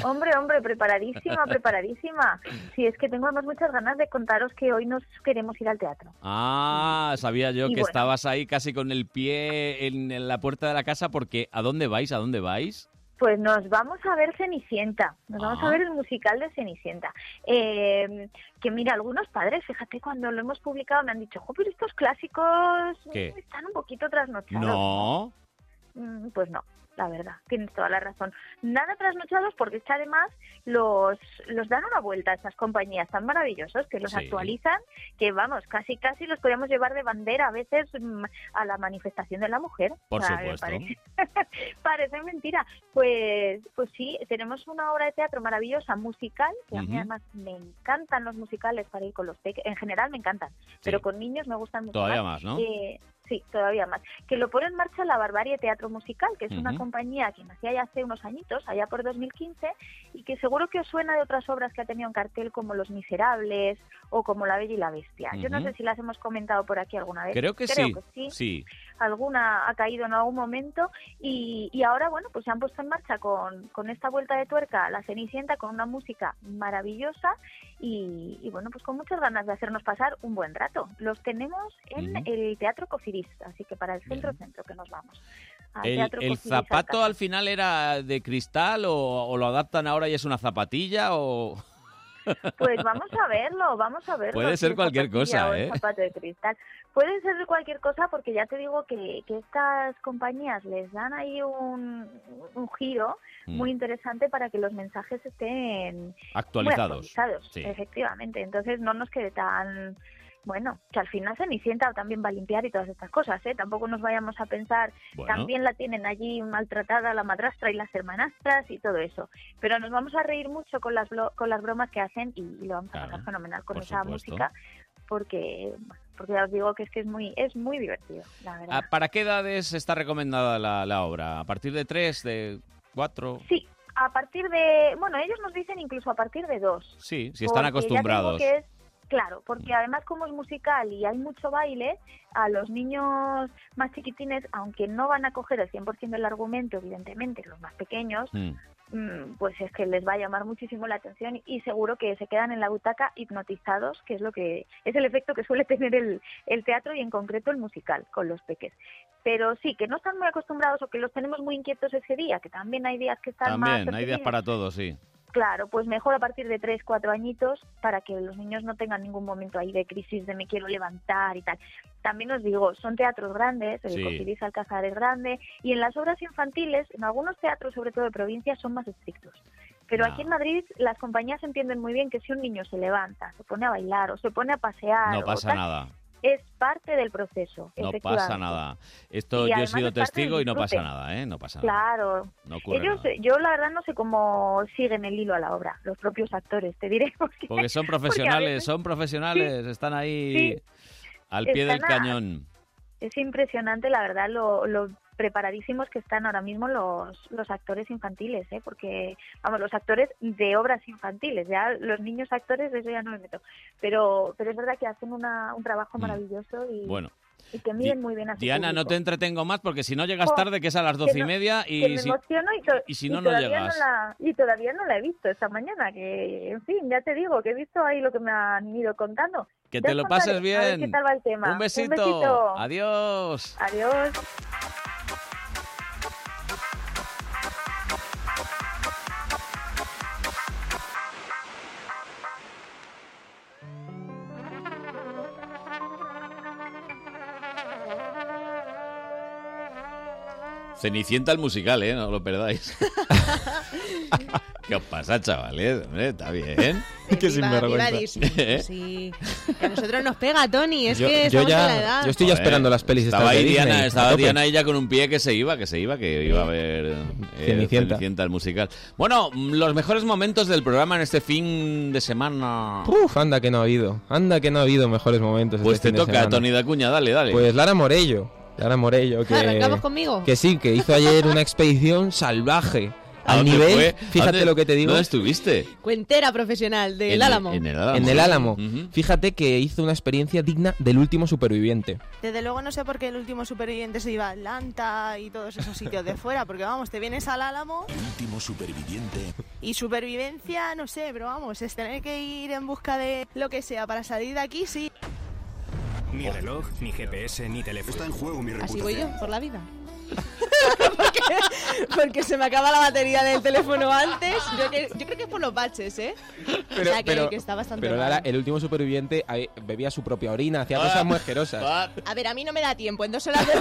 Hombre, hombre, preparadísima, preparadísima. Sí, es que tengo además muchas ganas de contaros que hoy nos queremos ir al teatro. Ah, sabía yo Y que bueno. estabas ahí casi con el pie en, la puerta de la casa porque ¿a dónde vais? ¿A dónde vais? Pues nos vamos a ver Cenicienta, nos vamos Ah. a ver el musical de Cenicienta. Eh, que mira, algunos padres, fíjate, cuando lo hemos publicado me han dicho, jo, pero estos clásicos ¿Qué? están un poquito trasnochados. No. Mm, Pues no, la verdad, tienes toda la razón. Nada trasnochados porque es que además los, los dan una vuelta a estas compañías tan maravillosos que los Sí. actualizan, que vamos, casi casi los podríamos llevar de bandera a veces mm, a la manifestación de la mujer. Por O sea, supuesto. Parece, parece mentira. Pues, pues sí, tenemos una obra de teatro maravillosa, musical, que a mí además me encantan los musicales para ir con los peques. En general me encantan, pero con niños me gustan mucho Todavía más, ¿no? Eh, Sí, todavía más. Que lo pone en marcha la Barbarie Teatro Musical, que es una compañía que nacía ya hace unos añitos, allá por 2015, y que seguro que os suena de otras obras que ha tenido en cartel como Los Miserables o como La Bella y la Bestia. Yo no sé si las hemos comentado por aquí alguna vez. Creo que sí. sí. Sí. Alguna ha caído en algún momento y, y ahora, bueno, pues se han puesto en marcha con, con esta vuelta de tuerca La Cenicienta con una música maravillosa y, y, bueno, pues con muchas ganas de hacernos pasar un buen rato. Los tenemos en el Teatro Cofidis, así que para el centro-centro que nos vamos. ¿El, el zapato al final era de cristal o, o lo adaptan ahora y es una zapatilla o...? Pues vamos a verlo, vamos a verlo. Puede ser cualquier cosa, ¿eh? zapato de cristal. Puede ser de cualquier cosa porque ya te digo que, que estas compañías les dan ahí un, un giro Mm. muy interesante para que los mensajes estén Actualizados. actualizados, Sí. efectivamente. Entonces no nos quede tan... Bueno, que al final Cenicienta también va a limpiar y todas estas cosas, ¿eh? Tampoco nos vayamos a pensar, Bueno. también la tienen allí maltratada la madrastra y las hermanastras y todo eso. Pero nos vamos a reír mucho con las, con las bromas que hacen y, y lo vamos a pasar fenomenal con esa supuesto. música porque, bueno, porque ya os digo que es que es muy, es muy divertido, la verdad. Ah, ¿Para qué edades está recomendada la, la obra? ¿A partir de tres, de cuatro? Sí, a partir de, bueno, ellos nos dicen incluso a partir de dos. Sí, si están ya acostumbrados. Claro, porque además como es musical y hay mucho baile, a los niños más chiquitines, aunque no van a coger el 100% del argumento, evidentemente, los más pequeños, Mm. Mm, pues es que les va a llamar muchísimo la atención y seguro que se quedan en la butaca hipnotizados, que es lo que es el efecto que suele tener el, el teatro y en concreto el musical con los peques. Pero sí, que no están muy acostumbrados o que los tenemos muy inquietos ese día, que también hay días que están más... También, hay días para todos, sí. Claro, pues mejor a partir de 3, 4 añitos para que los niños no tengan ningún momento ahí de crisis de me quiero levantar y tal. También os digo, son teatros grandes, el Sí. Alcázar es grande y en las obras infantiles, en algunos teatros, sobre todo de provincia, son más estrictos. Pero aquí en Madrid las compañías entienden muy bien que si un niño se levanta, se pone a bailar o se pone a pasear, No o pasa tal, nada. Es parte del proceso. No pasa nada. Esto Y yo he sido testigo y no pasa nada, ¿eh? No pasa nada. Claro. No ocurre Ellos, nada. yo la verdad no sé cómo siguen el hilo a la obra, los propios actores, te diré. Porque, Porque son porque profesionales, veces son profesionales, están ahí Sí. al pie del a- cañón. Es impresionante, la verdad, lo, lo preparadísimos que están ahora mismo los, los actores infantiles, ¿eh? porque, vamos, los actores de obras infantiles, ya los niños actores, de eso ya no me meto, pero, pero es verdad que hacen una, un trabajo maravilloso y, Mm. Bueno. y que miden muy bien a su Diana, no público. te entretengo más porque si no llegas Jo, tarde, que es a las doce y no- media, que y me si, y, si no, no llegas. la- y todavía no la he visto esta mañana, que, en fin, ya te digo, que he visto ahí lo que me han ido contando. Que te lo contaré, pases a ver bien. qué tal va el tema. Un besito. besito. Adiós. Adiós. Cenicienta el musical, ¿eh? No lo perdáis. ¿Qué os pasa, chavales? Hombre, está bien. Viva Disney. ¿Eh? Sí. Que a nosotros nos pega, Tony. Es Yo- que yo ya- en la edad. yo estoy ya Joder, esperando las pelis Estaba de ahí Disney, Diana, estaba. Diana ahí ya con un pie que se iba, que se iba, que iba a ver eh, Cenicienta. Cenicienta, el musical. Bueno, los mejores momentos del programa en este fin de semana. Uf, anda que no ha habido. Anda que no ha habido mejores momentos. Pues este te fin de toca, semana. Tony Dacuña, dale, dale. Pues Lara Morello. Lara Morello, que. ¿Arrancamos conmigo? Que sí, que hizo ayer una expedición salvaje. ¿A Al dónde nivel, fue? fíjate ¿Dónde- lo que te digo. ¿Dónde estuviste? Cuentera profesional del En el- Álamo. en el Álamo. En el Álamo. Fíjate que hizo una experiencia digna del último superviviente. Desde luego no sé por qué el último superviviente se iba a Atlanta y todos esos sitios de fuera, porque vamos, te vienes al Álamo Último superviviente. y supervivencia, no sé, pero vamos, es tener que ir en busca de lo que sea para salir de aquí, sí. Ni reloj, ni GPS, ni teléfono. Está en juego mi Así voy yo, por la vida. porque, porque se me acaba la batería del teléfono antes. Yo, que- yo creo que es por los baches, ¿eh? o sea, que, que está bastante pero mal. Lara, el último superviviente bebía su propia orina, hacía cosas muy asquerosas. A ver, a mí no me da tiempo en dos horas de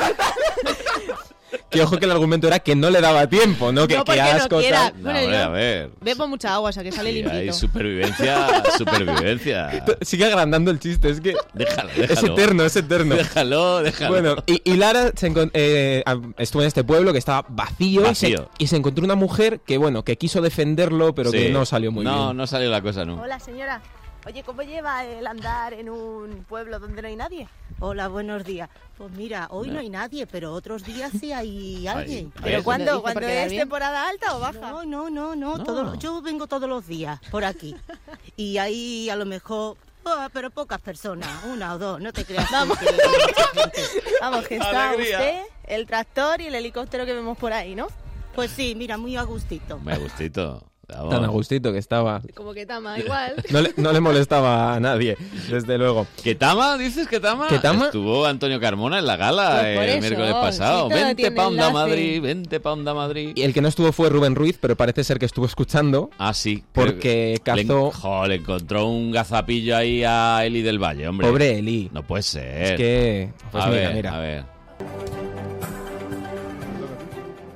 Que ojo que el argumento era que no le daba tiempo, ¿no? Que, No, que porque no asco, quiera. tal. No, Bueno, hombre, yo- a ver. Bebo mucha agua, o sea que sale Sí, limpito. hay supervivencia, supervivencia. Sigue agrandando el chiste, es que Déjalo, es déjalo. eterno, es eterno. Déjalo, déjalo. Bueno, y, y Lara se eh, estuvo en este pueblo que estaba vacío, y se- Vacío. Y, se, encontró una mujer que, bueno, que quiso defenderlo, pero que Sí. no salió muy no, bien. No, salió la cosa, ¿no? Hola, señora. Oye, ¿cómo lleva el andar en un pueblo donde no hay nadie? Hola, buenos días. Pues mira, hoy no hay nadie, pero otros días sí hay alguien. ¿Pero cuándo? ¿Cuándo es bien. temporada alta o baja? No, no, no, no. todo- yo vengo todos los días por aquí. Y ahí a lo mejor, ah, pero pocas personas, una o dos, no te creas. Vamos. que. Vamos, que está Alegría. usted, el tractor y el helicóptero que vemos por ahí, ¿no? Pues sí, mira, muy a gustito. Me gustito. Vamos. Tan a gustito que estaba. Como que tama, igual. No le, no le molestaba a nadie, desde luego. ¿Que Tama? ¿Dices que Tama? ¿Que Tama? Estuvo Antonio Carmona en la gala Pues el eso, miércoles sí, pasado. todo vente pa' Onda. Madrid, vente pa' Onda Madrid. Y el que no estuvo fue Rubén Ruiz, pero parece ser que estuvo escuchando. Ah, sí. Porque Le, cazó... jo, le encontró un gazapillo ahí a Eli del Valle, hombre. Pobre Eli. No puede ser. Es que... Pues a mira, ver, mira. a ver.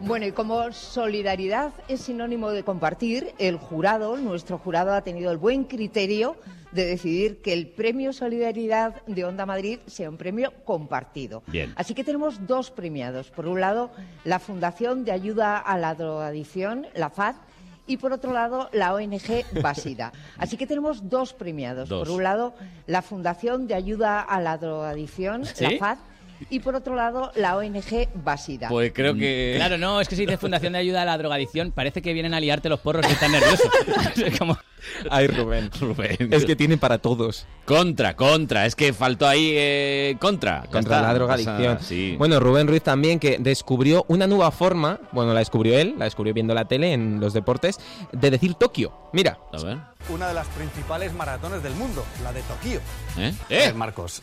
Bueno, y como solidaridad es sinónimo de compartir, el jurado, nuestro jurado, ha tenido el buen criterio de decidir que el premio Solidaridad de Onda Madrid sea un premio compartido. Bien. Así que tenemos dos premiados. Por un lado, la Fundación de Ayuda a la Drogadicción, la FAD, y por otro lado, la ONG Basida. Así que tenemos dos premiados. Dos. Por un lado, la Fundación de Ayuda a la Drogadicción, ¿Sí? la FAD, y por otro lado, la ONG Basida. Pues creo que... Claro, no, es que si dices Fundación de Ayuda a la Drogadicción, parece que vienen a liarte los porros y están nerviosos. Como- Ay, Rubén. Rubén. Es que tiene para todos. Contra, contra. Es que faltó ahí eh, contra. Contra está, la drogadicción. pasa- sí. Bueno, Rubén Ruiz también que descubrió una nueva forma, bueno, la descubrió él, la descubrió viendo la tele en los deportes, de decir Tokio. Mira. A ver. Una de las principales maratones del mundo, la de Tokio. ¿Eh? Eh, Marcos,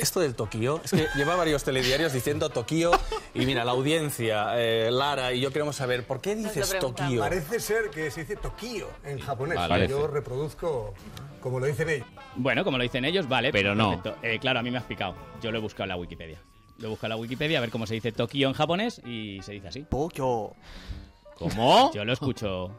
esto del Tokio, es que lleva varios telediarios diciendo Tokio y mira, la audiencia, eh, Lara y yo queremos saber, ¿por qué dices Tokio? Parece ser que se dice Tokio en japonés. Vale. Yo reproduzco como lo dicen ellos. Bueno, como lo dicen ellos, vale. Pero no. Eh, claro, a mí me has picado. Yo lo he buscado en la Wikipedia. Lo he buscado en la Wikipedia a ver cómo se dice Tokio en japonés y se dice así. Tokio. ¿Cómo? Yo lo escucho.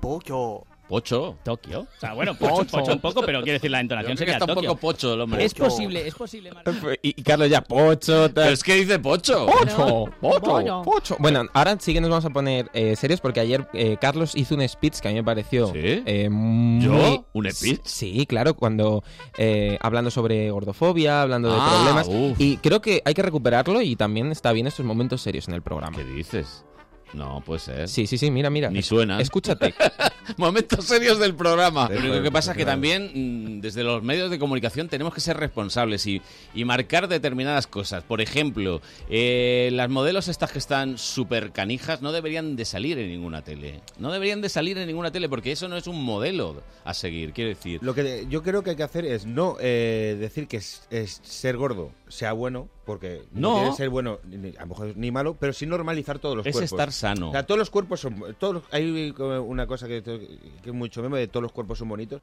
Tokio. Pocho. Tokio. O sea, bueno, pocho, Pocho. pocho un poco, pero quiero decir, la entonación sería está un Tokio. poco pocho el hombre. Es posible, es posible. Y, y Carlos ya, pocho, tal. Pero es que dice pocho. Pocho, pocho, Pocho. pocho. Bueno, ahora sí que nos vamos a poner eh, serios porque ayer eh, Carlos hizo un speech que a mí me pareció. eh, muy- ¿Yo? ¿Un speech? Sí, claro, cuando eh, hablando sobre gordofobia, hablando de Ah, problemas. uf. Y creo que hay que recuperarlo y también está bien estos momentos serios en el programa. ¿Qué dices? No, puede ser. Sí, sí, sí, mira, mira. Ni suena. Escúchate. Momentos serios del programa. Lo único que pasa es que también mm, desde los medios de comunicación tenemos que ser responsables y, y marcar determinadas cosas. Por ejemplo, eh, las modelos estas que están súper canijas no deberían de salir en ninguna tele. No deberían de salir en ninguna tele porque eso no es un modelo a seguir, quiero decir. Lo que yo creo que hay que hacer es no eh, decir que es, es ser gordo sea bueno, porque no, No. que ser bueno, ni- a lo mejor ni malo, pero sí normalizar todos los Es cuerpos. estar sano. O sea, todos los cuerpos son. Todos los- hay una cosa que, que es mucho meme de todos los cuerpos son bonitos.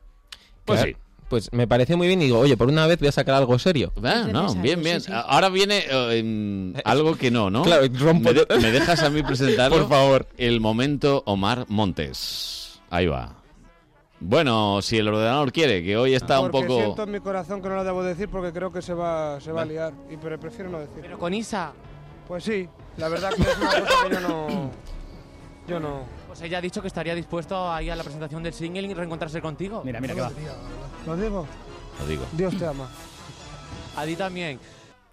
Pues Claro. Pues me parece muy bien y digo, oye, por una vez voy a sacar algo serio. Ah, no, bien, bien. Ahora viene eh, em, algo que no, ¿no? Claro, rompo- ¿Me, de- me dejas a mí presentarlo? Por favor. El momento Omar Montes. Ahí va. Bueno, si el ordenador quiere, que hoy está un Porque poco... siento en mi corazón que no lo debo decir porque creo que se va, se va a liar. Y pero prefiero no decir. Pero con Isa. Pues sí, la verdad que es una cosa que yo no. Yo no. Pues ella ha dicho que estaría dispuesto a ir a la presentación del single y reencontrarse contigo. Mira, mira que va. ¿Lo digo? Lo digo. Dios te ama. A ti también.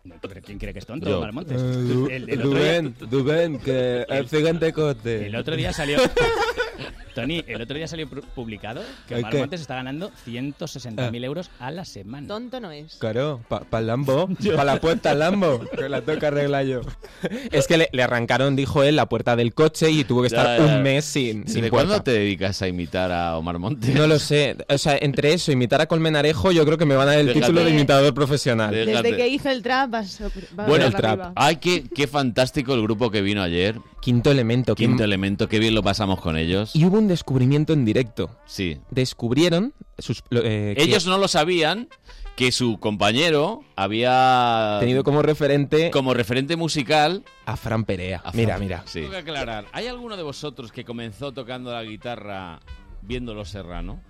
No, ¿tú crees- ¿Quién cree que es tonto, Yo. Omar Montes? Eh, Tú- el- el otro día- Dubén, que el gigante cote. El otro día salió. Tony, el otro día salió pu- publicado que ¿El Omar qué? Montes está ganando 160.000 Ah. euros a la semana. Tonto no es. Claro, para el Lambo, para la puerta al Lambo, que la toca arreglar yo. Es que le, le arrancaron, dijo él, la puerta del coche y tuvo que Ya, estar ya. un mes sin, sin ¿De puerta. cuándo te dedicas a imitar a Omar Montes? No lo sé. O sea, entre eso, imitar a Colmenarejo, yo creo que me van a dar el Déjate. título de imitador profesional. Desde que hizo el trap vas, vas Bueno, para arriba. Ay, qué, qué fantástico el grupo que vino ayer. Quinto elemento. qué- Quinto elemento, qué bien lo pasamos con ellos. Y hubo un descubrimiento en directo. Sí. Descubrieron sus... eh, que- Ellos no lo sabían que su compañero había Tenido como referente como referente musical a Fran Perea. a Mira, Fran- mira. Sí. Tengo que aclarar, ¿hay alguno de vosotros que comenzó tocando la guitarra viendo Los Serrano?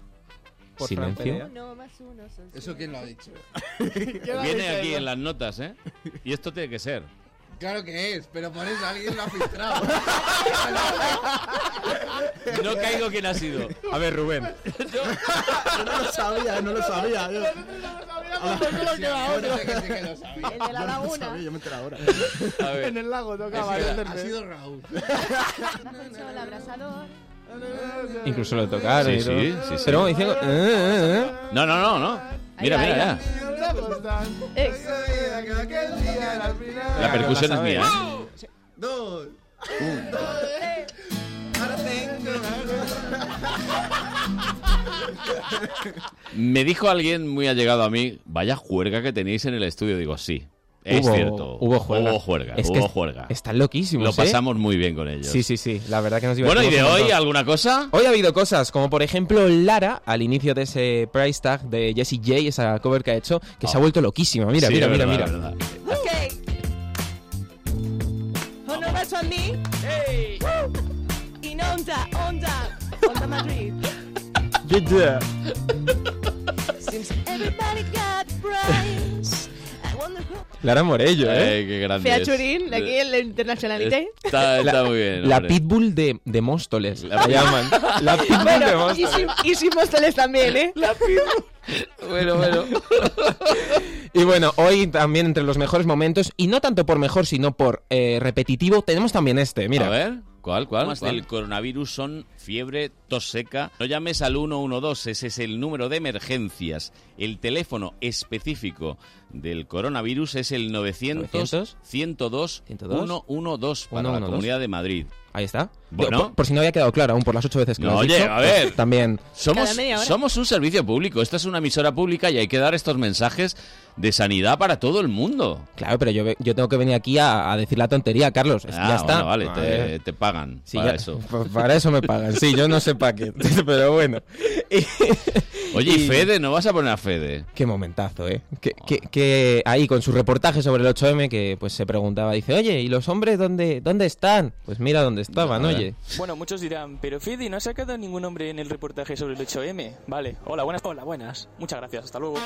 Por Fran Silencio. Perea. Uno más uno son ¿Eso quién lo ha dicho? Viene aquí en las notas, ¿eh? Y esto tiene que ser. Claro que es, pero por eso alguien lo ha filtrado. No caigo quién ha sido. A ver, Rubén. Yo no lo sabía, no lo sabía. Yo... no queda otro. que sí que lo sabía. El de la laguna. yo me entero ahora. A ver. En el lago tocaba. Ha sido- entenderme. ha sido Raúl. el abrasador. Incluso lo tocaron. Sí, sí, sí, sí. Pero diciendo... eh, eh, eh. No, no, no, no. Mira, mira, ya. La percusión es mía, ¿eh? Dos. Me dijo alguien muy allegado a mí, vaya juerga que tenéis en el estudio. Digo, sí. Es Hubo- cierto. hubo juerga. Hubo juerga. Es hubo juerga. Están loquísimos, Lo ¿eh? pasamos muy bien con ellos. Sí, sí, sí. La verdad que nos Bueno, ¿y de hoy alguna cosa? Hoy ha habido cosas, como por ejemplo Lara, al inicio de ese price tag de Jessie J, esa cover que ha hecho, que se ha Ah. vuelto loquísima. Mira, Sí, mira, mira, mira. Ok. Seems everybody got brains. Lara Morello, ¿eh? Eh, qué grande Fea. Churín, de aquí en la Internationalité. Está, está muy bien. La hombre. pitbull de, de Móstoles, la llaman. La pitbull de Bueno, y, Móstoles. si, y si Móstoles también, ¿eh? La Bueno, bueno. Y bueno, hoy también entre los mejores momentos, y no tanto por mejor, sino por eh, repetitivo, tenemos también este, mira. A ver. ¿Cuál, cuál? ¿Cuál? del coronavirus son fiebre, tos seca. No llames al 112, ese es el número de emergencias. El teléfono específico del coronavirus es el 900, 900 102 102 112 para la 112. Comunidad de Madrid. Ahí está. Bueno. Por, por si no había quedado claro aún por las ocho veces que No, lo has oye, dicho, a ver. pues también. Somos, somos un servicio público, esta es una emisora pública y hay que dar estos mensajes de sanidad para todo el mundo. Claro, pero yo, yo tengo que venir aquí a, a decir la tontería, Carlos. Ah, ya está. bueno, vale, te, pagan Sí, para ya- eso. pa- Para eso me pagan. Sí, yo no sé para qué. Pero bueno. Oye, ¿y Fede? ¿No vas a poner a Fede? Qué momentazo, ¿eh? Que, que- que ahí con su reportaje sobre el 8M que pues se preguntaba, dice, oye, ¿y los hombres dónde, dónde están? Pues mira dónde estaban, A Bueno, muchos dirán, pero Fede, ¿no ha sacado ningún hombre en el reportaje sobre el 8M? Vale, hola, buenas, hola, buenas. Muchas gracias, hasta luego.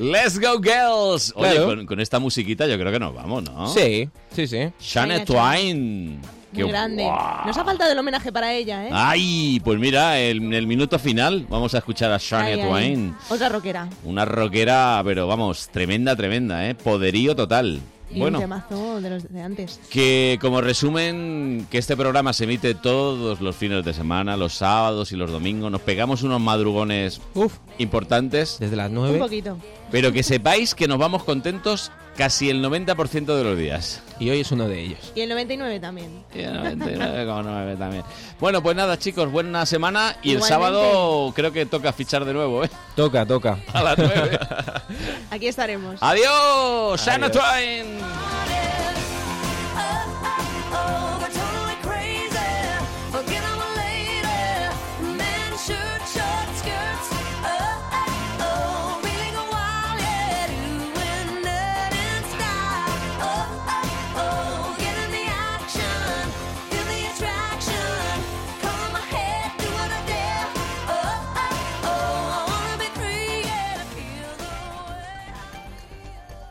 ¡Let's go, girls! Oye, Claro. con, con esta musiquita yo creo que nos vamos, ¿no? Sí, sí, sí. Shania Twain. Muy Qué grande. guau. Nos ha faltado el homenaje para ella, ¿eh? Ay, pues mira, en el minuto final vamos a escuchar a Shania Ay, ay. Twain. Otra rockera. Una rockera, pero vamos, tremenda, tremenda, ¿eh? Poderío total. Y bueno, un temazo de los de antes. que como resumen, que este programa se emite todos los fines de semana, los sábados y los domingos. Nos pegamos unos madrugones importantes. Desde las Un poquito. Pero que sepáis que nos vamos contentos casi el 90% de los días. Y hoy es uno de ellos. Y el 99 también. Y el 99,9 también. Bueno, pues nada, chicos, buena semana. Y el sábado creo que toca fichar de nuevo, ¿eh? Toca, toca. A las 9. Aquí estaremos. adiós. Shana Twain.